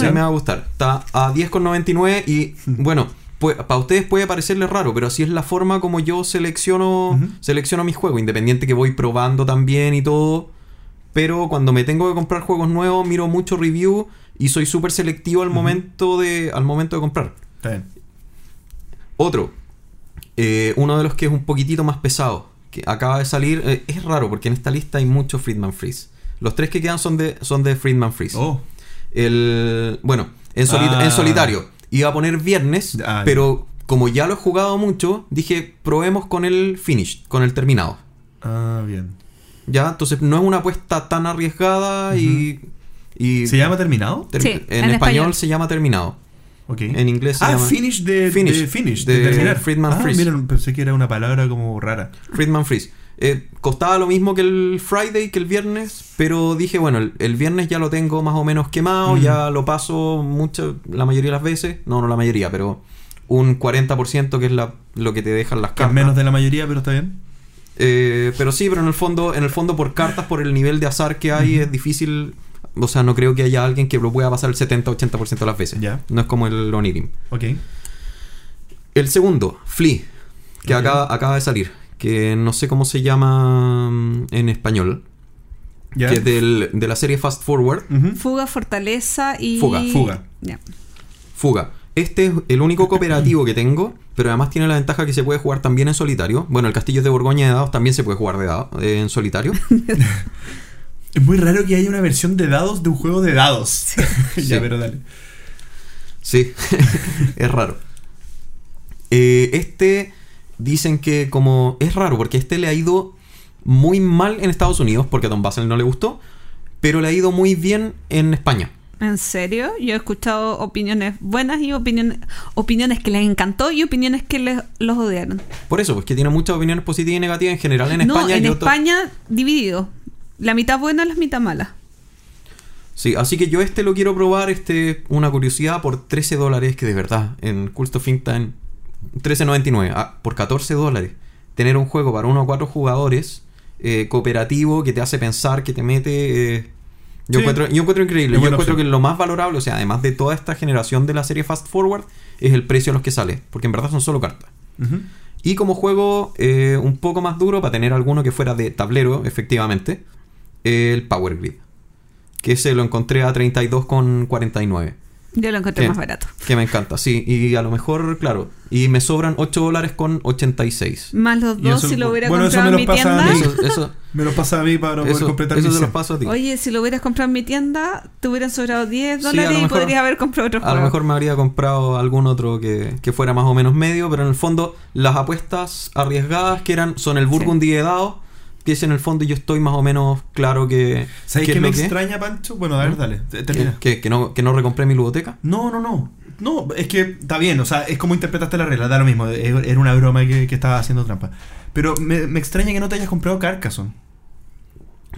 Sí me va a gustar. Está a 10,99 y *laughs* bueno, para ustedes puede parecerles raro, pero así es la forma como yo selecciono, selecciono mis juegos, independiente que voy probando también y todo. Pero cuando me tengo que comprar juegos nuevos, miro mucho review y soy súper selectivo al, momento de, al momento de comprar. Está bien. Otro, eh, uno de los que es un poquitito más pesado, que acaba de salir, eh, es raro porque en esta lista hay mucho Friedman Freeze. Los tres que quedan son de, son de Friedman Freeze. Oh, El, bueno, en, soli- Ah. en solitario. Iba a poner viernes, Ah, pero como ya lo he jugado mucho, dije, probemos con el finish, con el terminado. ah, bien. Ya, entonces no es una apuesta tan arriesgada y, y ¿Se llama terminado? ter- Sí, en, en español, español. se llama terminado. Ok. En inglés se ah, llama finish de Finish, de, finish, de, de terminar. Friedman ah, Freeze. mira, pensé que era una palabra como rara. Friedman Freeze. Eh, costaba lo mismo que el Friday, que el viernes, pero dije, bueno, el, el viernes ya lo tengo más o menos quemado, Mm. ya lo paso mucho, la mayoría de las veces, no, no la mayoría, pero un 40% que es la, lo que te dejan las es cartas. menos de la mayoría, pero está bien. Eh, pero sí, pero en el fondo, en el fondo por cartas, por el nivel de azar que hay, es difícil. O sea, no creo que haya alguien que lo pueda pasar el 70-80% de las veces. No es como el Onirim. Ok. El segundo, Flea, que acaba, acaba de salir. Que no sé cómo se llama mm, en español. Ya. Que es del- de la serie Fast Forward. Fuga, fortaleza y... Fuga, fuga. Ya. Fuga. Este es el único cooperativo que tengo, pero además tiene la ventaja que se puede jugar también en solitario. Bueno, el Castillo de Borgoña de dados también se puede jugar de dado- eh, en solitario. *laughs* Es muy raro que haya una versión de dados de un juego de dados. *laughs* ya, Sí. pero dale. Sí, *laughs* es raro. Eh, este dicen que como es raro porque este le ha ido muy mal en Estados Unidos porque a Don Basel no le gustó, pero le ha ido muy bien en España. ¿En serio? Yo he escuchado opiniones buenas y opiniones, opiniones que les encantó y opiniones que les, los odiaron. Por eso, pues que tiene muchas opiniones positivas y negativas en general en no, España. en España dividido. La mitad buena, la mitad mala. Sí, así que yo este lo quiero probar, este una curiosidad por 13 dólares, que de verdad, en Cult of Think Time, 13.99, ah, por 14 dólares, tener un juego para uno o cuatro jugadores, eh, cooperativo, que te hace pensar, que te mete... eh, yo, Sí. encuentro, yo encuentro increíble, yo encuentro opción. que lo más valorable, o sea, además de toda esta generación de la serie Fast Forward, es el precio a los que sale, porque en verdad son solo cartas. Y como juego eh, un poco más duro, para tener alguno que fuera de tablero, efectivamente, el Power Grid. Que ese lo encontré a 32,49. Yo lo encontré más barato. Que me encanta, sí. Y a lo mejor, claro. Y me sobran 8 dólares con 86. Más los dos eso- si lo hubiera bueno, eso comprado me en lo mi pasa a tienda. mí. Eso, eso, *laughs* Me lo pasa a mí para poder completar eso mi se los paso a ti. Oye, si lo hubieras comprado en mi tienda, te hubieran sobrado 10 Sí, a dólares y mejor- podrías haber comprado otro A juego. lo mejor me habría comprado algún otro que, que fuera más o menos medio, pero en el fondo las apuestas arriesgadas que eran son el Burgundy de es en el fondo yo estoy más o menos claro que... ¿Sabes qué me que- extraña, Pancho? Bueno, a ver, ¿Mm? dale. Termina. que- que no, que no recompré mi ludoteca. No, no, no. No, es que está bien, o sea, es como interpretaste la regla, da lo mismo. es- Era una broma que, que estaba haciendo trampa. Pero me, me extraña que no te hayas comprado Carcassonne.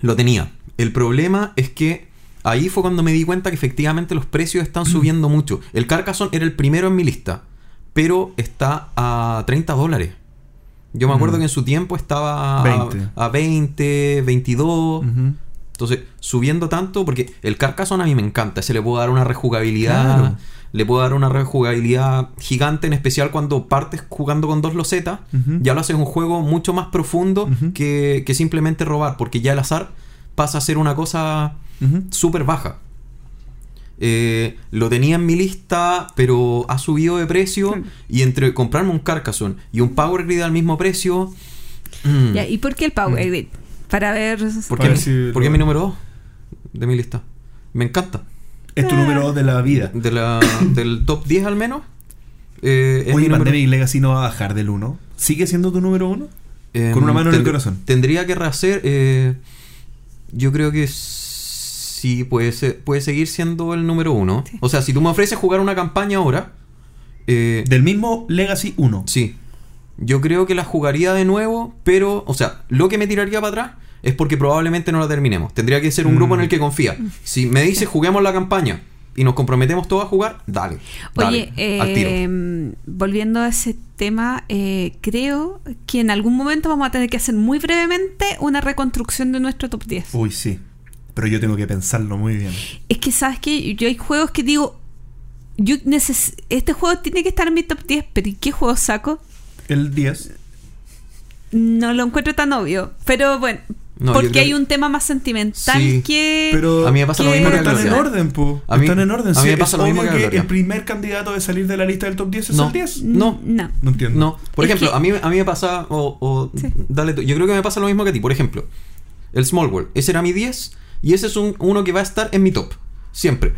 Lo tenía. El problema es que ahí fue cuando me di cuenta que efectivamente los precios están subiendo mucho. El Carcassonne era el primero en mi lista, pero está a 30 dólares. Yo me acuerdo Mm. que en su tiempo estaba a 20. a 20, 22. Ujú. Entonces, subiendo tanto, porque el Carcassonne a mí me encanta, se le puede dar una rejugabilidad. Claro. le puede dar una rejugabilidad gigante, en especial cuando partes jugando con dos losetas. Ya lo haces un juego mucho más profundo que, que simplemente robar, porque ya el azar pasa a ser una cosa súper baja. Eh, lo tenía en mi lista, pero ha subido de precio. Claro. Y entre comprarme un Carcassonne y un Power Grid al mismo precio. mm, Ya, ¿Y por qué el Power Grid? Para ver. ¿Por qué, si por qué mi número 2 de mi lista? Me encanta. Es tu número dos de la vida. De la, del top 10 al menos. eh, Oye, número- Pandemic Legacy no va a bajar del 1. ¿Sigue siendo tu número 1? Em, con una mano en el corazón. Tendría que rehacer. eh, yo creo que sí puede, ser- puede seguir siendo el número uno. Sí. O sea, si tú me ofreces jugar una campaña ahora. eh, Del mismo Legacy 1. Sí. Yo creo que la jugaría de nuevo, pero, o sea, lo que me tiraría para atrás es porque probablemente no la terminemos. Tendría que ser un Mm. grupo en el que confía. Si me dice juguemos la campaña y nos comprometemos todos a jugar, dale. Oye, dale, al tiro. eh, volviendo a ese tema, eh, creo que en algún momento vamos a tener que hacer muy brevemente una reconstrucción de nuestro top 10. Uy, sí. Pero yo tengo que pensarlo muy bien. Es que, ¿sabes qué? Yo hay juegos que digo, yo neces este juego tiene que estar en mi top 10, pero ¿y qué juego saco? El 10. No lo encuentro tan obvio. Pero bueno, No, porque hay que- un tema más sentimental Sí, que... Pero, A mí me pasa lo que- mismo que están en orden, po. A mí- están en orden. a mí me pasa es lo mismo que que el primer candidato de salir de la lista del top 10 es No. el 10. No. No. No entiendo. No, por Es ejemplo, que- a, mí, a mí me pasa, o, o- Sí. dale tú, yo creo que me pasa lo mismo que a ti. Por ejemplo, el Small World, ese era mi 10 y ese es un, uno que va a estar en mi top, siempre.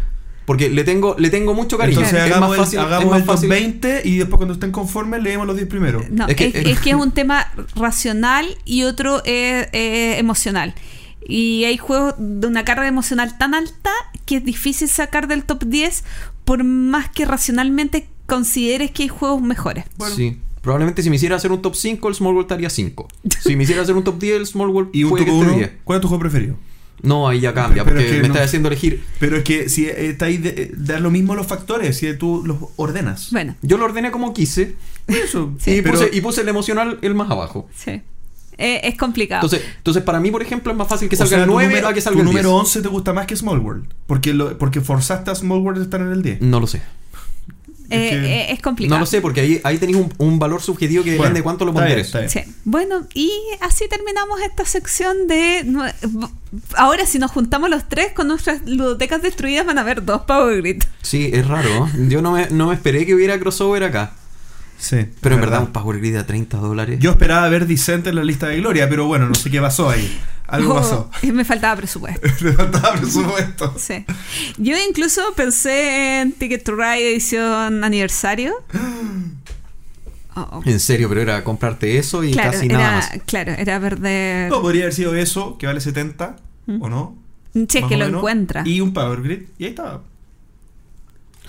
Porque le tengo, le tengo mucho cariño. Entonces es hagamos, más fácil, el, es hagamos más el top fácil. 20 y después cuando estén conformes leemos los 10 primeros. No, Es que- es, que es un tema racional y otro es emocional. Y hay juegos de una carga emocional tan alta que es difícil sacar del top 10 por más que racionalmente consideres que hay juegos mejores. Bueno. Sí. Probablemente si me hiciera hacer un top 5, el Small World estaría 5. *laughs* Si me hiciera hacer un top 10, el Small World ¿Y un top que esté 1? 10. ¿Cuál es tu juego preferido? No, ahí ya cambia, Pero es porque que me no- estás haciendo elegir. Pero es que si eh, está ahí, de, da lo mismo los factores, si tú los ordenas. Bueno, Yo lo ordené como quise Eso. Sí. y, pero- puse, y puse el emocional el más abajo. sí. Eh, es complicado. Entonces, entonces, para mí, por ejemplo, es más fácil que o salga sea, el tu 9 número, a que tu salga el 10. número 11 te gusta más que Small World. Porque, lo, porque forzaste a Small World a estar en el 10. No lo sé. Eh, es que- es complicado. No lo sé, porque ahí, ahí tenéis un, un valor subjetivo que Bueno, depende de cuánto lo ponderes. Sí. Bueno, y así terminamos esta sección de... Ahora, si nos juntamos los tres con nuestras ludotecas destruidas, van a haber dos Power Grid. Sí, es raro. Yo no me, no me esperé que hubiera crossover acá. Sí, Pero en verdad. verdad, un Power Grid a 30 dólares. Yo esperaba ver Dissent en la lista de Gloria, pero bueno, no sé qué pasó ahí. Algo Oh, pasó. *laughs* Me faltaba presupuesto. *laughs* Le faltaba presupuesto. Sí. Yo incluso pensé en Ticket to Ride edición aniversario. *gasps* Oh, oh. En serio, pero era comprarte eso y Claro, casi nada era, más. claro, era verde. No, podría haber sido eso, que vale 70, ¿o no? Más que lo menos. encuentra. Y un Power Grid, y ahí estaba.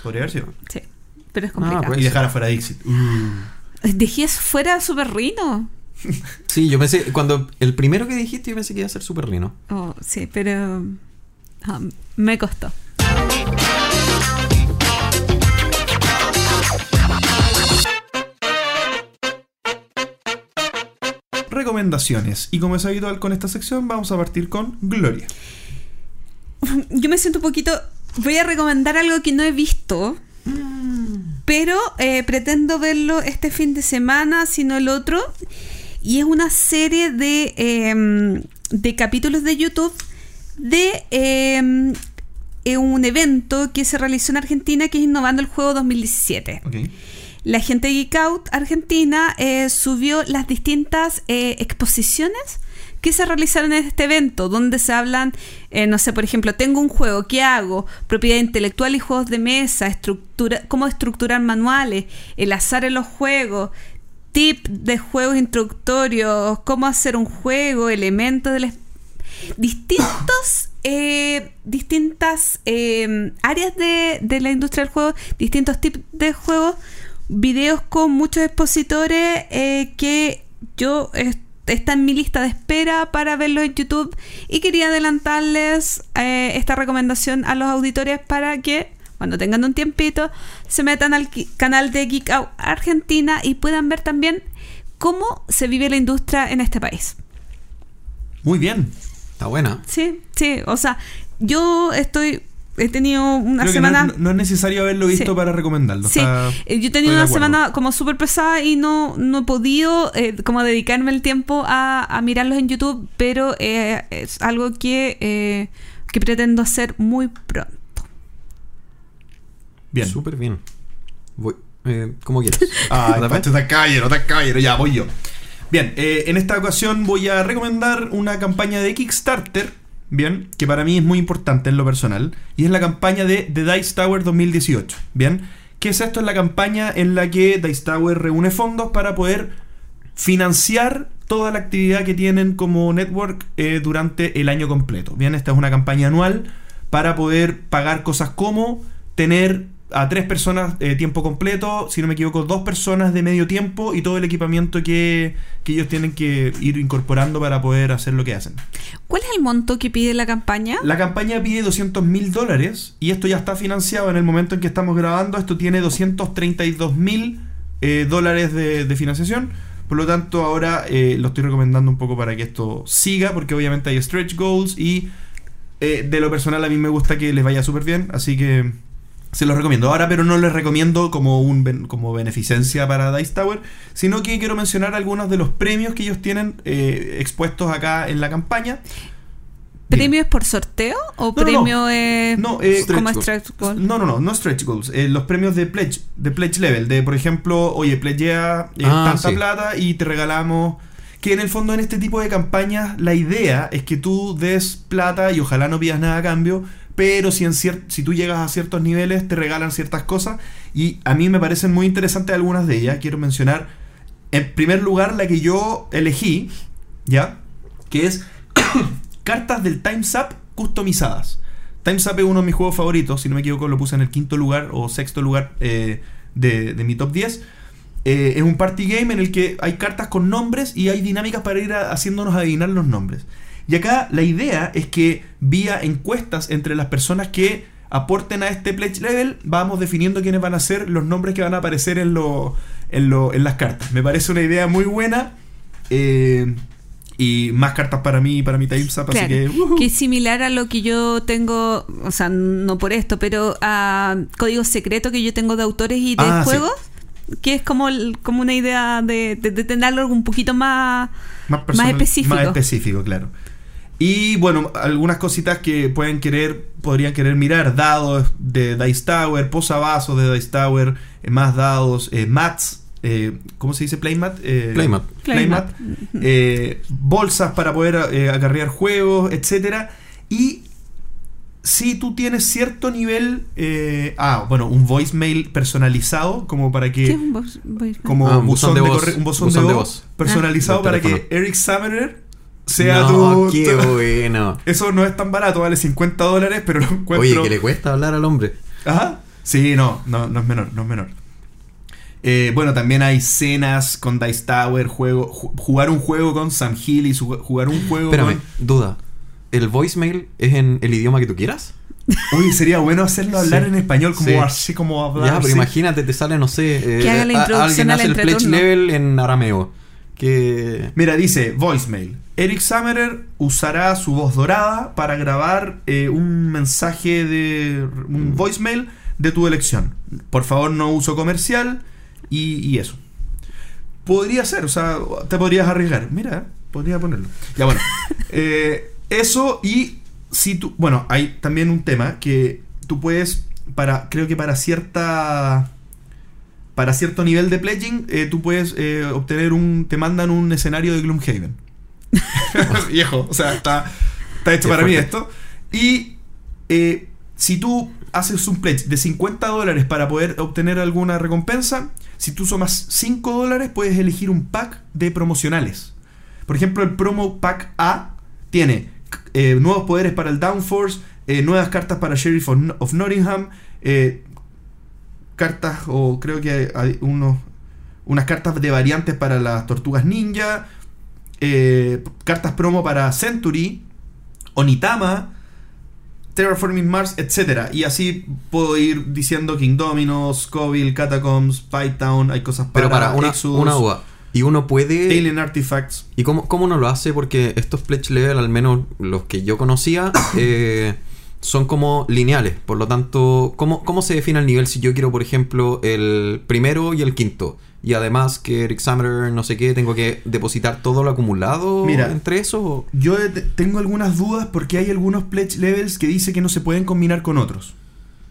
Podría haber sido. Sí, pero es Ah, complicado. pues. Y dejar afuera Dixit. Uh. Dejé fuera Super Rino. Sí, yo pensé, cuando el primero que dijiste, yo pensé que iba a ser Super Rino. Oh, sí, pero ah, me costó. Recomendaciones. Y como es habitual con esta sección, vamos a partir con Gloria. Yo me siento un poquito. Voy a recomendar algo que no he visto. Pero eh, pretendo verlo este fin de semana, si no el otro. Y es una serie de, eh, de capítulos de YouTube de eh, eh, un evento que se realizó en Argentina que es Innovando el Juego 2017. Ok. La gente de Geek Out Argentina eh, subió las distintas eh, exposiciones que se realizaron en este evento, donde se hablan, eh, no sé, por ejemplo, tengo un juego, ¿qué hago? Propiedad intelectual y juegos de mesa, estructura, cómo estructurar manuales, el azar en los juegos, tip de juegos introductorios, cómo hacer un juego, elementos del... es- Distintos, *coughs* eh, distintas eh, áreas de, de la industria del juego, distintos tipos de juegos, videos con muchos expositores eh, que yo est- está en mi lista de espera para verlo en YouTube y quería adelantarles eh, esta recomendación a los auditores para que cuando tengan un tiempito se metan al canal de Geek Out Argentina y puedan ver también cómo se vive la industria en este país. Muy bien. Está buena. Sí, sí, o sea, yo estoy he tenido una Creo semana... no- no es necesario haberlo visto Sí. para recomendarlo. Sí, está- eh, yo he tenido una semana como súper pesada y no, no he podido eh, como dedicarme el tiempo a, a mirarlos en YouTube, pero eh, es algo que, eh, que pretendo hacer muy pronto. Bien. Súper bien. Voy, eh, como quieras. *laughs* Pacho, está caballero, está caballero. Ya, voy yo. Bien, eh, en esta ocasión voy a recomendar una campaña de Kickstarter, bien, que para mí es muy importante en lo personal, y es la campaña de The Dice Tower 2018, bien. ¿Qué es esto? Es la campaña en la que Dice Tower reúne fondos para poder financiar toda la actividad que tienen como network eh, durante el año completo. Bien, esta es una campaña anual para poder pagar cosas como tener a tres personas de tiempo completo, si no me equivoco, dos personas de medio tiempo y todo el equipamiento que, que ellos tienen que ir incorporando para poder hacer lo que hacen. ¿Cuál es el monto que pide la campaña? La campaña pide 200 mil dólares y esto ya está financiado en el momento en que estamos grabando. Esto tiene 232 mil eh, dólares de, de financiación. Por lo tanto, ahora eh, lo estoy recomendando un poco para que esto siga, porque obviamente hay stretch goals y eh, de lo personal a mí me gusta que les vaya súper bien, así que se los recomiendo. Ahora, pero no les recomiendo como, un, ben- como beneficencia para Dice Tower, sino que quiero mencionar algunos de los premios que ellos tienen eh, expuestos acá en la campaña. ¿Premio es por sorteo o No, no, premio no. es No, eh, como Stretch stretch goal? No, no, no, no stretch goals. eh, los premios de pledge, de pledge level. De, por ejemplo, oye, pledgea eh, Ah, tanta sí. plata y te regalamos. Que en el fondo, en este tipo de campañas, la idea es que tú des plata y ojalá no pidas nada a cambio. Pero si, en si tú llegas a ciertos niveles, te regalan ciertas cosas. Y a mí me parecen muy interesantes algunas de ellas. Quiero mencionar, en primer lugar, la que yo elegí, ¿ya? Que es *coughs* cartas del Time's Up customizadas. Time's Up es uno de mis juegos favoritos, si no me equivoco lo puse en el quinto lugar o sexto lugar eh, de, de mi top 10. Eh, es un party game en el que hay cartas con nombres y hay dinámicas para ir haciéndonos adivinar los nombres. Y acá la idea es que vía encuestas entre las personas que aporten a este pledge level, vamos definiendo quiénes van a ser los nombres que van a aparecer en, lo- en, lo- en las cartas. Me parece una idea muy buena. eh, y más cartas para mí y para mi Time's Up, así Claro, que... que es similar a lo que yo tengo, o sea, no por esto, pero a código secreto que yo tengo de autores y de Ah, sí. juegos, que es como, el- como una idea de, de, de tener algo un poquito más... más, personal- específico. Más específico, claro. Y bueno, algunas cositas que pueden querer, podrían querer mirar, dados de Dice Tower, posavasos de Dice Tower, eh, más dados, eh, mats, eh, ¿cómo se dice? Playmat. Eh, Playmat. Playmat. eh, bolsas para poder eh, acarrear juegos, etcétera. Y si tú tienes cierto nivel, eh, ah, bueno, un voicemail personalizado, como para que ¿Qué es un voice- voice- como Ah, un buzón, de, voz. un buzón Buzón de de voz, personalizado Ah. para que. Eric Summoner sea no, tu, qué bueno. *laughs* Eso no es tan barato, vale 50 dólares, pero lo encuentro. Oye, que le cuesta hablar al hombre. Ajá. Sí, no, no, no es menor, no es menor. Eh, bueno, también hay cenas con Dice Tower, juego, ju- jugar un juego con Sam Hill y jugar un juego Espérame, con... duda. ¿El voicemail es en el idioma que tú quieras? *laughs* Oye, sería bueno hacerlo hablar Sí. en español, como Sí. así como hablar. ya, pero imagínate, te sale, no sé. eh, Que haga la a- introducción alguien al hace el pledge level en arameo. Que. Mira, dice voicemail. Eric Summerer usará su voz dorada para grabar eh, un mensaje de un voicemail de tu elección. Por favor, no uso comercial y, y eso. Podría ser, o sea, te podrías arriesgar. Mira, podría ponerlo. Ya bueno. *laughs* Eh, eso y si tú, bueno, hay también un tema que tú puedes para creo que para cierta para cierto nivel de pledging, eh, tú puedes eh, obtener un. Te mandan un escenario de Gloomhaven. *laughs* Viejo, o sea, está, está hecho Qué para mí esto. Y eh, si tú haces un pledge de 50 dólares para poder obtener alguna recompensa, si tú sumas 5 dólares, puedes elegir un pack de promocionales. Por ejemplo, el promo pack A tiene eh, nuevos poderes para el Downforce, eh, nuevas cartas para Sheriff of, of Nottingham, eh, cartas o creo que hay unos, unas cartas de variantes para las tortugas ninja, eh, cartas promo para Century, Onitama, Terraforming Mars, etc. Y así puedo ir diciendo King Dominos, Scoville, Catacombs, Python, hay cosas para, Pero para una, Exodus, una duda. Y uno puede. Alien Artifacts. ¿Y cómo, cómo uno lo hace? Porque estos pledge level, al menos los que yo conocía, *coughs* eh, son como lineales. Por lo tanto, ¿cómo, ¿cómo se define el nivel si yo quiero, por ejemplo, el primero y el quinto? Y además que el Examiner, no sé qué, tengo que depositar todo lo acumulado Mira. entre eso. o- Yo tengo algunas dudas porque hay algunos pledge levels que dice que no se pueden combinar con otros.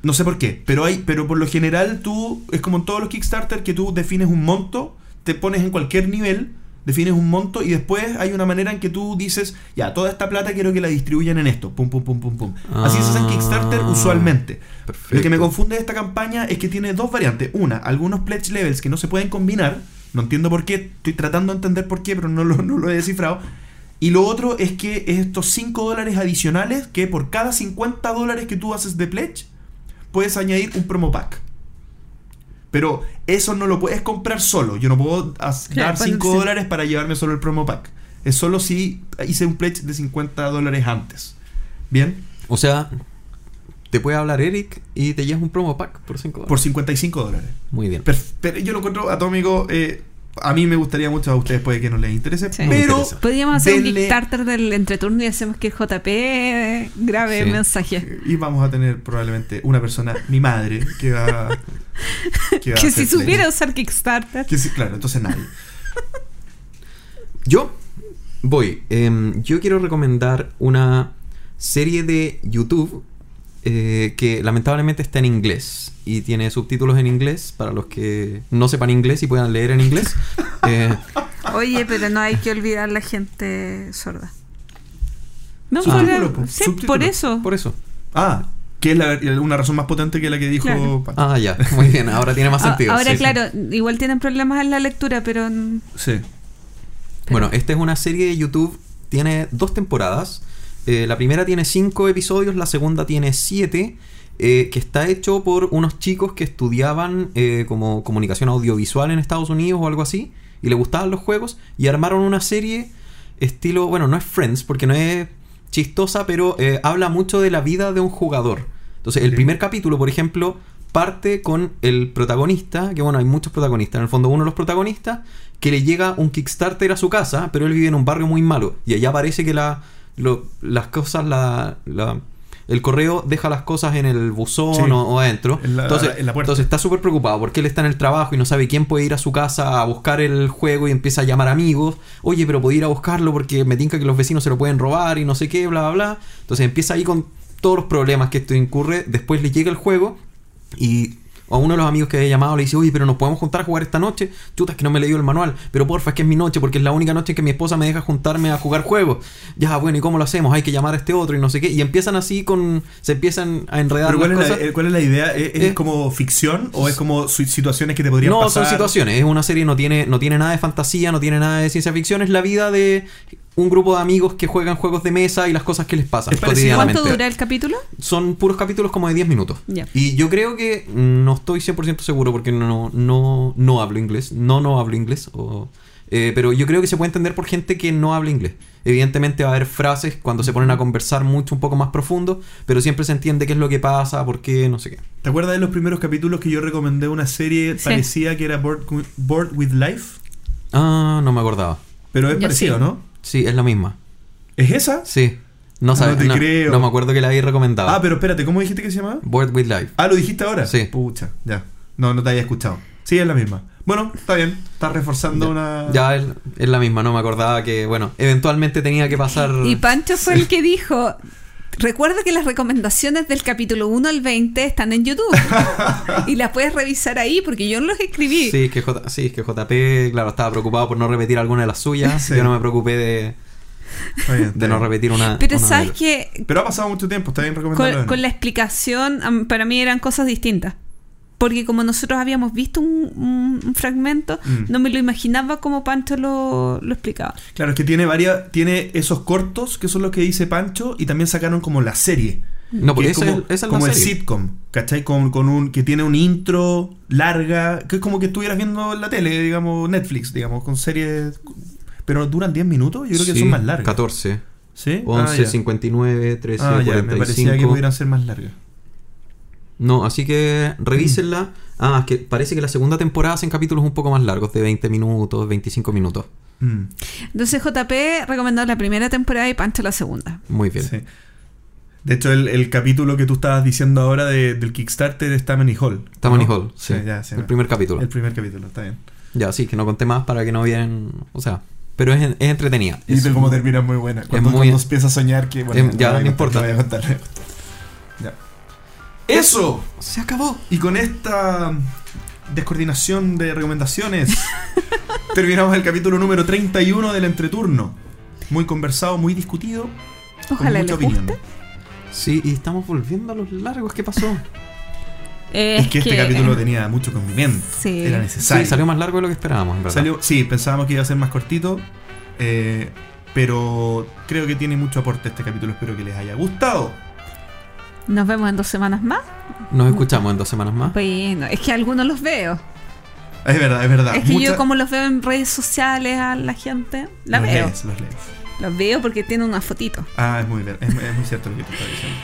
No sé por qué, pero hay, pero por lo general tú es como en todos los Kickstarter que tú defines un monto, te pones en cualquier nivel, defines un monto y después hay una manera en que tú dices, ya, toda esta plata quiero que la distribuyan en esto, pum pum pum pum pum. Así se hace en Kickstarter Ah, usualmente. perfecto. Lo que me confunde de esta campaña es que tiene dos variantes. Una, algunos pledge levels que no se pueden combinar. No entiendo por qué, estoy tratando de entender por qué, pero no lo, no lo he descifrado. Y lo otro es que es estos 5 dólares adicionales que por cada 50 dólares que tú haces de pledge, puedes añadir un promo pack. Pero eso no lo puedes comprar solo. Yo no puedo dar 5 ponerse- dólares para llevarme solo el promo pack. Es solo si hice un pledge de 50 dólares antes. ¿Bien? O sea, te puede hablar Eric y te llevas un promo pack por 5 Por 55 dólares. Muy bien. Pero yo lo encuentro atómico. eh, a mí me gustaría mucho, a ustedes puede que no les interese. Sí. Pero interesa. Podríamos hacer un Kickstarter del entreturno y hacemos que el JP grabe Sí. mensaje. Y vamos a tener probablemente una persona, mi madre, que va, que va Que si play. supiera usar Kickstarter. Que sí, claro, entonces nadie. Yo voy. Em, yo quiero recomendar una serie de YouTube eh, que lamentablemente está en inglés y tiene subtítulos en inglés para los que no sepan inglés y puedan leer en inglés. *laughs* Eh, Oye, pero no hay que olvidar la gente sorda. No, Subtítulo, por, po, sí, por eso. por eso. Ah, que es la- una razón más potente que la que dijo Claro. Pat. Ah, ya. Muy bien. Ahora tiene más A- sentido. Ahora, sí, sí. claro, igual tienen problemas en la lectura, pero. Sí. Bueno, esta es una serie de YouTube. Tiene dos temporadas. Eh, la primera tiene cinco episodios, la segunda tiene siete. eh, que está hecho por unos chicos que estudiaban eh, como comunicación audiovisual en Estados Unidos o algo así. Y les gustaban los juegos. Y armaron una serie estilo. Bueno, no es Friends porque no es chistosa, pero eh, habla mucho de la vida de un jugador. Entonces, el Sí. primer capítulo, por ejemplo, parte con el protagonista, que bueno, hay muchos protagonistas, en el fondo uno de los protagonistas, que le llega un Kickstarter a su casa, pero él vive en un barrio muy malo. Y allá parece que la, lo- las cosas, la, la- el correo deja las cosas en el buzón Sí. o, o adentro. En la- entonces, en la puerta. entonces está súper preocupado porque él está en el trabajo y no sabe quién puede ir a su casa a buscar el juego y empieza a llamar amigos. Oye, pero puedo ir a buscarlo porque me tinca que los vecinos se lo pueden robar y no sé qué, bla, bla, bla. Entonces empieza ahí con todos los problemas que esto incurre. Después le llega el juego y a uno de los amigos que había llamado le dice, oye, pero nos podemos juntar a jugar esta noche. Chuta, es que no me he leído el manual. Pero porfa, es que es mi noche porque es la única noche en que mi esposa me deja juntarme a jugar juegos. Ya, bueno, ¿y cómo lo hacemos? Hay que llamar a este otro y no sé qué. Y empiezan así con... Se empiezan a enredar Pero ¿cuál es, las la, cosas. eh, cuál es la idea? ¿Es, es Eh. como ficción o es como situaciones que te podrían No, pasar? son situaciones. Es una serie, no tiene, no tiene nada de fantasía, no tiene nada de ciencia ficción. Es la vida de un grupo de amigos que juegan juegos de mesa y las cosas que les pasan ¿Cuánto dura el capítulo? Son puros capítulos como de 10 minutos. Y yo creo que no estoy 100% seguro porque no, no, no hablo inglés. No, no hablo inglés. o- eh, pero yo creo que se puede entender por gente que no habla inglés. Evidentemente va a haber frases cuando se ponen a conversar mucho, un poco más profundo, pero siempre se entiende qué es lo que pasa, por qué, no sé qué. ¿Te acuerdas de los primeros capítulos que yo recomendé una serie Sí. parecida que era Bored, Wi- Bored with Life? Ah, no me acordaba. Pero es Yo parecido, sí. ¿no? Sí, es la misma. ¿Es esa? Sí. No, No sabes, te no, creo. no me acuerdo que la había recomendado. Ah, pero espérate, ¿cómo dijiste que se llamaba? Bored with Life. Ah, ¿lo dijiste ahora? Sí. Pucha, ya. No, no te había escuchado. Sí, es la misma. Bueno, está bien. Estás reforzando Ya. una... Ya es, es la misma, no me acordaba que, bueno, eventualmente tenía que pasar. Y Pancho fue el *laughs* que dijo. Recuerda que las recomendaciones del capítulo 1 al 20 están en YouTube. *laughs* y las puedes revisar ahí porque yo los escribí. Sí, es que, J- sí, es que JP, claro, estaba preocupado por no repetir alguna de las suyas. Sí. Yo no me preocupé de, no repetir una. Pero una sabes que Pero ha pasado mucho tiempo, está bien recomendarlo. con, con la explicación para mí eran cosas distintas. Porque como nosotros habíamos visto un, un- un fragmento, Mm. no me lo imaginaba como Pancho lo, lo explicaba. Claro, es que tiene varias... Tiene esos cortos, que son los que dice Pancho, y también sacaron como la serie. No, que porque es como, es, esa es la como el serie. sitcom, ¿cachai? Con, con un, que tiene un intro larga, que es como que estuvieras viendo en la tele, digamos, Netflix, digamos, con series... Pero duran 10 minutos, yo creo que son más largas. 14, ¿Sí? 11, ah, ya. 59, 13, Ah, ya, me 45. parecía que pudieran ser más largas. No, así que revísenla. Ah, es que parece que la segunda temporada hacen capítulos un poco más largos, de 20 minutos, 25 minutos. Mm, Entonces JP recomendó la primera temporada y Pancho la segunda. Muy bien. sí. De hecho, el, el capítulo que tú estabas diciendo ahora de- del Kickstarter está Money Hall. Tammany ¿no? Hall, sí. ya, sí, el no. primer capítulo. El primer capítulo, está bien. Ya, sí, que no conté más para que no vieran. O sea, pero es, es entretenida. Y Es un- termina es muy buena. Cuando, muy- cuando empieza a soñar que... Bueno, Em, ya, *laughs* voy a no contar, importa. ¡Eso! Se acabó. Y con esta descoordinación de recomendaciones, *laughs* terminamos el capítulo número 31 del entreturno. Muy conversado, muy discutido. Ojalá con mucha les opinión. guste. Sí, y estamos volviendo a los largos. ¿Qué pasó? *laughs* Es, Es que este capítulo tenía mucho condimento. Sí. Era necesario. Sí, salió más largo de lo que esperábamos, en verdad. Salió- sí, pensábamos que iba a ser más cortito. eh, pero creo que tiene mucho aporte este capítulo. Espero que les haya gustado. Nos vemos en dos semanas más. Nos escuchamos en dos semanas más. Bueno, es que algunos los veo. Es verdad, es verdad. es que Mucha- yo como los veo en redes sociales a la gente, la los veo. lees, los lees. Los veo porque tiene una fotito. Ah, es muy, es, es muy cierto lo que te estás diciendo.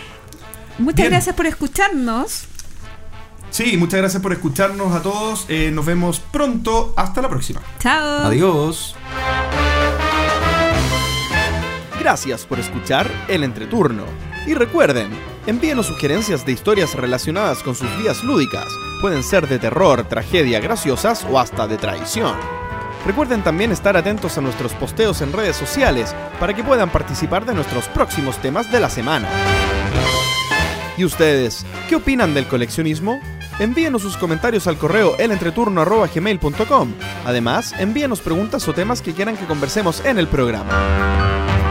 Muchas Bien. gracias por escucharnos. Sí, muchas gracias por escucharnos a todos. eh, nos vemos pronto. Hasta la próxima. Chao. Adiós. Gracias por escuchar El Entreturno. Y recuerden, envíenos sugerencias de historias relacionadas con sus vidas lúdicas. Pueden ser de terror, tragedia, graciosas o hasta de traición. Recuerden también estar atentos a nuestros posteos en redes sociales para que puedan participar de nuestros próximos temas de la semana. ¿Y ustedes, qué opinan del coleccionismo? Envíenos sus comentarios al correo elentreturno.gmail.com. Además, envíenos preguntas o temas que quieran que conversemos en el programa.